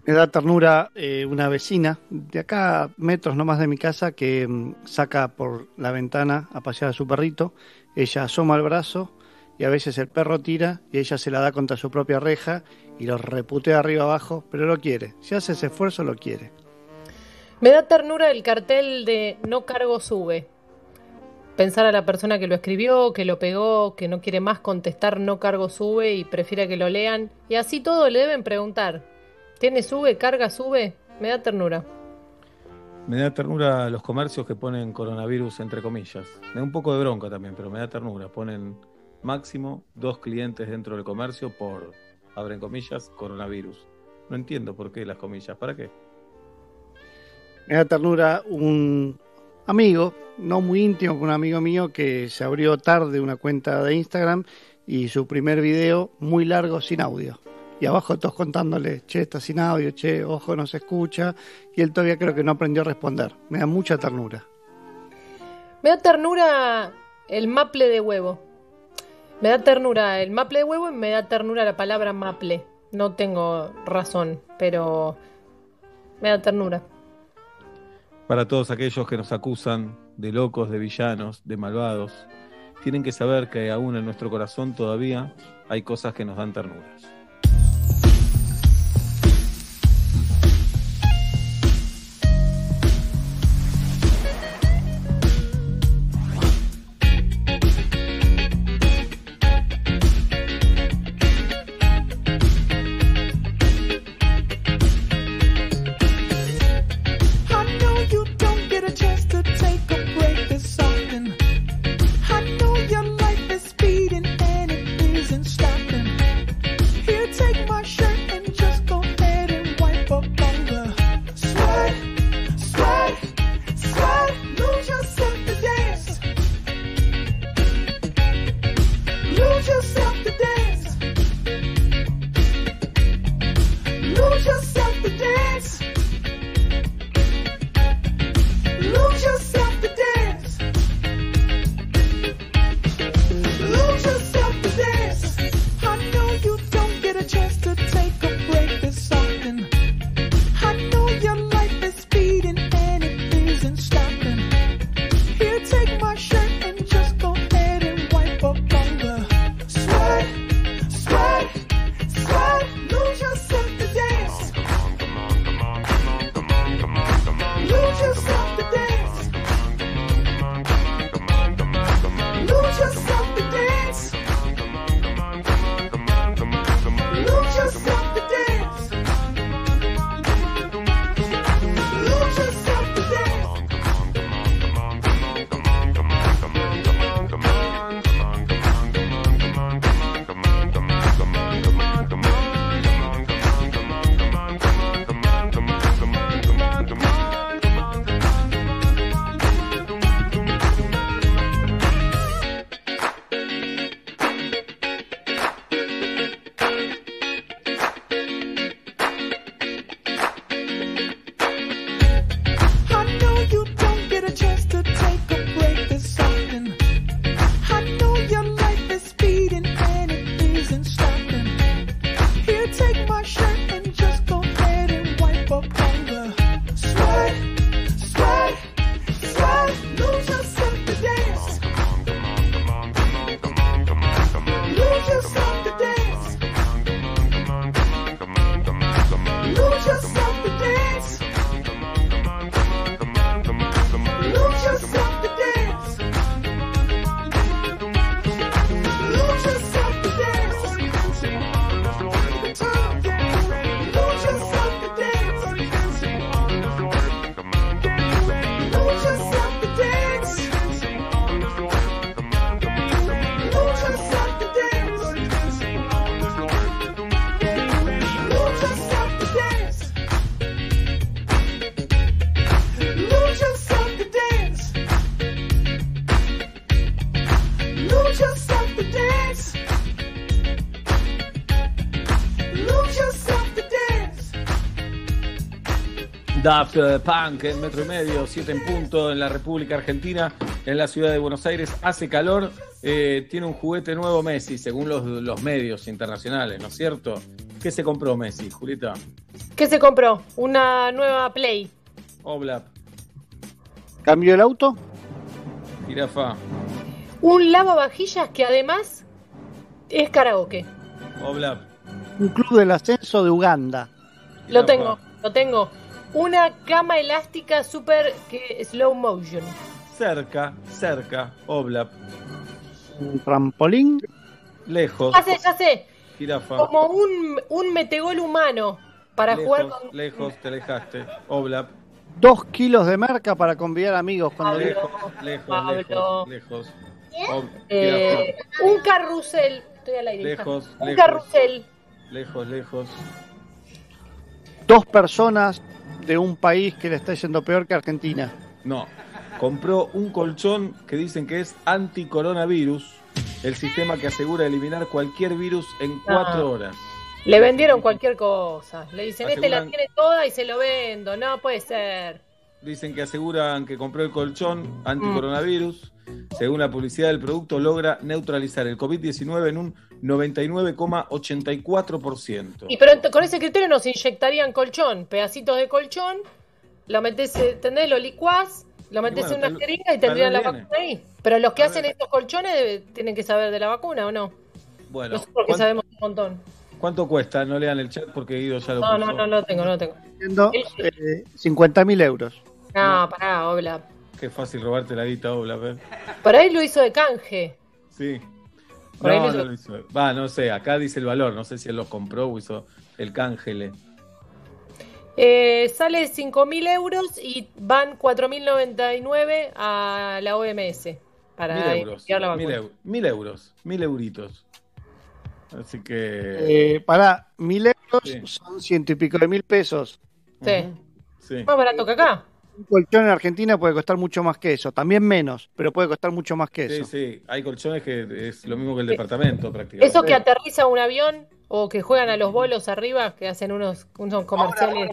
Me da ternura eh, una vecina de acá, metros nomás de mi casa, que mm, saca por la ventana a pasear a su perrito. Ella asoma el brazo y a veces el perro tira y ella se la da contra su propia reja y lo reputea arriba abajo, pero lo quiere. Si hace ese esfuerzo, lo quiere. Me da ternura el cartel de no cargo sube. Pensar a la persona que lo escribió, que lo pegó, que no quiere más contestar no cargo sube y prefiere que lo lean. Y así todo le deben preguntar. ¿Tiene sube, carga, sube? Me da ternura. Me da ternura los comercios que ponen coronavirus entre comillas. Me da un poco de bronca también, pero me da ternura. Ponen máximo dos clientes dentro del comercio por, abren comillas, coronavirus. No entiendo por qué las comillas. ¿Para qué? Me da ternura un amigo, no muy íntimo, un amigo mío que se abrió tarde una cuenta de Instagram y su primer video muy largo sin audio. Y abajo todos contándole, che, está sin audio, che, ojo, no se escucha. Y él todavía creo que no aprendió a responder. Me da mucha ternura. Me da ternura el maple de huevo. Me da ternura el maple de huevo y me da ternura la palabra maple. No tengo razón, pero me da ternura. Para todos aquellos que nos acusan de locos, de villanos, de malvados, tienen que saber que aún en nuestro corazón todavía hay cosas que nos dan ternuras. Daft Punk en metro y medio, 7 en punto en la República Argentina, en la ciudad de Buenos Aires. Hace calor, eh, tiene un juguete nuevo Messi, según los, los medios internacionales, ¿no es cierto? ¿Qué se compró Messi, Julita? ¿Qué se compró? Una nueva Play. Oblap, ¿Cambió el auto? Jirafa, Un lavavajillas que además es karaoke. Oblap. Un club del ascenso de Uganda. Lo tengo, lo tengo. Una cama elástica super que slow motion. Cerca, cerca, Oblap. Un trampolín. Lejos, Ya sé, ya sé. Jirafa. Como un, un metegol humano para jugar Lejos, con... lejos, te alejaste. Oblap. Dos kilos de merca para convidar amigos cuando Lejos, lejos, Pablo. lejos, lejos. Ob- Eh, un carrusel. Estoy al aire. Lejos, Un lejos. carrusel. Lejos, lejos. dos personas de un país que le está yendo peor que Argentina. No. Compró un colchón que dicen que es anticoronavirus, el sistema que asegura eliminar cualquier virus en cuatro horas. Le vendieron cualquier cosa. Le dicen, este la tiene toda y se lo vendo. No puede ser. Dicen que aseguran que compró el colchón anticoronavirus. Según la publicidad del producto, logra neutralizar el COVID-19 en un 99,84%. Y pero con ese criterio nos inyectarían colchón, pedacitos de colchón, lo metés, eh, ¿entendés? Lo licuás, lo bueno, en una tal- jeringa y tendrían la viene. vacuna ahí. Pero los que hacen estos colchones debe- tienen que saber de la vacuna o no. Bueno, Nosotros que ¿cuán- sabemos un montón. ¿cuánto cuesta? No lean el chat porque Guido ya lo No, puso. no, no, no lo tengo, no lo tengo. Eh, 50 mil euros. No, pará, obla. Qué fácil robarte la guita, Obla, a ver. Por ahí lo hizo de canje. Sí. Por ahí No, lo no hizo- lo hizo. Va, no sé, acá dice el valor, no sé si él los compró o hizo el cángele. Eh, sale 5.000 euros y van 4.099 a la OMS para Mil euros. la Mil, eu- mil euros. Mil euritos. Así que. Eh, para mil euros Sí. son ciento y pico de mil pesos. Sí. Sí. Más barato que acá. Un colchón en Argentina puede costar mucho más que eso. También menos, pero puede costar mucho más que Sí, eso. sí. Hay colchones que es lo mismo que el departamento prácticamente. Eso que aterriza un avión o que juegan a los bolos arriba, que hacen unos, unos comerciales.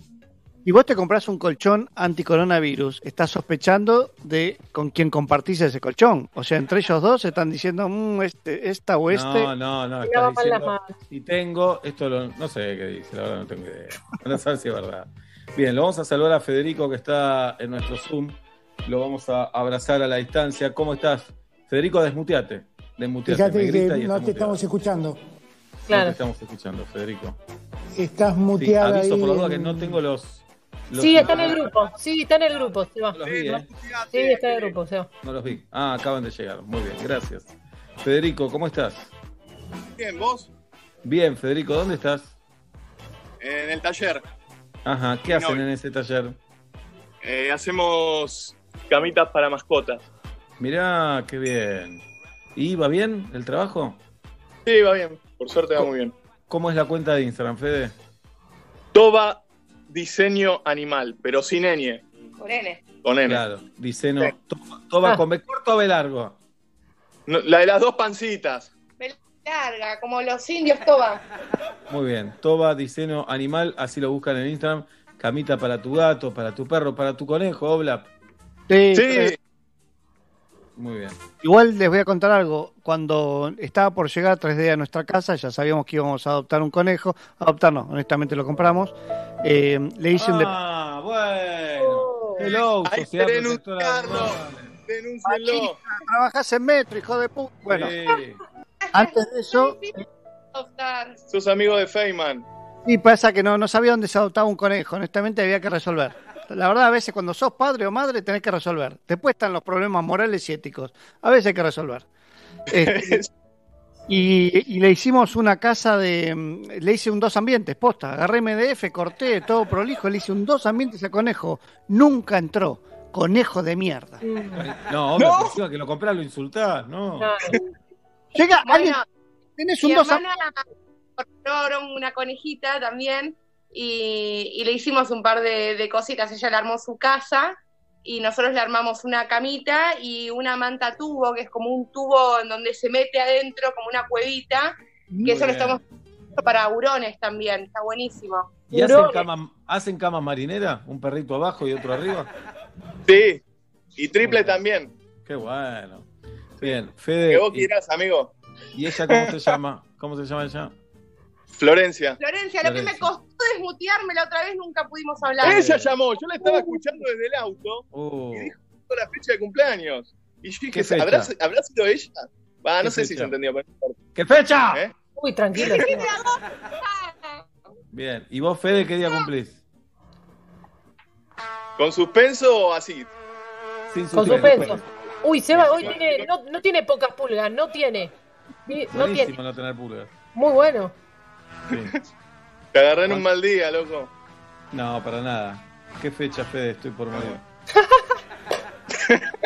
Si vos te compras un colchón anticoronavirus, estás sospechando de con quién compartís ese colchón. O sea, entre ellos dos están diciendo, "Mm, este, esta o este. No, no, no. Estás diciendo, y tengo, esto lo- no sé qué dice, la verdad no tengo idea. No sé si es verdad. Bien, lo vamos a saludar a Federico que está en nuestro Zoom. Lo vamos a abrazar a la distancia. ¿Cómo estás? Federico, desmuteate. Desmuteate. Fíjate que no te muteado. estamos escuchando. No Claro. te estamos escuchando, Federico. Estás Sí, muteada aviso ahí. por la duda que en- no tengo los. los- Sí, está en el grupo. Sí, está en el grupo. Se va. No los vi, ¿eh? Sí, está en el grupo. Se va. No los vi. Ah, acaban de llegar. Muy bien, gracias. Federico, ¿cómo estás? Bien, vos, Bien, Federico, ¿dónde estás? en el taller, Ajá, ¿qué hacen no. en ese taller? eh, hacemos camitas para mascotas. Mirá, qué bien. ¿Y va bien el trabajo? Sí, va bien, por suerte va muy bien. ¿Cómo es la cuenta de Instagram, Fede? Toba diseño animal, pero sin ñ, Por N. con N. Claro, diseño. Toba, toba Ah. con B corto o B largo. No, la de las dos pancitas. Como los indios toba. Muy bien. Toba, diseño animal, así lo buscan en Instagram. Camita para tu gato, para tu perro, para tu conejo, Obla. Sí, Sí, pero- Muy bien. Igual les voy a contar algo. Cuando estaba por llegar 3D a nuestra casa, ya sabíamos que íbamos a adoptar un conejo. Adoptar no, honestamente lo compramos. Eh, le hice Ah, bueno. Hello, hay que denunciarlo. Denúncienlo. Trabajas en metro, hijo de puta. Bueno, Sí. Antes de eso, Adoptar. Sos amigo de Feynman. sí pasa que no, no sabía dónde se adoptaba un conejo. Honestamente había que resolver. La verdad, a veces cuando sos padre o madre tenés que resolver. Después están los problemas morales y éticos. A veces hay que resolver. Este, y, y le hicimos una casa de. mm, Le hice un dos ambientes, posta. Agarré MDF, corté, todo prolijo. Le hice un dos ambientes a conejo. Nunca entró. Conejo de mierda. No, hombre, encima que lo comprás lo insultás, ¿no? Llega alguien. Bueno, Tenés mi un dos hermana compró una conejita también y, y le hicimos un par de, de cositas. Ella le armó su casa y nosotros le armamos una camita y una manta tubo, que es como un tubo en donde se mete adentro, como una cuevita, que eso lo estamos haciendo para hurones también. Está buenísimo. ¿Y hacen Hurones. cama, hacen cama marinera? ¿Un perrito abajo y otro arriba? Sí. Y triple también. Qué bueno. Bien, Que Fede. vos ¿Y, quieras, amigo. y ella cómo se llama? ¿Cómo se llama ella? Florencia. Florencia, lo que me costó desmutearme la otra vez nunca pudimos hablar. Ella llamó, yo la estaba escuchando desde el auto Uh, y dijo la fecha de cumpleaños. Y yo ¿Qué dije? ¿habrá, ¿habrá sido ella? Va, no ¿Qué sé si fecha? se entendió. pero. ¿Qué fecha? ¿Eh? Uy, tranquilo. Bien. ¿Y vos, Fede, qué día cumplís? ¿Con suspenso o así? Sin Con suspenso. Uy, Seba hoy tiene, no, no tiene pocas pulgas, no tiene. No Buenísimo tiene. no tener pulgas. Muy bueno. Sí. Te agarré en un mal día, loco. No, para nada. ¿Qué fecha, Fede? Estoy por morir.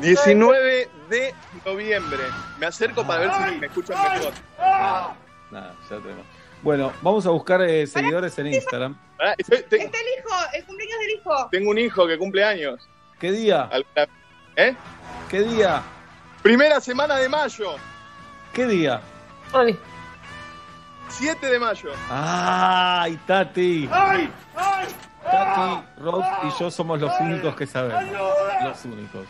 19 de noviembre. Me acerco para ver si me escuchan mejor. Nada, ya tenemos. Bueno, vamos a buscar eh, seguidores en Instagram. Pará, estoy- te- Está el hijo, el cumpleaños del hijo. tengo un hijo que cumple años. ¿Qué día? ¿Eh? ¿Qué día? Primera semana de mayo. ¿Qué día? Ay, 7 de mayo. ¡Ay, Tati! Tati, Rose y yo somos los únicos que sabemos. Los únicos.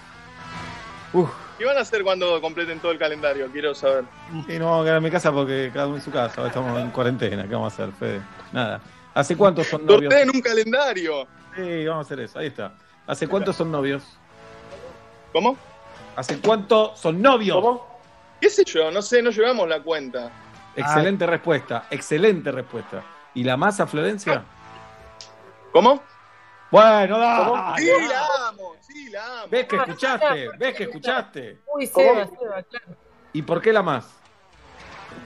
Uf. ¿Qué van a hacer cuando completen todo el calendario? Quiero saber. Y no vamos a quedar en mi casa porque cada uno en su casa. Estamos en cuarentena. ¿Qué vamos a hacer, Fede? Nada. ¿Hace cuántos son novios? Sorteen un calendario. Sí, vamos a hacer eso. Ahí está. ¿Hace cuántos son novios? ¿Cómo? ¿Hace cuánto son novios? ¿Qué sé yo? No sé, no llevamos la cuenta. Excelente respuesta. Excelente respuesta. ¿Y la masa, Florencia? ¿Cómo? Bueno, da. Sí, la amo, sí, la amo. ¿Ves que escuchaste? ¿Ves que escuchaste? uy, Seba, Seba, claro. ¿Y por qué la más?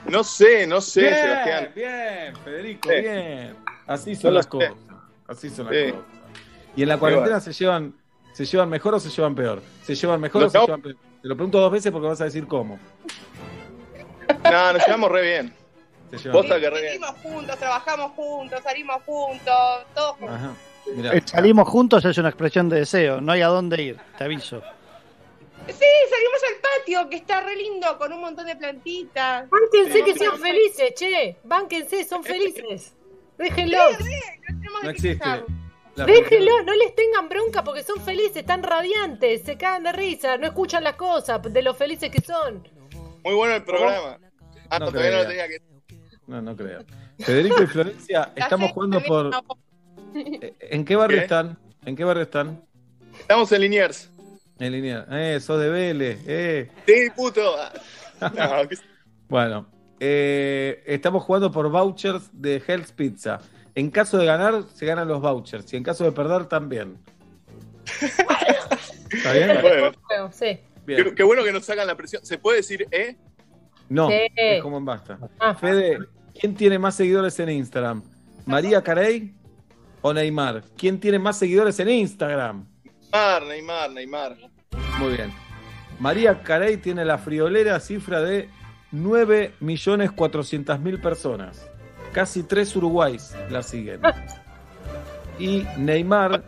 No sé, no sé, bien, Sebastián. bien, Federico, Sí. bien. Así son las sé. cosas. Así son las cosas. ¿Y en la cuarentena se llevan, se llevan mejor o se llevan peor? ¿Se llevan mejor o se llevan peor? Te lo pregunto dos veces porque vas a decir cómo. No, nos llevamos re bien. Se llevan peor. que re bien. Juntos, trabajamos juntos, salimos juntos, todos juntos. Ajá. Mirá. El salimos juntos es una expresión de deseo, no hay a dónde ir, te aviso. Sí, salimos al patio, que está re lindo, con un montón de plantitas. Bánquense que Sí. sean felices, che. Bánquense, son felices. Déjenlos. No existe. La Déjenlos, no les tengan bronca porque son felices, están radiantes, se cagan de risa, no escuchan las cosas de lo felices que son. Muy bueno el programa. Ah, No no, todavía no lo creía. tenía que. No, no creo. Federico y Florencia, estamos jugando por. Eh, ¿En qué barrio ¿Qué? están? ¿En qué barrio están? Estamos en Liniers. En línea. Eh, sos de Vélez. Eh. Sí, puto. No, que- Bueno, eh, estamos jugando por vouchers de Hell's Pizza. En caso de ganar, se ganan los vouchers. Y en caso de perder, también. ¿Está bien? Bueno, Bueno, sí. Bien. qué, qué bueno que nos sacan la presión. ¿Se puede decir eh? No, Sí. es como en basta. Ah. Fede, ¿quién tiene más seguidores en Instagram? ¿María Carey o Neymar? ¿Quién tiene más seguidores en Instagram? Neymar, Neymar, Neymar. Muy bien. María Carey tiene la friolera cifra de 9.400.000 personas. Casi tres Uruguays la siguen. Y Neymar,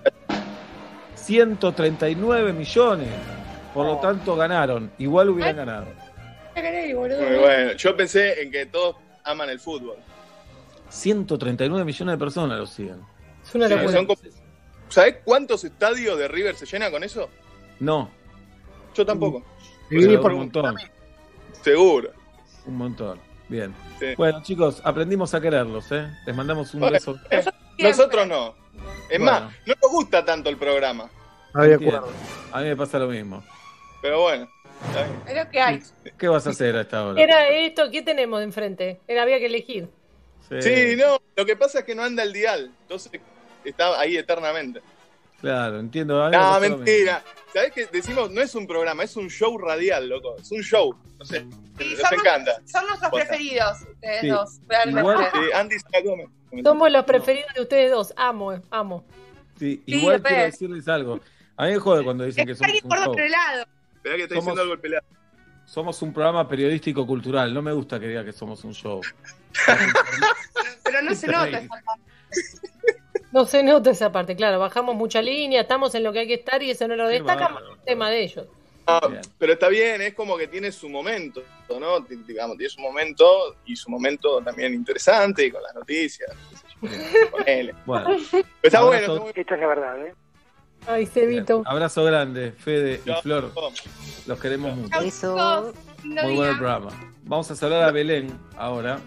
139 millones. Por lo tanto, ganaron. Igual hubieran ganado. Caray, boludo. Muy bueno. Yo pensé en que todos aman el fútbol. 139 millones de personas lo siguen. Es una Sí, locura. como- ¿Sabés cuántos estadios de River se llenan con eso? No. Yo tampoco. Por un montón. Seguro. Un montón. Bien. Sí. Bueno, chicos, aprendimos a quererlos, ¿eh? Les mandamos un Bueno, beso. eh, Nosotros no. Es Bueno. más, no nos gusta tanto el programa. Acuerdo. A mí me pasa lo mismo. Pero bueno. hay. ¿Qué vas a hacer a esta hora? Era esto, ¿qué tenemos de enfrente? Era, había que elegir. Sí, no. Lo que pasa es que no anda el dial. Entonces está ahí eternamente. Claro, entiendo. No, mentira. ¿Sabés qué decimos? No es un programa, es un show radial, loco. Es un show. No sé. Sí, Nos somos- encanta. Son nuestros Posta. preferidos, ustedes Sí. dos, realmente. Igual- Andy se. Somos los preferidos de ustedes dos. Amo, eh, amo. Sí, igual quiero decirles algo. A mí me jode cuando dicen que Es somos un por show. otro lado. Esperá que está Somos- diciendo algo el pelado. Somos un programa periodístico cultural. No me gusta que diga que somos un show. Pero no se nota. No se nota esa parte, claro. Bajamos mucha línea, estamos en lo que hay que estar y eso no lo destaca, bárbaro. es tema de ellos. Ah, pero está bien, es como que tiene su momento, ¿no? T- Digamos, tiene su momento y su momento también interesante y con las noticias. sé yo, ponele. Bueno, está Abrazo. bueno, está. Esto es la verdad, ¿eh? Ay, Cebito. abrazo grande, Fede y Flor. Los queremos mucho. Eso. Muy bueno el programa. Vamos a saludar a Belén ahora,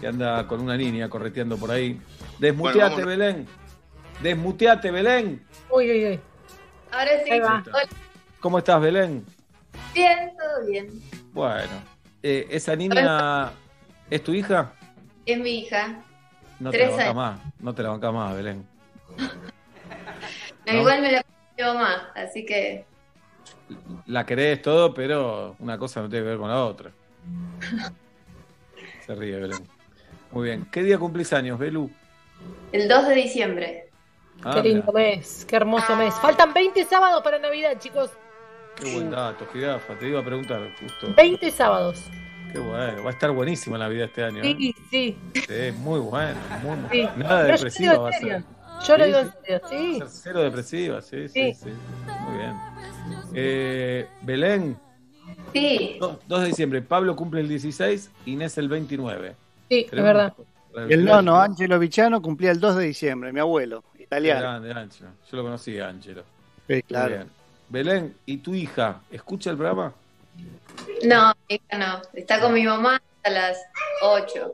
que anda con una niña correteando por ahí. Desmuteate, Bueno, Belén. Desmuteate, Belén. Uy, uy, uy. Ahora sí. Ahí va. Hola. ¿Cómo estás, Belén? Bien, todo bien. Bueno, eh, ¿esa niña es tu hija? Es mi hija. No te Tres la bancas años. más, no te la bancas más, Belén. No, Igual me la llevo más, así que La querés todo, pero una cosa no tiene que ver con la otra. Se ríe, Belén. Muy bien. ¿Qué día cumplís años, Belu? El 2 de diciembre. Ah, qué lindo mes, qué hermoso mes. Faltan 20 sábados para Navidad, chicos. Qué buen dato, jirafa. Te iba a preguntar justo. 20 sábados. Qué bueno. Va a estar buenísima la vida este año. ¿eh? Sí, sí. Sí, muy bueno. Muy, Sí. Nada yo depresiva va a ser. Yo lo digo en sí. serio, sí. Va a ser Cero depresiva, sí, sí, Sí. sí. Muy bien. Eh, Belén, Sí, 2 de diciembre. Pablo cumple el 16, Inés el 29. Sí, es verdad. El nono, Angelo Viciano, cumplía el 2 de diciembre, mi abuelo, italiano. grande, Ángelo. Yo lo conocí, Ángelo. Sí, claro. bien. Belén, ¿y tu hija escucha el programa? no, mi hija no. Está con mi mamá a las 8.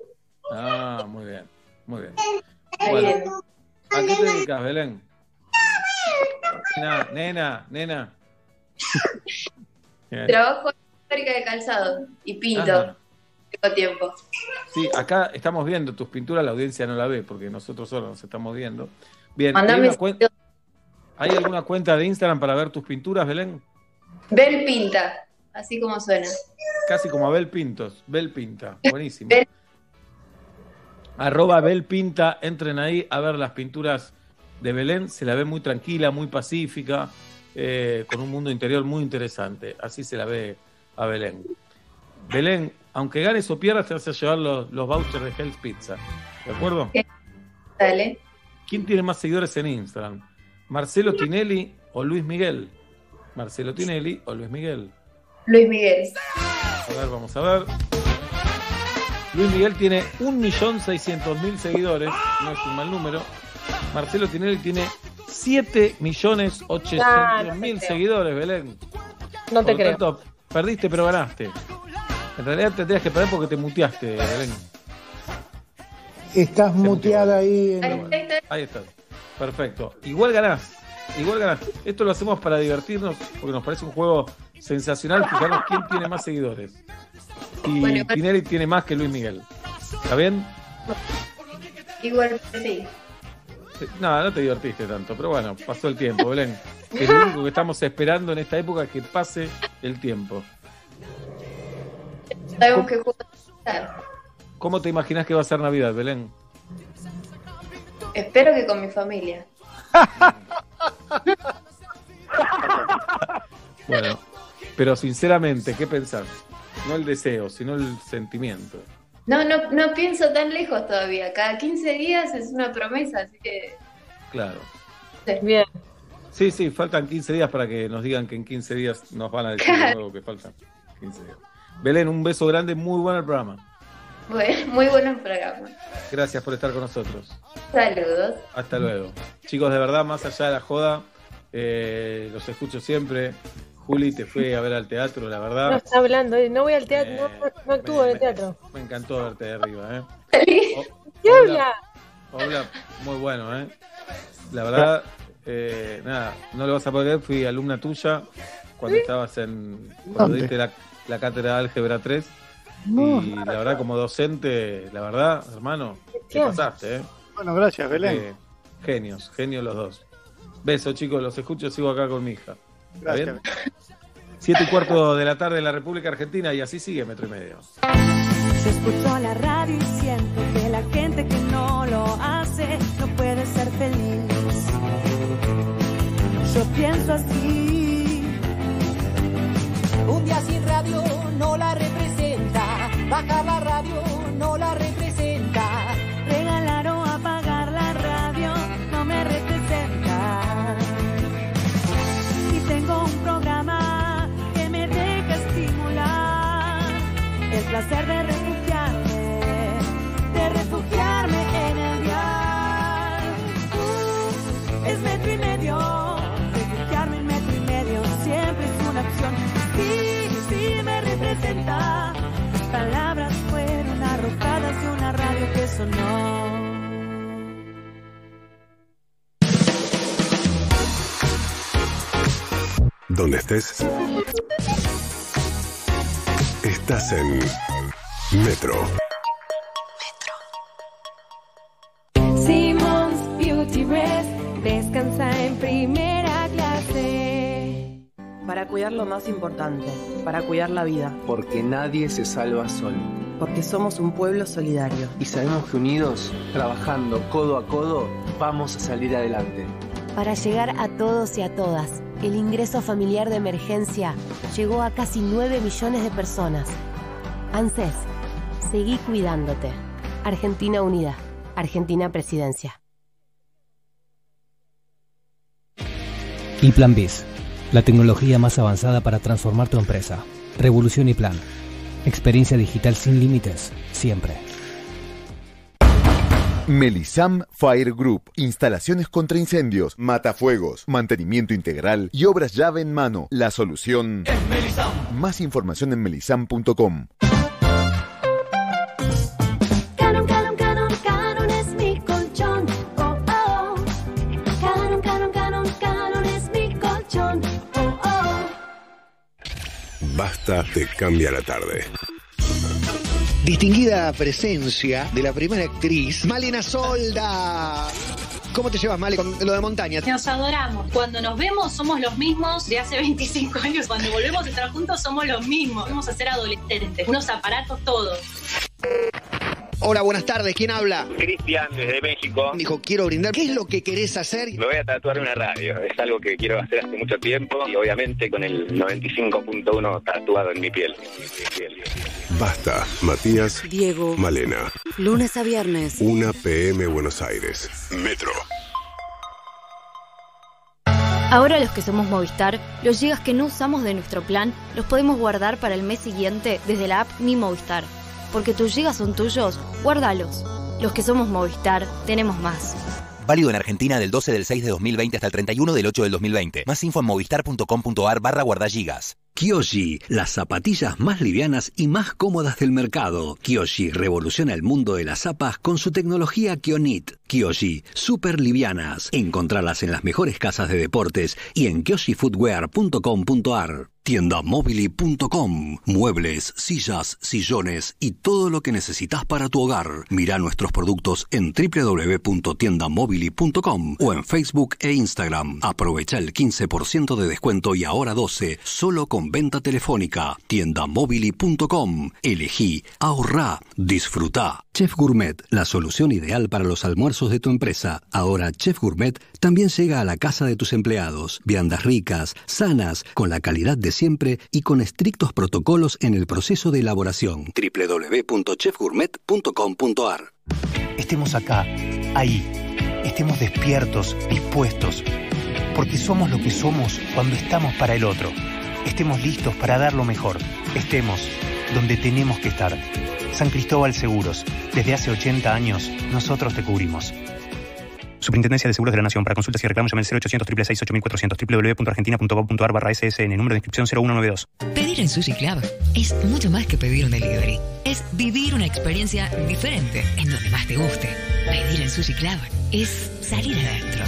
Ah, muy bien, muy bien. Bueno. ¿a qué te dedicas, Belén? Nena, nena, nena. Trabajo en la fábrica de calzado y pinto. Ajá. Tengo tiempo. Sí, acá estamos viendo tus pinturas, la audiencia no la ve porque nosotros solo nos estamos viendo. Bien, ¿hay, una cuen- ¿hay alguna cuenta de Instagram para ver tus pinturas, Belén? Bel pinta, así como suena. Casi como Abel Pintos, Bel Pinta, buenísimo. Bel- Arroba Bel Pinta, entren ahí a ver las pinturas de Belén, se la ve muy tranquila, muy pacífica, eh, con un mundo interior muy interesante, así se la ve a Belén. Belén, aunque ganes o pierdas, te vas a llevar los, los vouchers de Hell's Pizza, ¿de acuerdo? Dale. ¿Quién tiene más seguidores en Instagram? ¿Marcelo Tinelli o Luis Miguel? Marcelo Tinelli o Luis Miguel. Luis Miguel. A ver, vamos a ver. Luis Miguel tiene 1.600.000 seguidores, no es un mal número. Marcelo Tinelli tiene 7.800.000 Ah, no creo. seguidores, Belén. No te Por creo. tanto, perdiste pero ganaste. En realidad te tenías que perder porque te muteaste, Belén. Estás muteada ahí. en- Ahí está. Perfecto. Igual ganás. Igual ganás. Esto lo hacemos para divertirnos porque nos parece un juego sensacional. Fijarnos quién tiene más seguidores. Y Bueno, Tinelli tiene más que Luis Miguel. ¿Está bien? Igual que sí. No, no te divertiste tanto, pero bueno, pasó el tiempo, Belén. Es lo único que estamos esperando en esta época que pase el tiempo. Sabemos que juego a estar. ¿Cómo te imaginas que va a ser Navidad, Belén? Espero que con mi familia. Bueno, pero sinceramente, ¿qué pensás? No el deseo, sino el sentimiento. No, no, no pienso tan lejos todavía. Cada 15 días es una promesa, así que. Claro. Bien. Sí, sí, faltan 15 días para que nos digan que en 15 días nos van a decir de nuevo que faltan 15 días. Belén, un beso grande, muy bueno el programa. Bueno, muy bueno el programa. Gracias por estar con nosotros. Saludos. Hasta luego. Chicos, de verdad, más allá de la joda, eh, los escucho siempre. Juli, te fui a ver al teatro, la No verdad. está hablando, eh, no voy al teatro, no, no, no actúo en el teatro. Me encantó verte de arriba, ¿eh? ¿Qué habla? Hola, muy bueno, ¿eh? La verdad, eh, nada, no lo vas a poder fui alumna tuya cuando estabas en. cuando ¿Dónde? diste la, la cátedra de Álgebra 3. No. Y la verdad, como docente, la verdad, hermano, te ¿Qué? pasaste, ¿eh? Bueno, gracias, Belén. Eh, genios, genios los dos. Besos, chicos, los escucho, sigo acá con mi hija. ¿Está Gracias. bien? Siete y cuarto de la tarde en la República Argentina y así sigue metro y medio. Yo escucho la radio y siento que la gente que no lo hace no puede ser feliz. Yo pienso así. Un día sin radio no la representa, bajar la radio no la representa. Regalar o apagar la radio no me representa. Y tengo un programa que me deja estimular el placer de donde estés. Estás en Metro. Simmons Beauty Rest descansa en primera clase. Para cuidar lo más importante, para cuidar la vida. Porque nadie se salva solo. Porque somos un pueblo solidario. Y sabemos que unidos, trabajando codo a codo, vamos a salir adelante. Para llegar a todos y a todas, el ingreso familiar de emergencia llegó a casi 9 millones de personas. ANSES, seguí cuidándote. Argentina Unida, Argentina Presidencia. Y Plan BIS, la tecnología más avanzada para transformar tu empresa. Revolución y Plan. Experiencia digital sin límites, siempre. Melisam Fire Group. Instalaciones contra incendios, matafuegos, mantenimiento integral y obras llave en mano. La solución es Melisam. Más información en melisam.com. Canon, Canon, Canon, Canon es mi colchón. Oh, oh. Canon, Canon, Canon, Canon es mi colchón. Oh, oh. Basta te cambia la tarde. Distinguida presencia de la primera actriz, Malena Solda. ¿Cómo te llevas, Male, con lo de montaña? Nos adoramos. Cuando nos vemos somos los mismos de hace 25 años. Cuando volvemos a estar juntos somos los mismos. Vamos a ser adolescentes, unos aparatos todos. Hola, buenas tardes. ¿Quién habla? Cristian, desde México. Dijo, quiero brindar. ¿Qué es lo que querés hacer? Me voy a tatuar una radio. Es algo que quiero hacer hace mucho tiempo y obviamente con el 95.1 tatuado en mi piel. Basta, Matías, Diego, Malena. lunes a viernes. 1 PM Buenos Aires. Metro. Ahora los que somos Movistar, los gigas que no usamos de nuestro plan los podemos guardar para el mes siguiente desde la app Mi Movistar. Porque tus gigas son tuyos, guárdalos. Los que somos Movistar, tenemos más. Válido en Argentina del 12 del 6 de 2020 hasta el 31 del 8 del 2020. Más info en movistar.com.ar barra guardagigas. Kyoshi, las zapatillas más livianas y más cómodas del mercado. Kyoshi revoluciona el mundo de las zapas con su tecnología Kionit. Kyoshi, super livianas. Encontralas en las mejores casas de deportes y en kyoshifootwear.com.ar. Tiendamobili.com. Muebles, sillas, sillones y todo lo que necesitas para tu hogar. Mira nuestros productos en www.tiendamobili.com o en Facebook e Instagram. Aprovecha el 15% de descuento y ahora 12 solo con venta telefónica. Tiendamobili.com. Elegí, ahorrá, disfruta. Chef Gourmet, la solución ideal para los almuerzos de tu empresa. Ahora Chef Gourmet también llega a la casa de tus empleados. Viandas ricas, sanas, con la calidad de siempre y con estrictos protocolos en el proceso de elaboración. www.chefgourmet.com.ar Estemos acá, ahí. Estemos despiertos, dispuestos. Porque somos lo que somos cuando estamos para el otro. Estemos listos para dar lo mejor. Estemos donde tenemos que estar. San Cristóbal Seguros. Desde hace 80 años, nosotros te cubrimos. Superintendencia de Seguros de la Nación. Para consultas y reclamos llame al 0800 666 8400 www.argentina.gov.ar barra SSN. Número de inscripción 0192. Pedir en Sushi Club es mucho más que pedir un delivery. Es vivir una experiencia diferente en donde más te guste. Pedir en Sushi Club es salir adentro.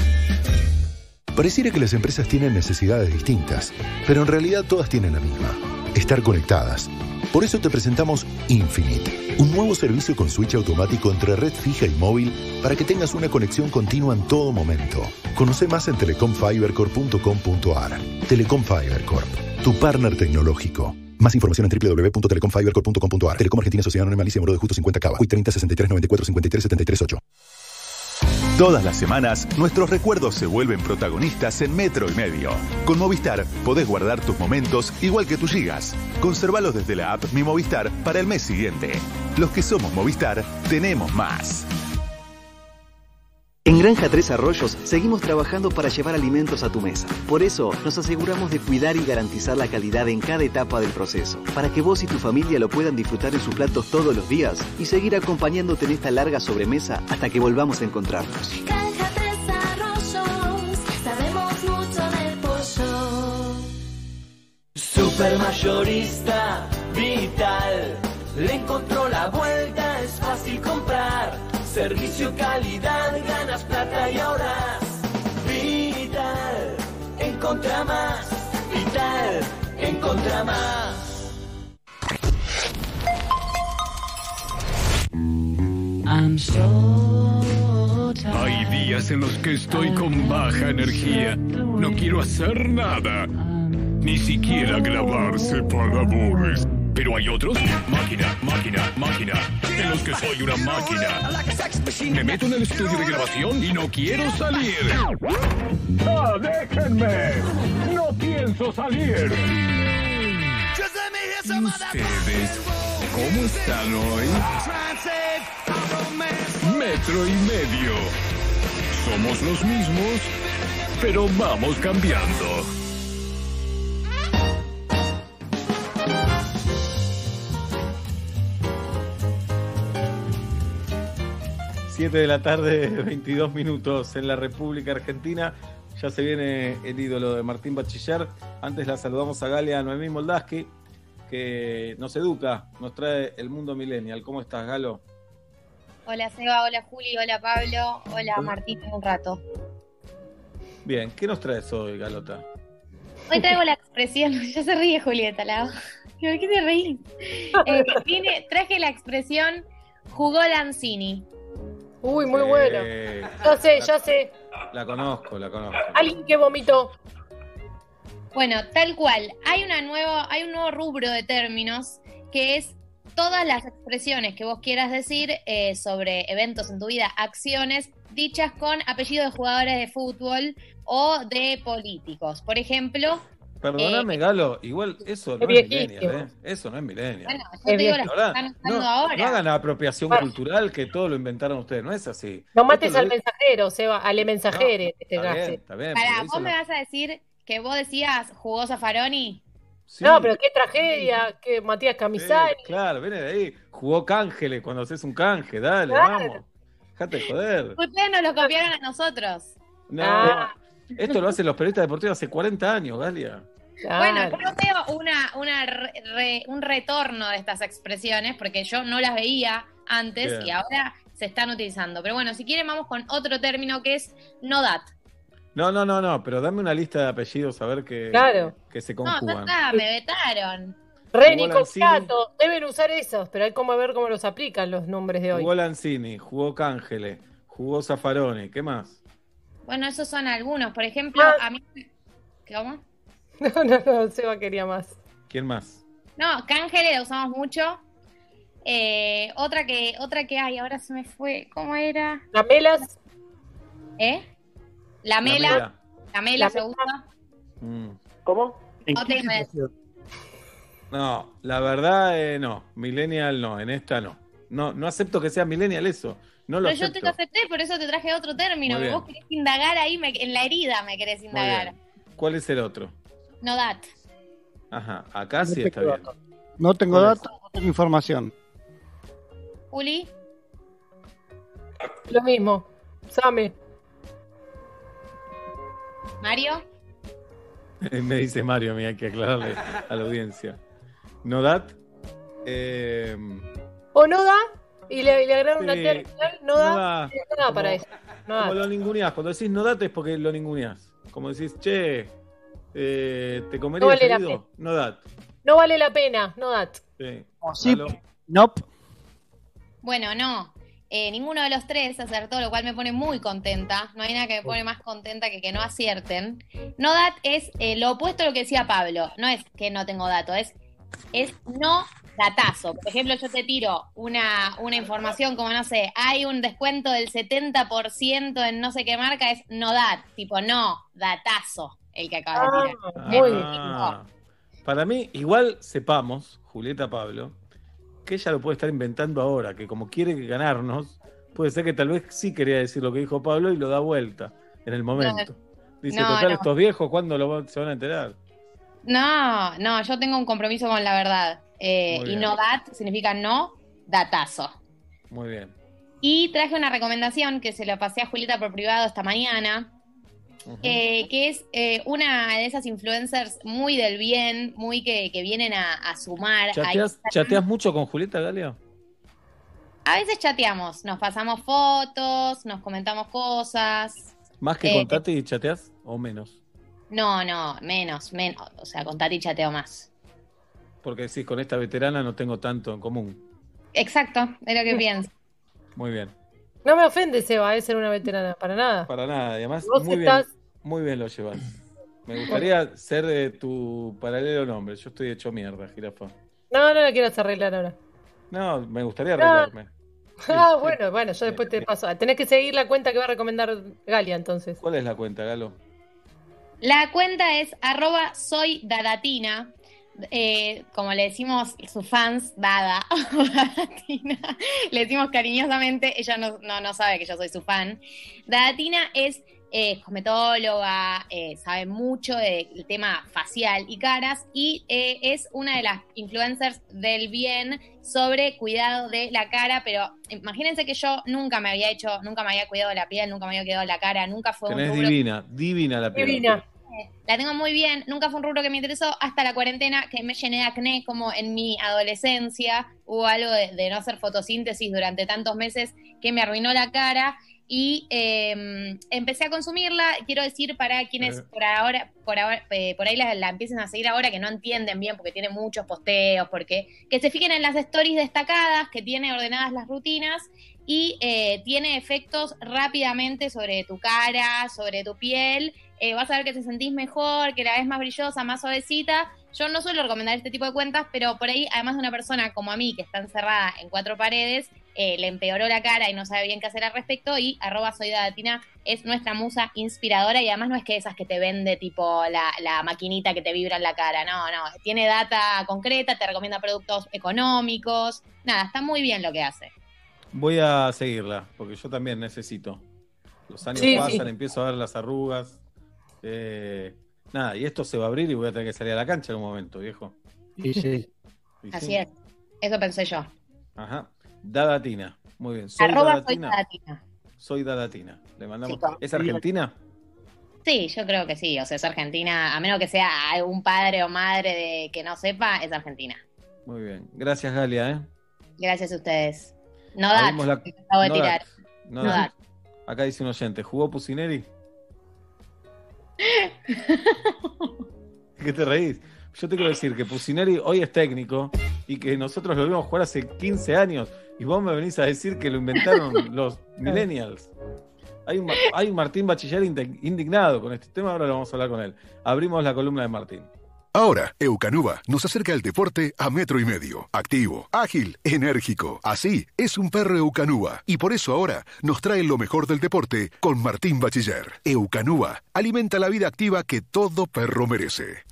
Pareciera que las empresas tienen necesidades distintas, pero en realidad todas tienen la misma, estar conectadas. Por eso te presentamos Infinite, un nuevo servicio con switch automático entre red fija y móvil para que tengas una conexión continua en todo momento. Conoce más en telecomfibercorp.com.ar. Telecom Fiber Corp, tu partner tecnológico. Más información en www.telecomfibercorp.com.ar. Telecom Argentina Sociedad Anónima Alicia Moro de Justo 50 Cava. 30 63 94 53 73 8. Todas las semanas, nuestros recuerdos se vuelven protagonistas en Metro y Medio. Con Movistar podés guardar tus momentos igual que tus gigas. Conservalos desde la app Mi Movistar para el mes siguiente. Los que somos Movistar, tenemos más. En Granja Tres Arroyos seguimos trabajando para llevar alimentos a tu mesa. Por eso nos aseguramos de cuidar y garantizar la calidad en cada etapa del proceso, para que vos y tu familia lo puedan disfrutar en sus platos todos los días y seguir acompañándote en esta larga sobremesa hasta que volvamos a encontrarnos. Granja Tres Arroyos, sabemos mucho de pollo. Supermayorista Vital le encontró la vuelta, es fácil comprar. Servicio, calidad, ganas plata y ahorras. Vital, encontra más. Vital contra más. Hay días en los que estoy con baja energía. No quiero hacer nada. Ni siquiera grabarse para labores. Pero hay otros, máquina, máquina, máquina, en los que soy una máquina. Me meto en el estudio de grabación y no quiero salir. ¡Ah, déjenme! ¡No pienso salir! ¿Y ustedes cómo están hoy? Metro y medio. Somos los mismos, pero vamos cambiando. Siete de la tarde, 22 minutos en la República Argentina. Ya se viene el ídolo de Martín Bachiller. Antes la saludamos a Galia Noemí Moldaski, que nos educa, nos trae el mundo millennial. ¿Cómo estás, Galo? Hola Seba, hola Juli, hola Pablo, hola Martín un rato. Bien, ¿qué nos traes hoy, Galota? Hoy traigo la expresión, ya se ríe Julieta, la... ¿por qué te reís? Eh, traje la expresión jugó Lanzini. Uy, muy Sí. bueno. Ya sé, ya sé. La conozco, la conozco. Alguien que vomitó. Bueno, tal cual. Hay una nueva, hay un nuevo rubro de términos que es todas las expresiones que vos quieras decir eh, sobre eventos en tu vida, acciones dichas con apellido de jugadores de fútbol o de políticos. Por ejemplo, Perdóname, Galo, igual eso no Es millennial, ¿eh? Eso no es millennial. bueno, yo te digo las que Ahora, están usando no, ahora. no hagan apropiación Bueno. cultural que todo lo inventaron ustedes, no es así. No mates al mensajero, Seba, al mensajero en este Está caso. bien, está bien. Pero vos me no- vas a decir que vos decías jugó Zaffaroni. Sí. No, pero qué tragedia, que Matías Sí, Camisari. claro, viene de ahí. Jugó cángeles cuando haces un canje, dale, Claro. vamos. Dejate de joder. Ustedes nos lo copiaron a nosotros. No, Ah. Esto lo hacen los periodistas deportivos hace 40 años, Galia. Bueno, yo veo una, una re- re- un retorno de estas expresiones porque yo no las veía antes Bien. y ahora se están utilizando. Pero bueno, si quieren vamos con otro término que es no dat. No, no, no, no, pero dame una lista de apellidos a ver que, Claro. que se No, conjugan. está, me vetaron. Reni. Confiato, deben usar esos, pero hay como ver cómo los aplican los nombres de hoy. Jugó Lanzini, jugó Cángele, jugó Zaffaroni, ¿qué más? Bueno, esos son algunos. Por ejemplo, Ah. a mí... ¿Cómo? No, no, no, Seba quería más. ¿Quién más? No, Cángele la usamos mucho. Eh, otra que otra que hay, ahora se me fue. ¿Cómo era? Lamelas, ¿Eh? La mela. mela. La mela La se usa. Mm. ¿Cómo? Que- No, la verdad eh, no. Millennial no, en esta no. No, no acepto que sea millennial eso. No lo Pero yo te lo acepté, por eso te traje otro término. Vos querés indagar ahí me- en la herida, me querés indagar. ¿Cuál es el otro? No dat. Ajá, acá sí está bien. No tengo datos, no tengo información. Juli, lo mismo. Same. Mario, Me dice Mario, a mí hay que aclararle a la audiencia. Nodat. Eh, O no da, y le, le agregaron una Sí, T al final, no da, no da. no da para Como- eso. No da. como lo ninguneás. Cuando decís Nodat es porque lo ninguneás. Como decís, che, eh, ¿te comerías No vale la el hígado? Nodat. No vale la pena, no da. Sí. Sí, Galo. nope. bueno, no. Eh, ninguno de los tres acertó, lo cual me pone muy contenta. No hay nada que me pone más contenta que que no acierten. No dat es eh, lo opuesto a lo que decía Pablo. No es que no tengo dato, es, es no datazo. Por ejemplo, yo te tiro una, una información como, no sé, hay un descuento del 70% en no sé qué marca, es no dat. Tipo, no, datazo, el que acabas de tirar. muy Ah, Para mí, igual sepamos, Julieta Pablo, que ella lo puede estar inventando ahora, que como quiere ganarnos, puede ser que tal vez sí quería decir lo que dijo Pablo y lo da vuelta en el momento. Dice, no, total, no. estos viejos, ¿cuándo lo se van a enterar? No, no, yo tengo un compromiso con la verdad. Eh, y no dat significa no, datazo. Muy bien. Y traje una recomendación que se la pasé a Julieta por privado esta mañana, eh, que es eh, una de esas influencers muy del bien, muy que, que vienen a, a sumar. ¿Chateas, mucho con Julieta Galia? A veces chateamos, nos pasamos fotos, nos comentamos cosas. ¿Más que Eh, con Tati chateas o menos? No, no, menos, menos. O sea, con Tati chateo más. Porque decís, con esta veterana no tengo tanto en común. Exacto, es lo que pienso. Muy bien. No me ofende, Seba, es ser una veterana, para nada. Para nada, y además muy estás- bien, muy bien lo llevas. Me gustaría ser de tu paralelo nombre. Yo estoy hecho mierda, jirafa. No, no la quiero hacer arreglar ahora. No, me gustaría No. arreglarme. Ah, bueno, bueno, yo después te paso. Tenés que seguir la cuenta que va a recomendar Galia, entonces. ¿Cuál es la cuenta, Galo? La cuenta es arroba soy dadatina. Eh, como le decimos sus fans, Dada, Dadatina, le decimos cariñosamente, ella no, no, no sabe que yo soy su fan. Dadatina es eh, cosmetóloga, eh, sabe mucho del tema facial y caras y eh, es una de las influencers del bien sobre cuidado de la cara, pero imagínense que yo nunca me había hecho, nunca me había cuidado la piel, nunca me había cuidado la cara, nunca fue un Tenés rubro divina, divina la piel. Divina. La tengo muy bien, nunca fue un rubro que me interesó hasta la cuarentena, que me llené de acné como en mi adolescencia, hubo algo de, de no hacer fotosíntesis durante tantos meses que me arruinó la cara y eh, empecé a consumirla, quiero decir para quienes Eh. por ahora, por ahora, eh, por ahí la, la empiecen a seguir ahora que no entienden bien porque tiene muchos posteos, porque que se fijen en las stories destacadas, que tiene ordenadas las rutinas y eh, tiene efectos rápidamente sobre tu cara, sobre tu piel. Eh, vas a ver que te sentís mejor, que la ves más brillosa, más suavecita. Yo no suelo recomendar este tipo de cuentas, pero por ahí, además de una persona como a mí, que está encerrada en cuatro paredes, eh, le empeoró la cara y no sabe bien qué hacer al respecto. Y arroba soy es nuestra musa inspiradora y además no es que esas que te vende tipo la, la maquinita que te vibra en la cara, no, no, tiene data concreta, te recomienda productos económicos, nada, está muy bien lo que hace. Voy a seguirla, porque yo también necesito. Los años Sí, pasan, sí. empiezo a ver las arrugas. Eh, nada, y esto se va a abrir y voy a tener que salir a la cancha en un momento, viejo. Y sí. Y Así sí. es, eso pensé yo. Ajá. Dadatina. Muy bien. Soy Arroba soy Dadatina. Dadatina. Soy Dadatina. Le mandamos. Sí, ¿Es argentina? Sí, yo creo que sí, o sea, es Argentina, a menos que sea algún padre o madre de que no sepa, es Argentina. Muy bien. Gracias, Galia, ¿eh? Gracias a ustedes. No da, la- acabo de no tirar. dat, no No dat. dat. Acá dice un oyente, ¿jugó Pusineri? ¿Qué te reís? Yo te quiero decir que Pusineri hoy es técnico y que nosotros lo vimos jugar hace 15 años y vos me venís a decir que lo inventaron los millennials. Hay un, hay un Martín Bachiller indi- indignado con este tema, ahora lo vamos a hablar con él. Abrimos la columna de Martín. Ahora, Eucanuba nos acerca el deporte a metro y medio. Activo, ágil, enérgico. Así es un perro Eucanuba. Y por eso ahora nos trae lo mejor del deporte con Martín Bachiller. Eucanuba alimenta la vida activa que todo perro merece.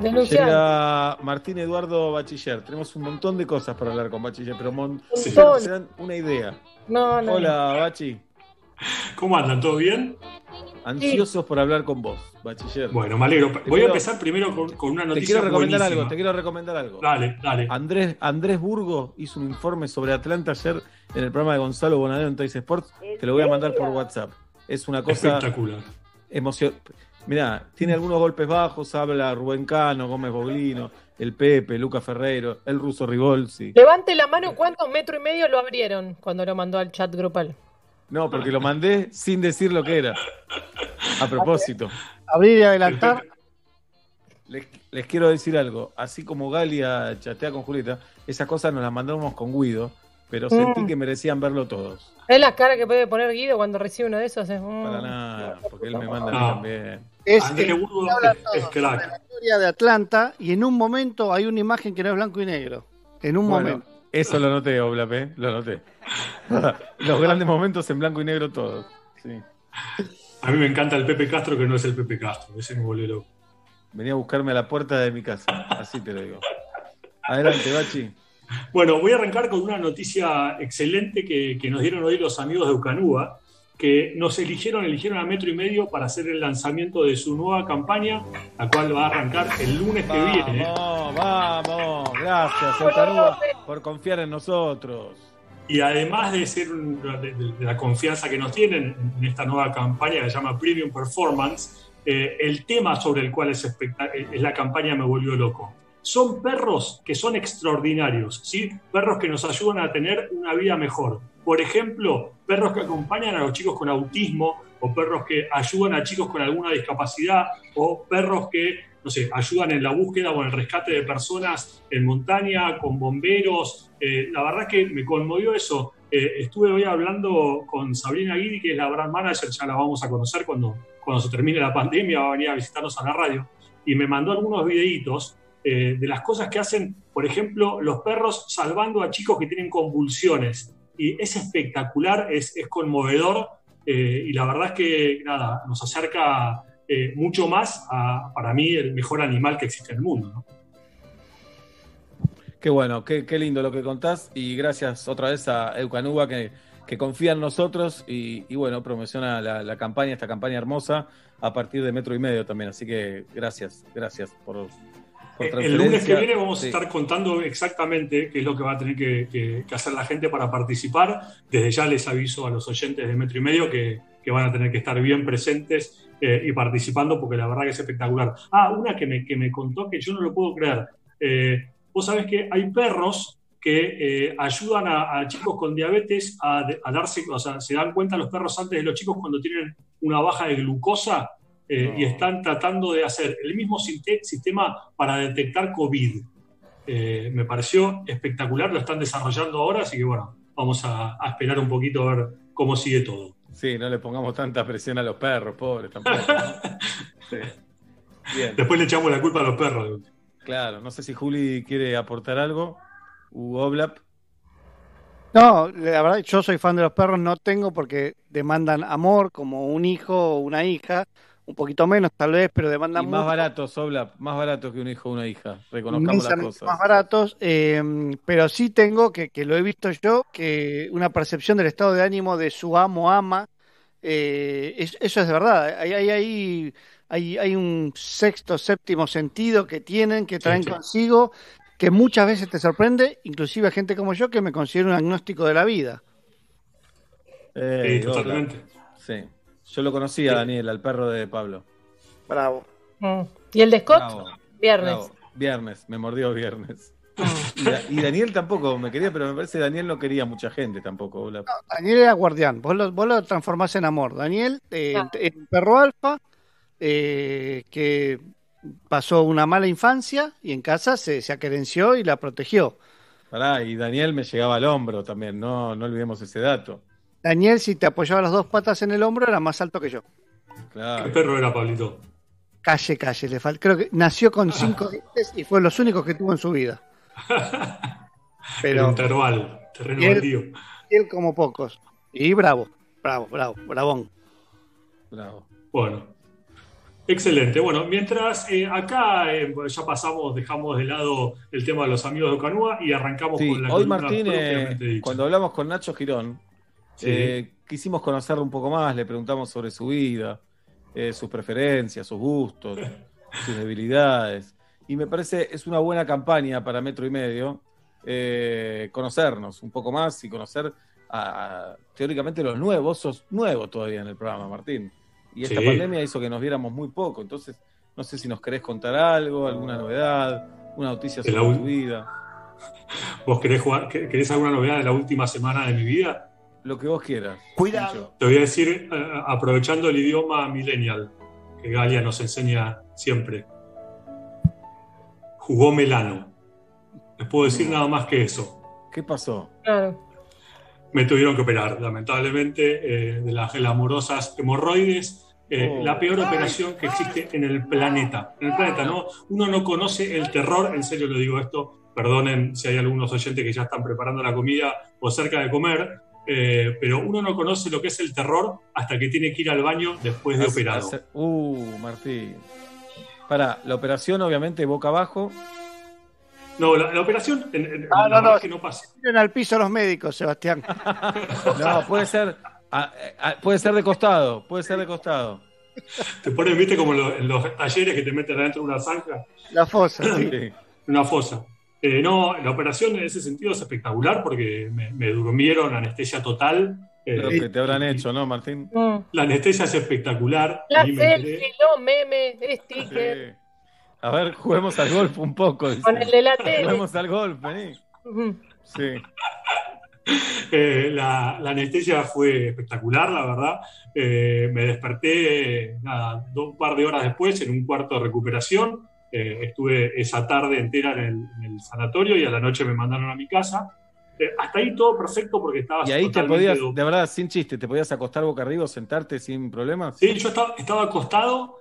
Denunciante. Llega Martín Eduardo Bachiller. Tenemos un montón de cosas para hablar con Bachiller, pero mon- Sí. se dan una idea. No, no. Hola, Bachi. ¿Cómo andan? ¿Todo bien? Ansiosos por hablar con vos, Bachiller. Bueno, me alegro. Te Voy quiero- a empezar primero con, con una Te noticia quiero recomendar buenísima. algo, te quiero recomendar algo. Dale, dale. Andrés, Andrés Burgo hizo un informe sobre Atlanta ayer en el programa de Gonzalo Bonadeo en Toys Sports. Te lo voy a mandar por WhatsApp. Es una cosa Espectacular. emoción. Mirá, tiene algunos golpes bajos, habla Rubén Cano, Gómez Boglino, el Pepe, Luca Ferreiro, el ruso Rivolsi. Levante la mano cuántos metro y medio lo abrieron cuando lo mandó al chat grupal. No, porque lo mandé sin decir lo que era. A propósito. Abrir y adelantar. Les, les quiero decir algo. Así como Galia chatea con Julieta, esas cosas nos las mandamos con Guido, pero sentí Mm. que merecían verlo todos. Es la cara que puede poner Guido cuando recibe uno de esos. es, mm. Para nada, porque él me manda a mí No. también. Es, Andrés eh, Burgo habla es- todo es crack. la historia de Atlanta y en un momento hay una imagen que no es blanco y negro. En un Bueno, momento. Eso lo noté, Oblap, ¿eh? Lo noté. Los grandes momentos en blanco y negro todos. Sí. A mí me encanta el Pepe Castro que no es el Pepe Castro. Ese me volvió loco. Venía a buscarme a la puerta de mi casa, así te lo digo. Adelante, Bachi. Bueno, voy a arrancar con una noticia excelente que, que nos dieron hoy los amigos de Ucanúa, que nos eligieron, eligieron a metro y medio para hacer el lanzamiento de su nueva campaña, la cual va a arrancar el lunes que viene. Vamos, vamos. Gracias, Eucanúa, por confiar en nosotros. Y además de ser un- de, de- de la confianza que nos tienen en esta nueva campaña que se llama Premium Performance, eh, el tema sobre el cual es, es la campaña me volvió loco. Son perros que son extraordinarios, ¿sí? perros que nos ayudan a tener una vida mejor. Por ejemplo, perros que acompañan a los chicos con autismo, o perros que ayudan a chicos con alguna discapacidad, o perros que, no sé, ayudan en la búsqueda o en el rescate de personas en montaña, con bomberos. Eh, la verdad que me conmovió eso. Eh, estuve hoy hablando con Sabrina Guidi, que es la brand manager, ya la vamos a conocer cuando, cuando se termine la pandemia, va a venir a visitarnos a la radio, y me mandó algunos videitos eh, de las cosas que hacen, por ejemplo, los perros salvando a chicos que tienen convulsiones. Y es espectacular, es, conmovedor eh, y la verdad es que nada, nos acerca eh, mucho más a, para mí, el mejor animal que existe en el mundo. Qué bueno, qué, qué, lindo lo que contás y gracias otra vez a Eucanuba que, que confía en nosotros y, bueno, promociona la, campaña, esta campaña hermosa a partir de metro y medio también. Así que gracias, gracias por, el lunes que viene vamos a estar contando exactamente qué es lo que va a tener que, que, que, hacer la gente para participar. Desde ya les aviso a los oyentes de Metro y Medio que, que van a tener que estar bien presentes eh, y participando porque la verdad que es espectacular. Ah, una que me, que me contó que yo no lo puedo creer. Eh, vos sabés que hay perros que eh, ayudan a, a, chicos con diabetes a, a, darse, o sea, se dan cuenta los perros antes de los chicos cuando tienen una baja de glucosa eh, no. y están tratando de hacer el mismo sistema para detectar COVID. Eh, me pareció espectacular, lo están desarrollando ahora, así que bueno, vamos a, a, esperar un poquito a ver cómo sigue todo. Sí, no le pongamos tanta presión a los perros, pobres tampoco. sí. Bien. Después le echamos la culpa a los perros. Claro, no sé si Juli quiere aportar algo. Hugo Oblap. No, la verdad, yo soy fan de los perros, no tengo porque demandan amor como un hijo o una hija un poquito menos tal vez, pero demandan y más mucho. baratos, Obla, más baratos que un hijo o una hija, reconozcamos las cosas. Más baratos, eh, pero sí tengo, que, que, lo he visto yo, que una percepción del estado de ánimo de su amo, ama, eh, es, eso es de verdad, hay, hay, hay, hay, hay un sexto, séptimo sentido que tienen, que traen sí, sí. consigo, que muchas veces te sorprende, inclusive a gente como yo que me considero un agnóstico de la vida. Eh, sí, totalmente. Sí. Yo lo conocí a Daniel, al perro de Pablo. Bravo. Mm. ¿Y el de Scott? Bravo. Viernes. Bravo. Viernes, me mordió viernes. y, y, Daniel tampoco me quería, pero me parece que Daniel no quería mucha gente tampoco. No, Daniel era guardián, vos lo, vos lo transformás en amor. Daniel, eh, ah. perro alfa, eh, que pasó una mala infancia y en casa se, se acerenció y la protegió. Pará, y Daniel me llegaba al hombro también, no, no olvidemos ese dato. Daniel, si te apoyaba las dos patas en el hombro, era más alto que yo. Claro. ¿Qué perro era, Pablito? Calle, calle, le falta. Creo que nació con cinco dientes y fue los únicos que tuvo en su vida. Pero. un terval, terreno él, baldío. Él como pocos. Y bravo, bravo, bravo, bravón. Bravo. Bueno. Excelente. Bueno, mientras eh, acá eh, ya pasamos, dejamos de lado el tema de los amigos de Ocanúa y arrancamos sí, con la Hoy, Martín, eh, cuando hablamos con Nacho Girón, Sí. Eh, quisimos conocerlo un poco más, le preguntamos sobre su vida, eh, sus preferencias, sus gustos, sus debilidades. Y me parece es una buena campaña para Metro y Medio eh, conocernos un poco más y conocer a, a, teóricamente los nuevos. Sos nuevo todavía en el programa, Martín. Y esta sí. pandemia hizo que nos viéramos muy poco. Entonces, no sé si nos querés contar algo, alguna novedad, una noticia sobre la... tu vida. ¿Vos querés, jugar, querés alguna novedad de la última semana de mi vida? Lo que vos quieras. Cuidado. Te voy a decir, uh, aprovechando el idioma millennial, que Galia nos enseña siempre. Jugó Melano. Les puedo decir nada más que eso. ¿Qué pasó? Claro. Me tuvieron que operar, lamentablemente, eh, de las amorosas hemorroides. Eh, oh. La peor operación que existe en el planeta. En el planeta, ¿no? Uno no conoce el terror, en serio lo digo esto, perdonen si hay algunos oyentes que ya están preparando la comida o cerca de comer, eh, pero uno no conoce lo que es el terror hasta que tiene que ir al baño después de hace, operado. Hace, uh, Martín. Para, la operación obviamente boca abajo. No, la, la operación en, en, ah, no, no, que no pasa. Tienen al piso los médicos, Sebastián. no, puede ser, a, a, puede ser de costado, puede ser de costado. Te ponen, viste, como lo, en los talleres que te meten adentro de una zanja. La fosa, sí. Una fosa. Eh, no, la operación en ese sentido es espectacular porque me, me durmieron anestesia total. Eh, Lo que te habrán hecho, ¿no, Martín? La anestesia es espectacular. La selfie, no meme, sticker. A ver, juguemos al golf un poco. Con el de la tele. Juguemos al golf, vení. Sí. Eh, la, la anestesia fue espectacular, la verdad. Eh, me desperté nada, un par de horas después en un cuarto de recuperación. Eh, estuve esa tarde entera en el, en el sanatorio y a la noche me mandaron a mi casa. Eh, hasta ahí todo perfecto porque estaba Y ahí te podías, de verdad, sin chiste, te podías acostar boca arriba sentarte sin problemas. Sí, yo estaba, estaba acostado,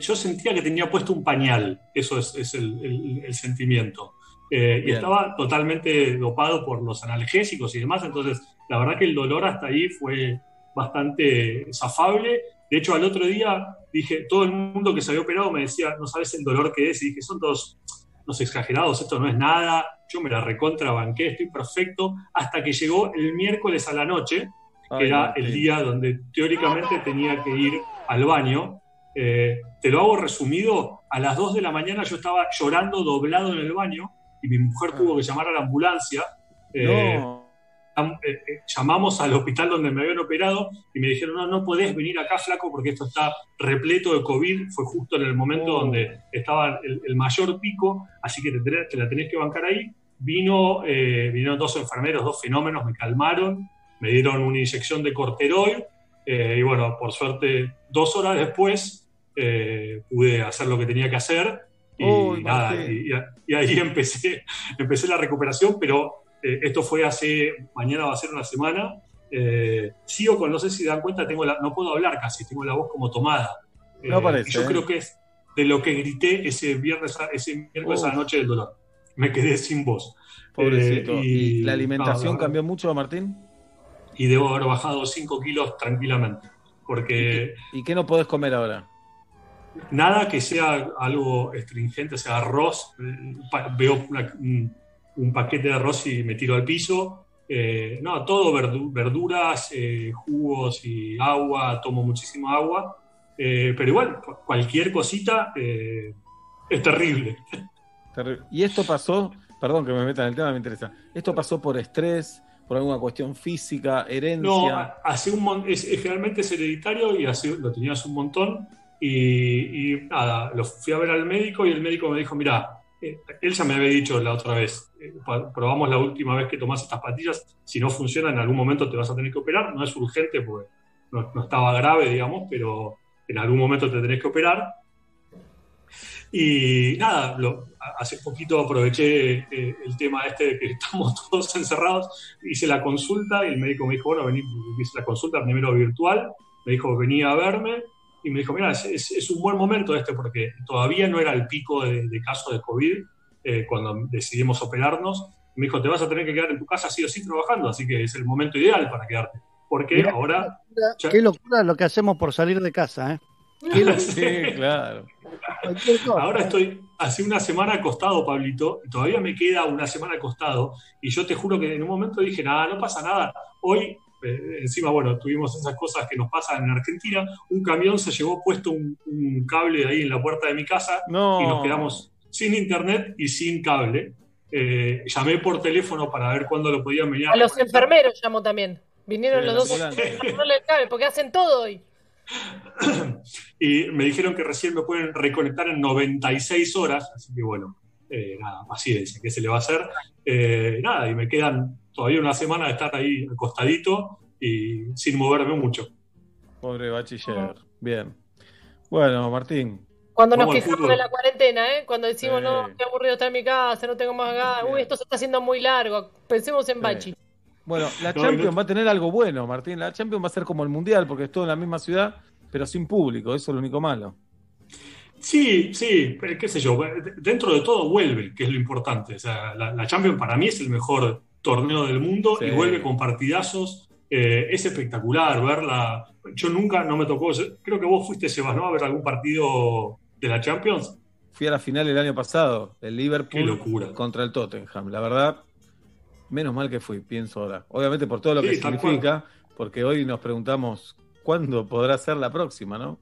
yo sentía que tenía puesto un pañal, eso es, es el, el- el sentimiento. Eh, y estaba totalmente dopado por los analgésicos y demás, entonces la verdad que el dolor hasta ahí fue bastante zafable. De hecho, al otro día dije, todo el mundo que se había operado me decía, no sabes el dolor que es, y dije, son todos unos exagerados, esto no es nada, yo me la recontra banqué, estoy perfecto, hasta que llegó el miércoles a la noche, que Ay, era el día donde teóricamente tenía que ir al baño. Eh, te lo hago resumido, a las 2 de la mañana yo estaba llorando doblado en el baño y mi mujer tuvo que llamar a la ambulancia. Eh, No. Eh, eh, llamamos al hospital donde me habían operado y me dijeron, no, no podés venir acá, flaco, porque esto está repleto de COVID. Fue justo en el momento Oh. donde estaba el, el mayor pico, así que te, te la tenés que bancar ahí. Vino, eh, vinieron dos enfermeros, dos fenómenos, me calmaron, me dieron una inyección de corteroid eh, y bueno, por suerte, dos horas después eh, pude hacer lo que tenía que hacer y Uy, nada, y, y ahí empecé, empecé la recuperación, pero eh, esto fue hace, mañana va a ser una semana. Eh, sigo con, no sé si dan cuenta, tengo la, no puedo hablar casi, tengo la voz como tomada. No Eh, parece, y yo creo que es de lo que grité ese viernes, ese miércoles a la Uf. noche del dolor. Me quedé sin voz. Pobrecito. ¿Y la alimentación no, cambió mucho, Martín? Y debo haber bajado 5 kilos tranquilamente. Porque ¿Y qué no podés comer ahora? nada que sea algo astringente, sea arroz, veo una- un, paquete de arroz y me tiro al piso. Eh, no, todo verdu- verduras, eh, jugos y agua, tomo muchísima agua. Eh, pero igual, cu- cualquier cosita es terrible. ¿Y esto pasó? Perdón que me meta en el tema, me interesa. ¿Esto pasó por estrés, por alguna cuestión física, herencia? No, ha- hace un es, es- generalmente es hereditario y hace, lo tenía hace un montón. Y, y nada, lo fui a ver al médico y el médico me dijo, mira, él ya me había dicho la otra vez, eh, probamos la última vez que tomás estas pastillas, si no funciona en algún momento te vas a tener que operar, no es urgente porque no, no estaba grave, digamos, pero en algún momento te tenés que operar. Y nada, lo- hace poquito aproveché eh, el tema este de que estamos todos encerrados, hice la consulta y el médico me dijo, bueno, vení, hice la consulta primero virtual, me dijo, venía a verme y me dijo, mira, es, es- es un buen momento este porque todavía no era el pico de, de casos de COVID eh, cuando decidimos operarnos. Me dijo, te vas a tener que quedar en tu casa sí o sí trabajando, así que es el momento ideal para quedarte. Porque Mirá, ahora... ya- Qué locura lo que hacemos por salir de casa, ¿eh? Sí, claro. Ahora estoy hace una semana acostado, Pablito, y todavía me queda una semana acostado, y yo te juro que en un momento dije, nada, no pasa nada. Hoy, eh, encima, bueno, tuvimos esas cosas que nos pasan en Argentina, un camión se llevó puesto un, un cable ahí en la puerta de mi casa No. y nos quedamos sin internet y sin cable. Eh, llamé por teléfono para ver cuándo lo podían venir A los enfermeros llamó también. Vinieron Sí, los dos ponerle el cable, porque hacen todo hoy. y me dijeron que recién me pueden reconectar en 96 horas, así que bueno, eh, nada, paciencia, ¿qué se le va a hacer? Eh, nada, y me quedan todavía una semana de estar ahí acostadito y sin moverme mucho. Pobre bachiller. Bien. Bueno, Martín. Cuando nos quejamos de la cuarentena, ¿eh? Cuando decimos, Sí. no, qué aburrido estar en mi casa, no tengo más ganas. Uy, esto se está haciendo muy largo. Pensemos en Bachi. Bueno, la No, Champions no- va a tener algo bueno, Martín. La Champions va a ser como el Mundial, porque es todo en la misma ciudad, pero sin público. Eso es lo único malo. Sí, sí, pero qué sé yo, dentro de todo vuelve, que es lo importante. O sea, la, la Champions para mí es el mejor torneo del mundo Sí. y vuelve con partidazos. Eh, es espectacular verla. Yo nunca, no me tocó, yo- creo que vos fuiste, Sebas, ¿no? A ver algún partido de la Champions. Fui a la final el año pasado, el Qué Liverpool locura. contra el Tottenham. La verdad, menos mal que fui, pienso ahora. Obviamente por todo lo Sí, que significa, porque hoy nos preguntamos cuándo podrá ser la próxima, ¿no?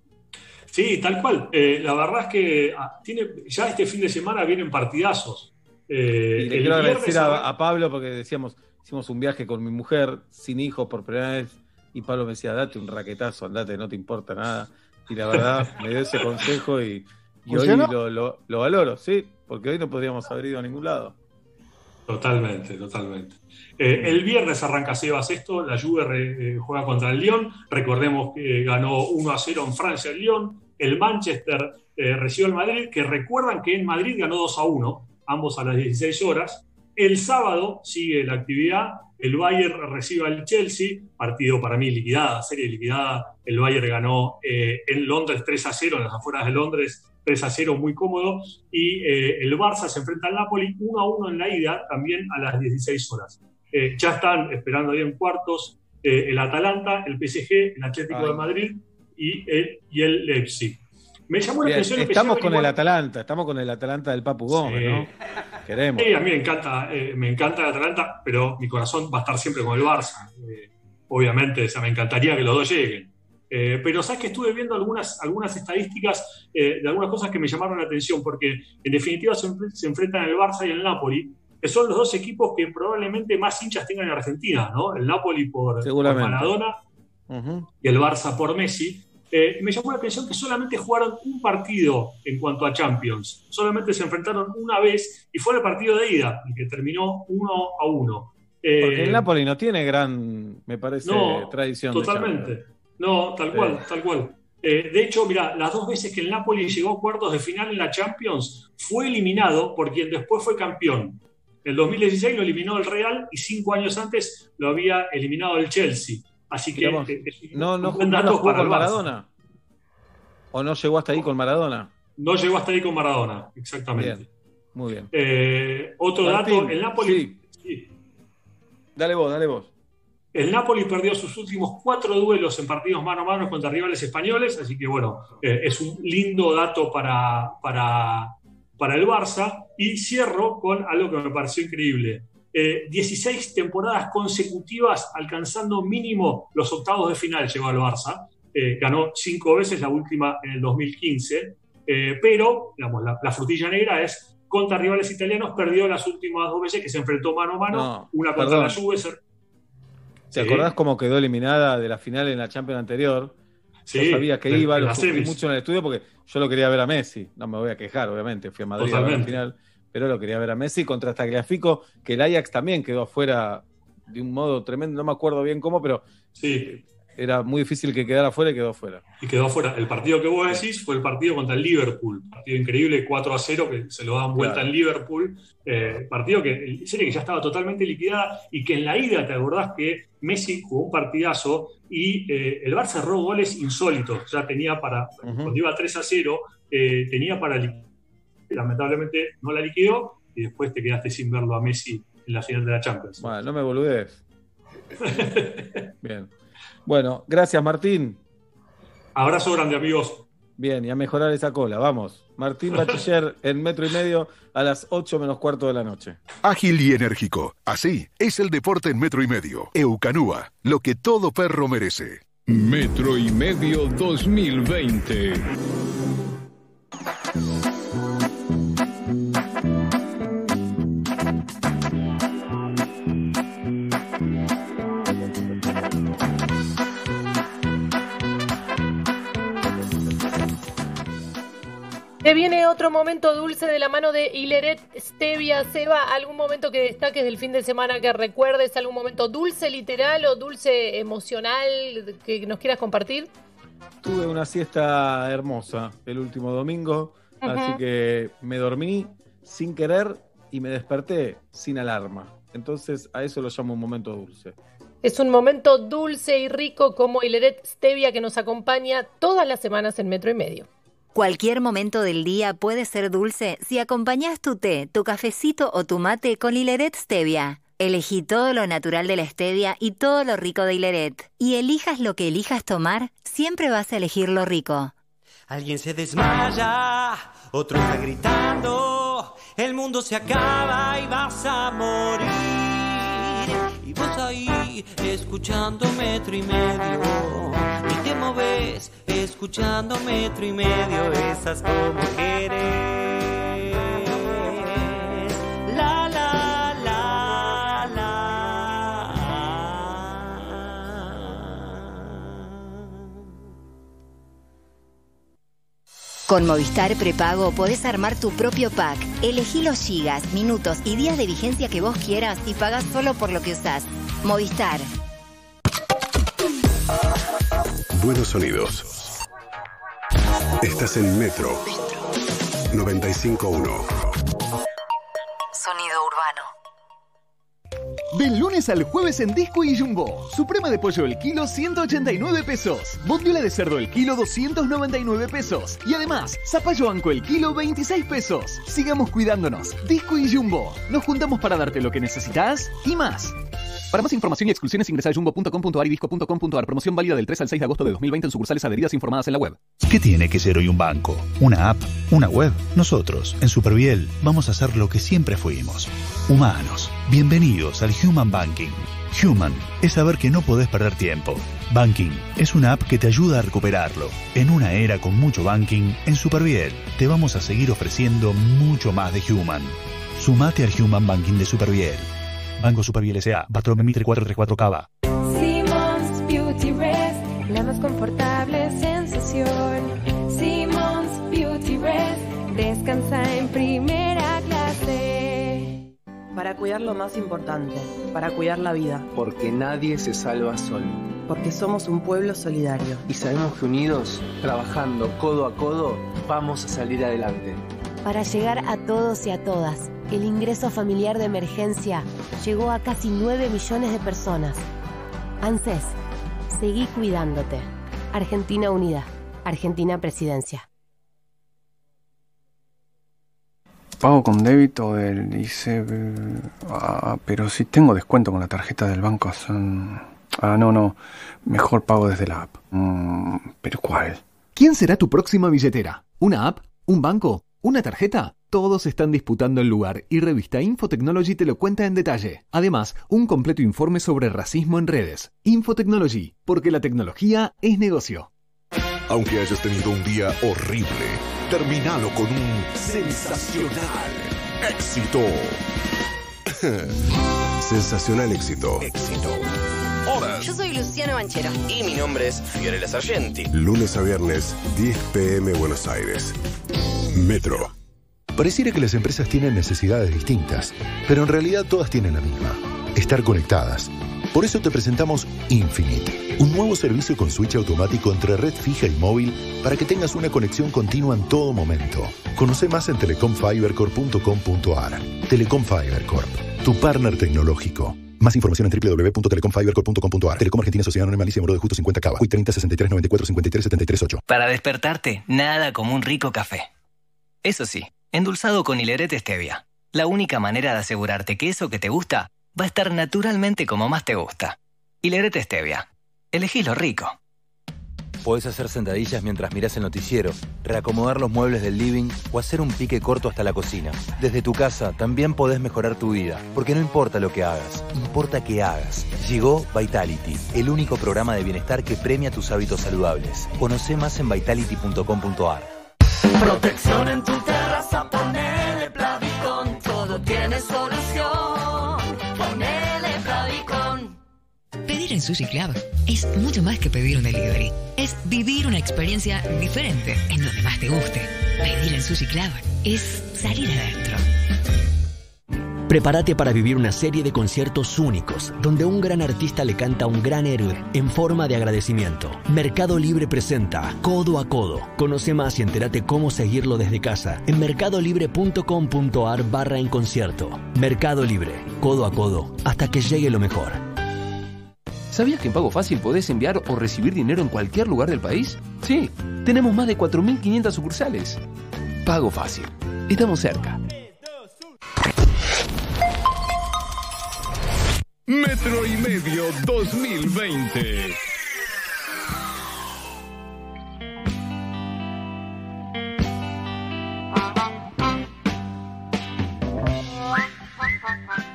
Sí, tal cual. Eh, la verdad es que ah, tiene, ya este fin de semana vienen partidazos. Eh, Y le el quiero viernes agradecer a- a, a Pablo porque decíamos, hicimos un viaje con mi mujer, sin hijos por primera vez, y Pablo me decía, date un raquetazo, andate, no te importa nada. Y la verdad, me dio ese consejo y, Y hoy lo, lo- lo valoro, sí, porque hoy no podríamos haber ido a ningún lado. Totalmente, totalmente. Eh, el viernes arranca Sebas esto, la Juve re- eh, juega contra el Lyon, recordemos que ganó 1 a 0 en Francia el Lyon, el Manchester eh, recibió al Madrid, que recuerdan que en Madrid ganó 2 a 1, ambos a las 16 horas. El sábado sigue la actividad, el Bayern recibe al Chelsea, partido para mí liquidada, serie liquidada, el Bayern ganó eh, en Londres 3 a 0, en las afueras de Londres 3 a 0, muy cómodo, y eh, el Barça se enfrenta al Napoli 1 a 1 en la ida, también a las 16 horas. Eh, ya están esperando ahí en cuartos eh, el Atalanta, el PSG, el Atlético Ay. de Madrid y el, y el Leipzig. Me llamó la Bien, atención estamos con el Atalanta, estamos con el Atalanta del Papu Gómez, Sí. ¿no? Queremos. Sí, a mí me encanta, eh, me encanta el Atalanta, pero mi corazón va a estar siempre con el Barça. Eh, obviamente, o sea, me encantaría que los dos lleguen. Eh, pero sabes que estuve viendo algunas, algunas estadísticas de algunas cosas que me llamaron la atención, porque en definitiva se, enfre- se enfrentan el Barça y el Napoli, que son los dos equipos que probablemente más hinchas tengan en Argentina, ¿no? El Napoli por. Maradona y el Barça por Messi. Eh, y me llamó la atención que solamente jugaron un partido en cuanto a Champions. Solamente se enfrentaron una vez y fue el partido de ida, el que terminó uno a uno. Eh, Porque el Napoli no tiene gran, me parece, no, tradición. Totalmente. No, tal Sí. cual, tal cual. Eh, de hecho, mira, las dos veces que el Napoli llegó a cuartos de final en la Champions, fue eliminado por quien después fue campeón. El 2016 lo eliminó el Real y cinco años antes lo había eliminado el Chelsea. Así que eh, No, no, buen no dato jugó para con. Maradona. ¿O no llegó hasta ahí con Maradona? No llegó hasta ahí con Maradona, exactamente. Bien, muy bien. Eh, otro Martín, dato, el Napoli, sí. Dale vos, dale vos. el Napoli perdió sus últimos cuatro duelos en partidos mano a mano contra rivales españoles, así que bueno, eh, es un lindo dato para, para, para el Barça. Y cierro con algo que me pareció increíble. Eh, 16 temporadas consecutivas alcanzando mínimo los octavos de final llevó al Barça. Eh, ganó cinco veces, la última en el 2015. Eh, pero, digamos, la, la frutilla negra es contra rivales italianos, perdió las últimas dos veces que se enfrentó mano a mano, No, una contra perdón. la Juve. se- ¿Te Sí. acordás cómo quedó eliminada de la final en la Champions anterior? Sí, yo sabía que iba, lo sufrí mucho en el estudio porque yo lo quería ver a Messi. No me voy a quejar, obviamente. Fui a Madrid a ver la final, pero lo quería ver a Messi contra Tagliafico, que el Ajax también quedó afuera de un modo tremendo. No me acuerdo bien cómo, pero Sí, era muy difícil que quedara afuera y quedó afuera. y quedó fuera. El partido que vos decís fue el partido contra el Liverpool. Partido increíble, 4 a 0, que se lo dan vuelta Claro. en Liverpool. Eh, partido que, serie que ya estaba totalmente liquidada y que en la ida, ¿te acordás que Messi jugó un partidazo y eh, el Barça erró goles insólitos? Ya tenía para, cuando iba 3 a 0, eh, tenía para liquidar. Lamentablemente no la liquidó y después te quedaste sin verlo a Messi en la final de la Champions. Bueno, no me boludez. Bien. Bueno, gracias Martín. Abrazo grande, amigos. Bien, y a mejorar esa cola, vamos. Martín Bachiller en metro y medio a las 8 menos cuarto de la noche. Ágil y enérgico. Así es el deporte en metro y medio. Eucanúa, lo que todo perro merece. Metro y medio 2020. Te viene otro momento dulce de la mano de Hileret Stevia Seba. ¿Algún momento que destaques del fin de semana que recuerdes? ¿Algún momento dulce literal o dulce emocional que nos quieras compartir? Tuve una siesta hermosa el último domingo, así que me dormí sin querer y me desperté sin alarma. Entonces a eso lo llamo un momento dulce. Es un momento dulce y rico como Hileret Stevia que nos acompaña todas las semanas en Metro y Medio. Cualquier momento del día puede ser dulce si acompañas tu té, tu cafecito o tu mate con Hileret Stevia. Elegí todo lo natural de la stevia y todo lo rico de Hileret. Y elijas lo que elijas tomar, siempre vas a elegir lo rico. Alguien se desmaya, otro está gritando, el mundo se acaba y vas a morir. Y vos ahí, escuchando metro y medio, moves, escuchando metro y medio, esas como querés. La, la, la, la. Con Movistar Prepago podés armar tu propio pack. Elegí los gigas, minutos y días de vigencia que vos quieras y pagás solo por lo que usás. Movistar. Buenos sonidos. Estás en Metro 95.1. Sonido urbano. Del lunes al jueves en Disco y Jumbo. Suprema de pollo el kilo 189 pesos. Bondiola de cerdo el kilo 299 pesos. Y además, zapallo anco el kilo 26 pesos. Sigamos cuidándonos. Disco y Jumbo. Nos juntamos para darte lo que necesitas y más. Para más información y exclusiones ingresa a jumbo.com.ar y disco.com.ar. Promoción válida del 3 al 6 de agosto de 2020 en sucursales adheridas informadas en la web. ¿Qué tiene que ser hoy un banco? ¿Una app? ¿Una web? Nosotros, en Superviel, vamos a hacer lo que siempre fuimos. Humanos. Bienvenidos al Human Banking. Human es saber que no podés perder tiempo. Banking es una app que te ayuda a recuperarlo. En una era con mucho banking, en Superviel te vamos a seguir ofreciendo mucho más de Human. Sumate al Human Banking de Superviel. Banco Superviel S.A. Patrón Mitre 434 Cava. Simmons Beauty Rest, la más confortable sensación. Simmons Beauty Rest, descansa en primera clase. Para cuidar lo más importante, para cuidar la vida. Porque nadie se salva solo. Porque somos un pueblo solidario. Y sabemos que unidos, trabajando codo a codo, vamos a salir adelante. Para llegar a todos y a todas, el ingreso familiar de emergencia llegó a casi 9 millones de personas. ANSES, seguí cuidándote. Argentina Unida, Argentina Presidencia. Pago con débito del ICE. Ah, pero si tengo descuento con la tarjeta del banco son. Ah, no, no. Mejor pago desde la app. Mm, ¿Pero cuál? ¿Quién será tu próxima billetera? ¿Una app? ¿Un banco? ¿Una tarjeta? Todos están disputando el lugar y revista Infotechnology te lo cuenta en detalle. Además, un completo informe sobre racismo en redes. Infotechnology, porque la tecnología es negocio. Aunque hayas tenido un día horrible, terminalo con un sensacional éxito. Sensacional éxito. Éxito. Hola. Yo soy Luciano Banchero. Y mi nombre es Fiorella Sargenti. Lunes a viernes, 10 pm Buenos Aires. Metro. Pareciera que las empresas tienen necesidades distintas, pero en realidad todas tienen la misma, estar conectadas. Por eso te presentamos Infinite, un nuevo servicio con switch automático entre red fija y móvil para que tengas una conexión continua en todo momento. Conoce más en telecomfibercorp.com.ar. Telecom tu partner tecnológico. Más información en www.telecomfibercorp.com.ar. Telecom Argentina Sociedad Anónima Alicia Moro de Justo 50 Cava. Hoy 30 63 94 53 73 8. Para despertarte, nada como un rico café. Eso sí, endulzado con hilerete stevia. La única manera de asegurarte que eso que te gusta va a estar naturalmente como más te gusta. Hilerete stevia. Elegí lo rico. Podés hacer sentadillas mientras miras el noticiero, reacomodar los muebles del living o hacer un pique corto hasta la cocina. Desde tu casa también podés mejorar tu vida, porque no importa lo que hagas, importa que hagas. Llegó Vitality, el único programa de bienestar que premia tus hábitos saludables. Conoce más en vitality.com.ar. Protección en tu terraza, ponele Plavicon, todo tiene solución. Ponele Plavicon. Pedir en Sushi Club es mucho más que pedir un delivery. Es vivir una experiencia diferente en donde más te guste. Pedir en Sushi Club es salir adentro. Prepárate para vivir una serie de conciertos únicos, donde un gran artista le canta a un gran héroe en forma de agradecimiento. Mercado Libre presenta Codo a Codo. Conoce más y entérate cómo seguirlo desde casa en mercadolibre.com.ar barra en concierto. Mercado Libre, codo a codo, hasta que llegue lo mejor. ¿Sabías que en Pago Fácil podés enviar o recibir dinero en cualquier lugar del país? Sí, tenemos más de 4.500 sucursales. Pago Fácil. Estamos cerca. Metro y Medio 2020.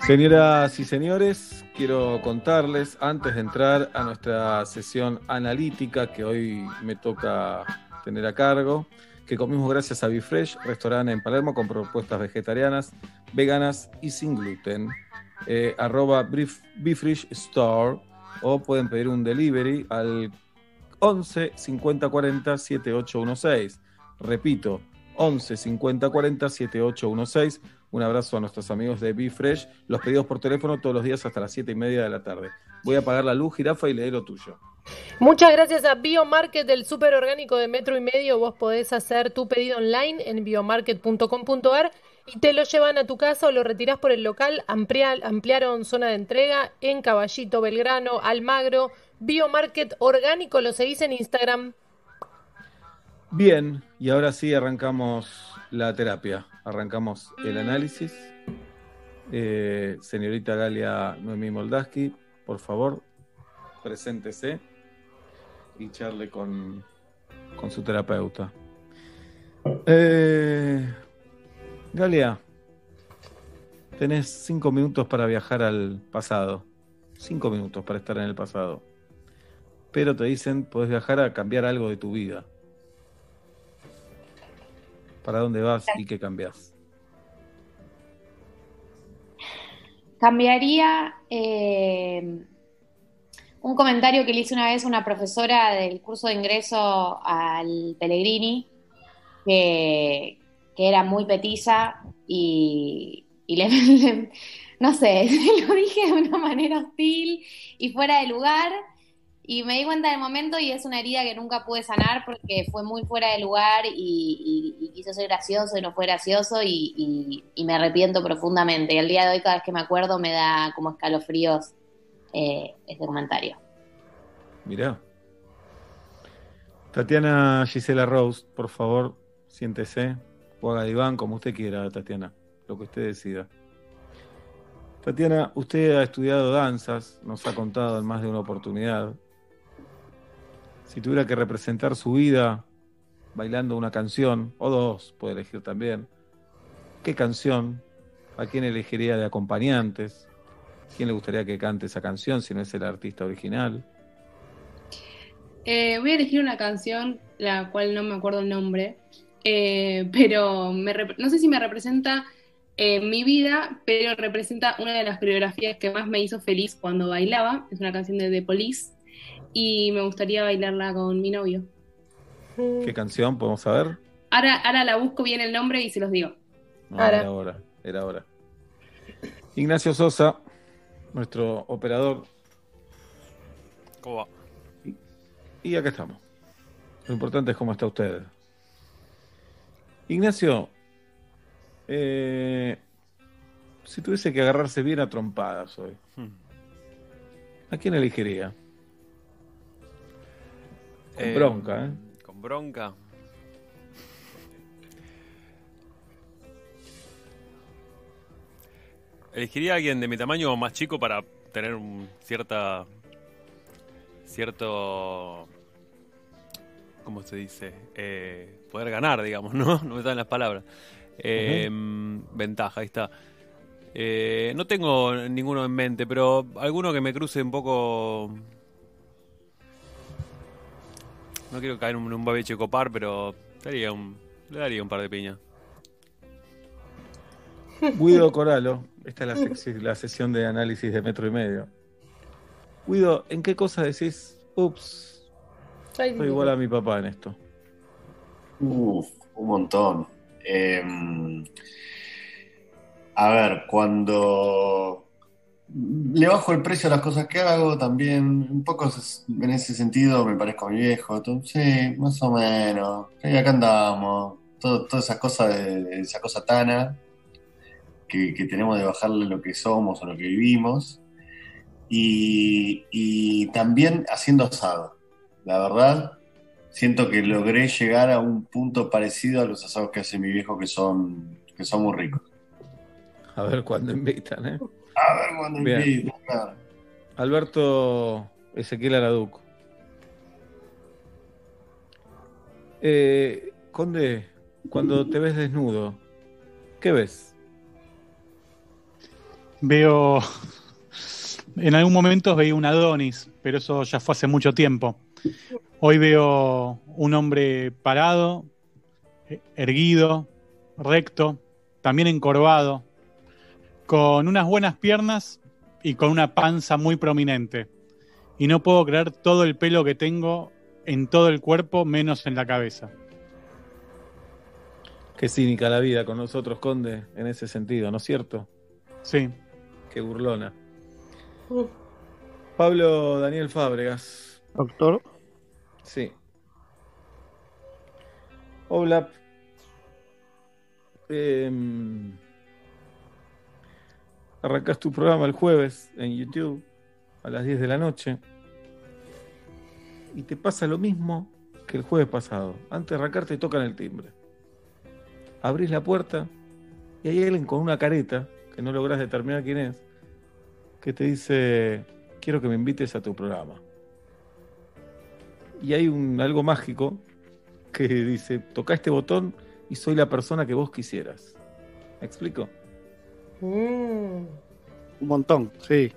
Señoras y señores, quiero contarles, antes de entrar a nuestra sesión analítica que hoy me toca tener a cargo, que comimos gracias a Bifresh, restaurante en Palermo con propuestas vegetarianas, veganas y sin gluten. Eh, arroba Bifresh Store o pueden pedir un delivery al 11 50 40 7816. Repito, 11 50 40 7816. Un abrazo a nuestros amigos de Be Fresh. Los pedidos por teléfono todos los días hasta las 7 y media de la tarde. Voy a apagar la luz, jirafa, y leer lo tuyo. Muchas gracias a Biomarket del Super Orgánico de Metro y Medio. Vos podés hacer tu pedido online en biomarket.com.ar y te lo llevan a tu casa o lo retirás por el local. Amplia- ampliaron zona de entrega en Caballito, Belgrano, Almagro. Biomarket Orgánico, lo seguís en Instagram. Bien, y ahora sí arrancamos la terapia. Arrancamos el análisis. Eh, señorita Galia Noemí Moldaski, por favor, preséntese y charle con, con su terapeuta. Eh, Galia, tenés cinco minutos para viajar al pasado. Cinco minutos para estar en el pasado. Pero te dicen, podés viajar a cambiar algo de tu vida. ¿Para dónde vas y qué cambias? Cambiaría eh, un comentario que le hice una vez a una profesora del curso de ingreso al Pellegrini, que, que era muy petiza y, y le, no sé, lo dije de una manera hostil y fuera de lugar. Y me di cuenta del momento y es una herida que nunca pude sanar porque fue muy fuera de lugar y, y- y quiso ser gracioso y no fue gracioso y, y- y me arrepiento profundamente. Y al día de hoy cada vez que me acuerdo me da como escalofríos eh, este comentario. Mirá. Tatiana Gisela Rose, por favor, siéntese o haga diván como usted quiera, Tatiana, lo que usted decida. Tatiana, usted ha estudiado danzas, nos ha contado en más de una oportunidad. Si tuviera que representar su vida bailando una canción, o dos, puede elegir también, ¿qué canción? ¿A quién elegiría de acompañantes? ¿Quién le gustaría que cante esa canción si no es el artista original? Eh, voy a elegir una canción, la cual no me acuerdo el nombre, eh, pero me no sé si me representa eh, mi vida, pero representa una de las coreografías que más me hizo feliz cuando bailaba. Es una canción de The Police y me gustaría bailarla con mi novio. ¿Qué canción podemos saber? Ahora, ahora la busco bien el nombre y se los digo. No, era hora, era hora. Ignacio Sosa, nuestro operador. ¿Cómo va? Y acá estamos. Lo importante es cómo está usted. Ignacio, eh, si tuviese que agarrarse bien a trompadas hoy, Hmm. ¿a quién elegiría? Con Eh, bronca, ¿eh? Con bronca. Elegiría a alguien de mi tamaño o más chico para tener un cierta. cierto. ¿Cómo se dice? Eh, poder ganar, digamos, ¿no? No me salen las palabras. Eh, Ventaja, ahí está. Eh, no tengo ninguno en mente, pero alguno que me cruce un poco. No quiero caer en un, un babeche copar, pero daría un, le daría un par de piñas. Guido Coralo, esta es la, sec- la sesión de análisis de metro y medio. Guido, ¿en qué cosas decís? Ups, soy igual a mi papá en esto. Uf, un montón. Em, a ver, cuando le bajo el precio a las cosas que hago, también un poco en ese sentido me parezco a mi viejo. Sí, más o menos. Sí, acá andamos. Todo- toda esa cosa de, de esa cosa tana que, que tenemos de bajarle lo que somos o lo que vivimos. Y, y también haciendo asado. La verdad, siento que logré llegar a un punto parecido a los asados que hace mi viejo, que son, que son muy ricos. A ver cuándo invitan, ¿eh? A ver cuando Bien. invitan, claro. Alberto Ezequiel Araduc. Eh, Conde, cuando te ves desnudo, ¿qué ves? Veo. En algún momento veía un Adonis, pero eso ya fue hace mucho tiempo. Hoy veo un hombre parado, erguido, recto, también encorvado, con unas buenas piernas y con una panza muy prominente. Y no puedo creer todo el pelo que tengo en todo el cuerpo, menos en la cabeza. Qué cínica la vida con nosotros, Conde, en ese sentido, ¿no es cierto? Sí. Qué burlona. Pablo Daniel Fábregas. Doctor. Sí. Hola. Em, arrancás tu programa el jueves en YouTube a las 10 de la noche y te pasa lo mismo que el jueves pasado. Antes de arrancar te tocan el timbre. Abrís la puerta y hay alguien con una careta, que no lográs determinar quién es, que te dice, quiero que me invites a tu programa. Y hay un algo mágico que dice, toca este botón y soy la persona que vos quisieras. ¿Me explico? Un montón, sí.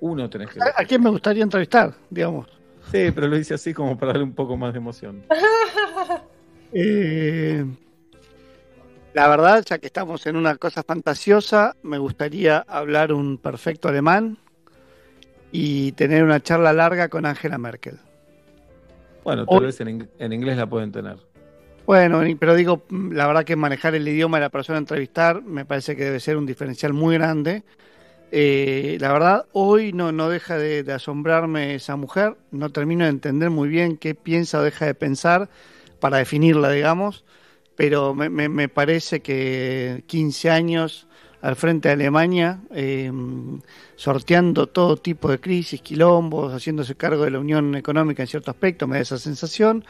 Uno tenés que... ¿A, a quién me gustaría entrevistar, digamos? Sí, pero lo hice así como para darle un poco más de emoción. Eh, la verdad, ya que estamos en una cosa fantasiosa, me gustaría hablar un perfecto alemán y tener una charla larga con Angela Merkel. Bueno, O- tal vez en, en inglés la pueden tener. Bueno, pero digo, la verdad que manejar el idioma de la persona a entrevistar me parece que debe ser un diferencial muy grande. Eh, la verdad, hoy no, no deja de, de asombrarme esa mujer, no termino de entender muy bien qué piensa o deja de pensar para definirla, digamos, pero me, me- me parece que 15 años al frente de Alemania, eh, sorteando todo tipo de crisis, quilombos, haciéndose cargo de la Unión Económica en cierto aspecto, me da esa sensación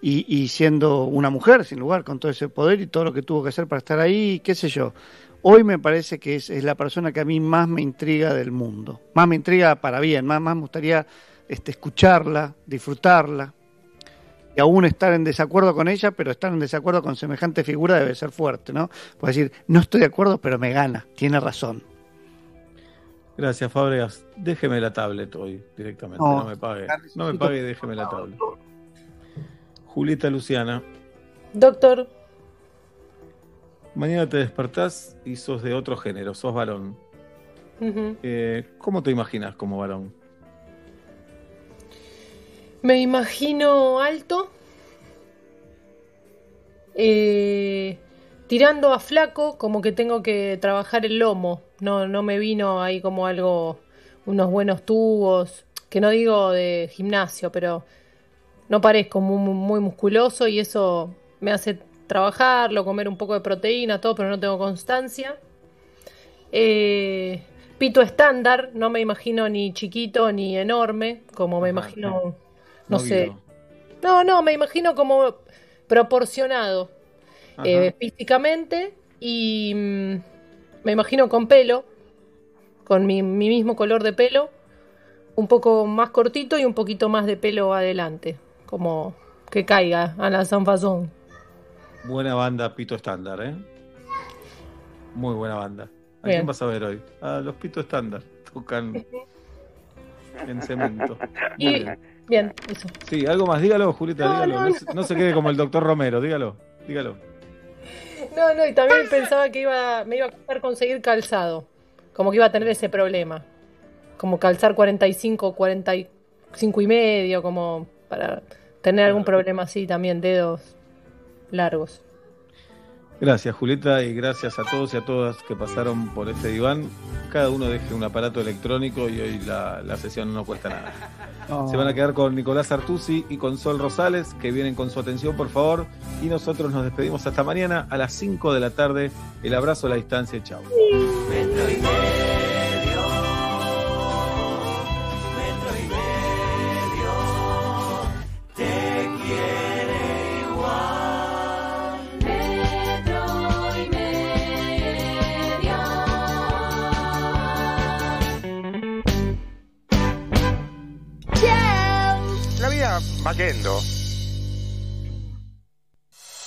y, siendo una mujer, sin lugar, con todo ese poder y todo lo que tuvo que hacer para estar ahí, qué sé yo. Hoy me parece que es, es la persona que a mí más me intriga del mundo. Más me intriga para bien, más, más me gustaría este, escucharla, disfrutarla. Y aún estar en desacuerdo con ella, pero estar en desacuerdo con semejante figura debe ser fuerte, ¿no? Puede decir, no estoy de acuerdo, pero me gana, tiene razón. Gracias, Fábregas. Déjeme la tablet hoy directamente. No, No, me pague. No me pague y déjeme la tablet. Julieta Luciana, Doctor, mañana te despertás y sos de otro género, sos varón. Eh, ¿Cómo te imaginas como varón? Me imagino alto, eh, tirando a flaco, como que tengo que trabajar el lomo. No, no me vino ahí como algo, unos buenos tubos, que no digo de gimnasio, pero no parezco muy, musculoso y eso me hace trabajarlo, comer un poco de proteína, todo, pero no tengo constancia. Eh, pito estándar, no me imagino ni chiquito ni enorme, como me imagino, no, sé. No, no, me imagino como proporcionado eh, físicamente y mm, me imagino con pelo, con mi, mi mismo color de pelo, un poco más cortito y un poquito más de pelo adelante, como que caiga a la Sanfazón. Buena banda Pito Estándar, ¿eh? Muy buena banda. ¿A Bien. quién vas a ver hoy? A los Pito Estándar. Tocan en cemento. Y bien. eso. Sí, algo más, dígalo, Julieta, No, dígalo. no, No, se, no se quede como el doctor Romero, dígalo, dígalo. No, no, y también pensaba que iba, me iba a costar conseguir calzado, como que iba a tener ese problema, como calzar 45, 45 y medio, como para tener algún problema así también, dedos largos. Gracias, Julieta, y gracias a todos y a todas que pasaron por este diván. Cada uno deje un aparato electrónico y hoy la, la sesión no cuesta nada. Se van a quedar con Nicolás Artusi y con Sol Rosales, que vienen con su atención, por favor. Y nosotros nos despedimos hasta mañana a las 5 de la tarde. El abrazo a la distancia, chao.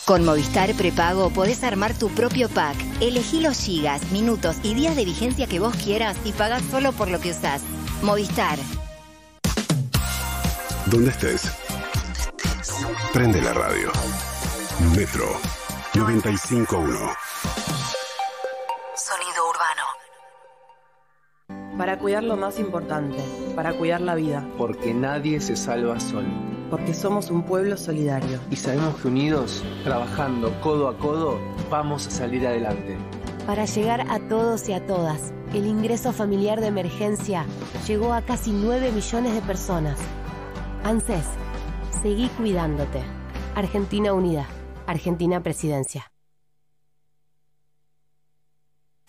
Con Movistar Prepago podés armar tu propio pack. Elegí los gigas, minutos y días de vigencia que vos quieras y pagás solo por lo que usás. Movistar. Donde estés. Prende la radio. Metro 95.1. Para cuidar lo más importante, para cuidar la vida. Porque nadie se salva solo. porque somos un pueblo solidario. Y sabemos que unidos, trabajando codo a codo, vamos a salir adelante. Para llegar a todos y a todas, el ingreso familiar de emergencia llegó a casi 9 millones de personas. ANSES, seguí cuidándote. Argentina Unida, Argentina Presidencia.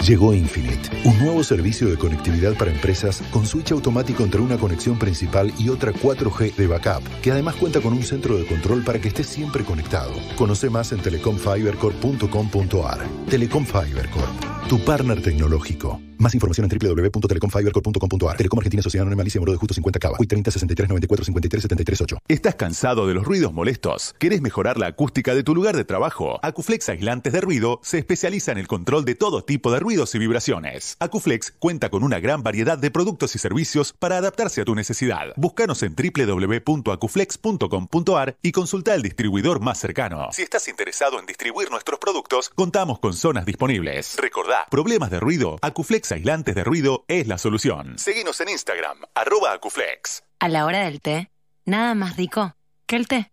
Llegó Infinite, un nuevo servicio de conectividad para empresas con switch automático entre una conexión principal y otra 4G de backup, que además cuenta con un centro de control para que estés siempre conectado. Conoce más en telecomfibercorp.com.ar. Telecom Fiber Corp, tu partner tecnológico. Más información en www.telecomfibercorp.com.ar. Telecom Argentina Sociedad Anónima Alicia Moro de Justo 50 Cava. 30 63 94 53 73 8. ¿Estás cansado de los ruidos molestos? ¿Querés mejorar la acústica de tu lugar de trabajo? Acuflex Aislantes de Ruido se especializa en el control de todo tipo de ruidos y vibraciones. Acuflex cuenta con una gran variedad de productos y servicios para adaptarse a tu necesidad. Búscanos en www.acuflex.com.ar y consulta el distribuidor más cercano. Si estás interesado en distribuir nuestros productos, contamos con zonas disponibles. Recordá, problemas de ruido, Acuflex Aislantes de Ruido es la solución. Seguinos en Instagram, arroba Acuflex. A la hora del té, nada más rico que el té.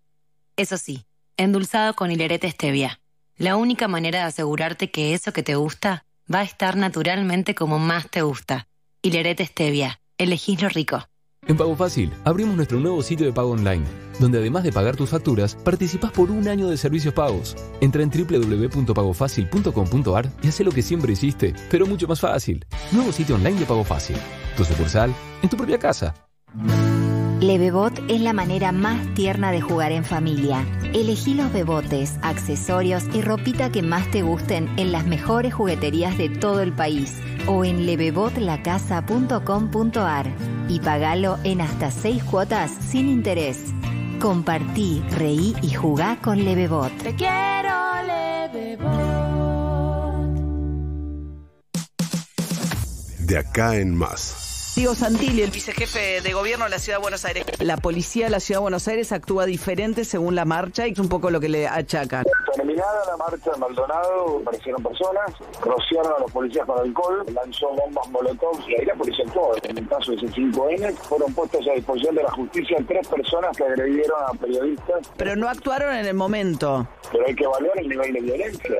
Eso sí, endulzado con hilerete stevia. La única manera de asegurarte que eso que te gusta va a estar naturalmente como más te gusta. Hilerete stevia. Elegís lo rico. En Pago Fácil, abrimos nuestro nuevo sitio de pago online, donde además de pagar tus facturas, participás por un año de servicios pagos. Entra en www.pagofacil.com.ar y haz lo que siempre hiciste, pero mucho más fácil. Nuevo sitio online de Pago Fácil. Tu sucursal, en tu propia casa. Levebot es la manera más tierna de jugar en familia. Elegí los bebotes, accesorios y ropita que más te gusten en las mejores jugueterías de todo el país o en levebotlacasa.com.ar y pagalo en hasta seis cuotas sin interés. Compartí, reí y jugá con Levebot. Te quiero, De acá en más. Diego Santilli, el vicejefe de gobierno de la Ciudad de Buenos Aires. La policía de la Ciudad de Buenos Aires actúa diferente según la marcha y es un poco lo que le achacan. Terminada la marcha de Maldonado, aparecieron personas, rociaron a los policías con alcohol, lanzó bombas molotov y ahí la policía actuó. En el caso de ese 5N, fueron puestos a disposición de la justicia tres personas que agredieron a periodistas. Pero no actuaron en el momento. Pero hay que evaluar el nivel de violencia.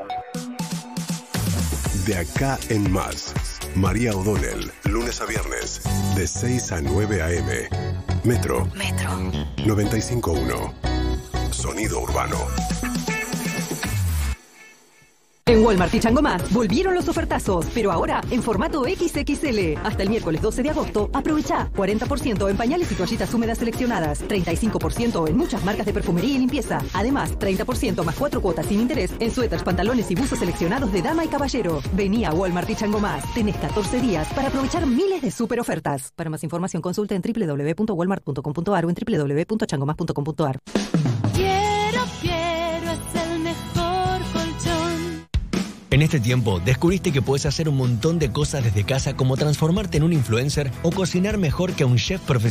De acá en más. María O'Donnell, lunes a viernes, de 6 a 9 a.m. Metro. Metro. 95.1. Sonido urbano. En Walmart y Chango Más volvieron los ofertazos, pero ahora en formato XXL. Hasta el miércoles 12 de agosto, aprovecha 40% en pañales y toallitas húmedas seleccionadas, 35% en muchas marcas de perfumería y limpieza. Además, 30% más 4 cuotas sin interés en suéteres, pantalones y buzos seleccionados de dama y caballero. Vení a Walmart y Chango Más. Tenés 14 días para aprovechar miles de super ofertas. Para más información consulta en www.walmart.com.ar o en www.changomas.com.ar. En este tiempo, descubriste que puedes hacer un montón de cosas desde casa como transformarte en un influencer o cocinar mejor que un chef profesional.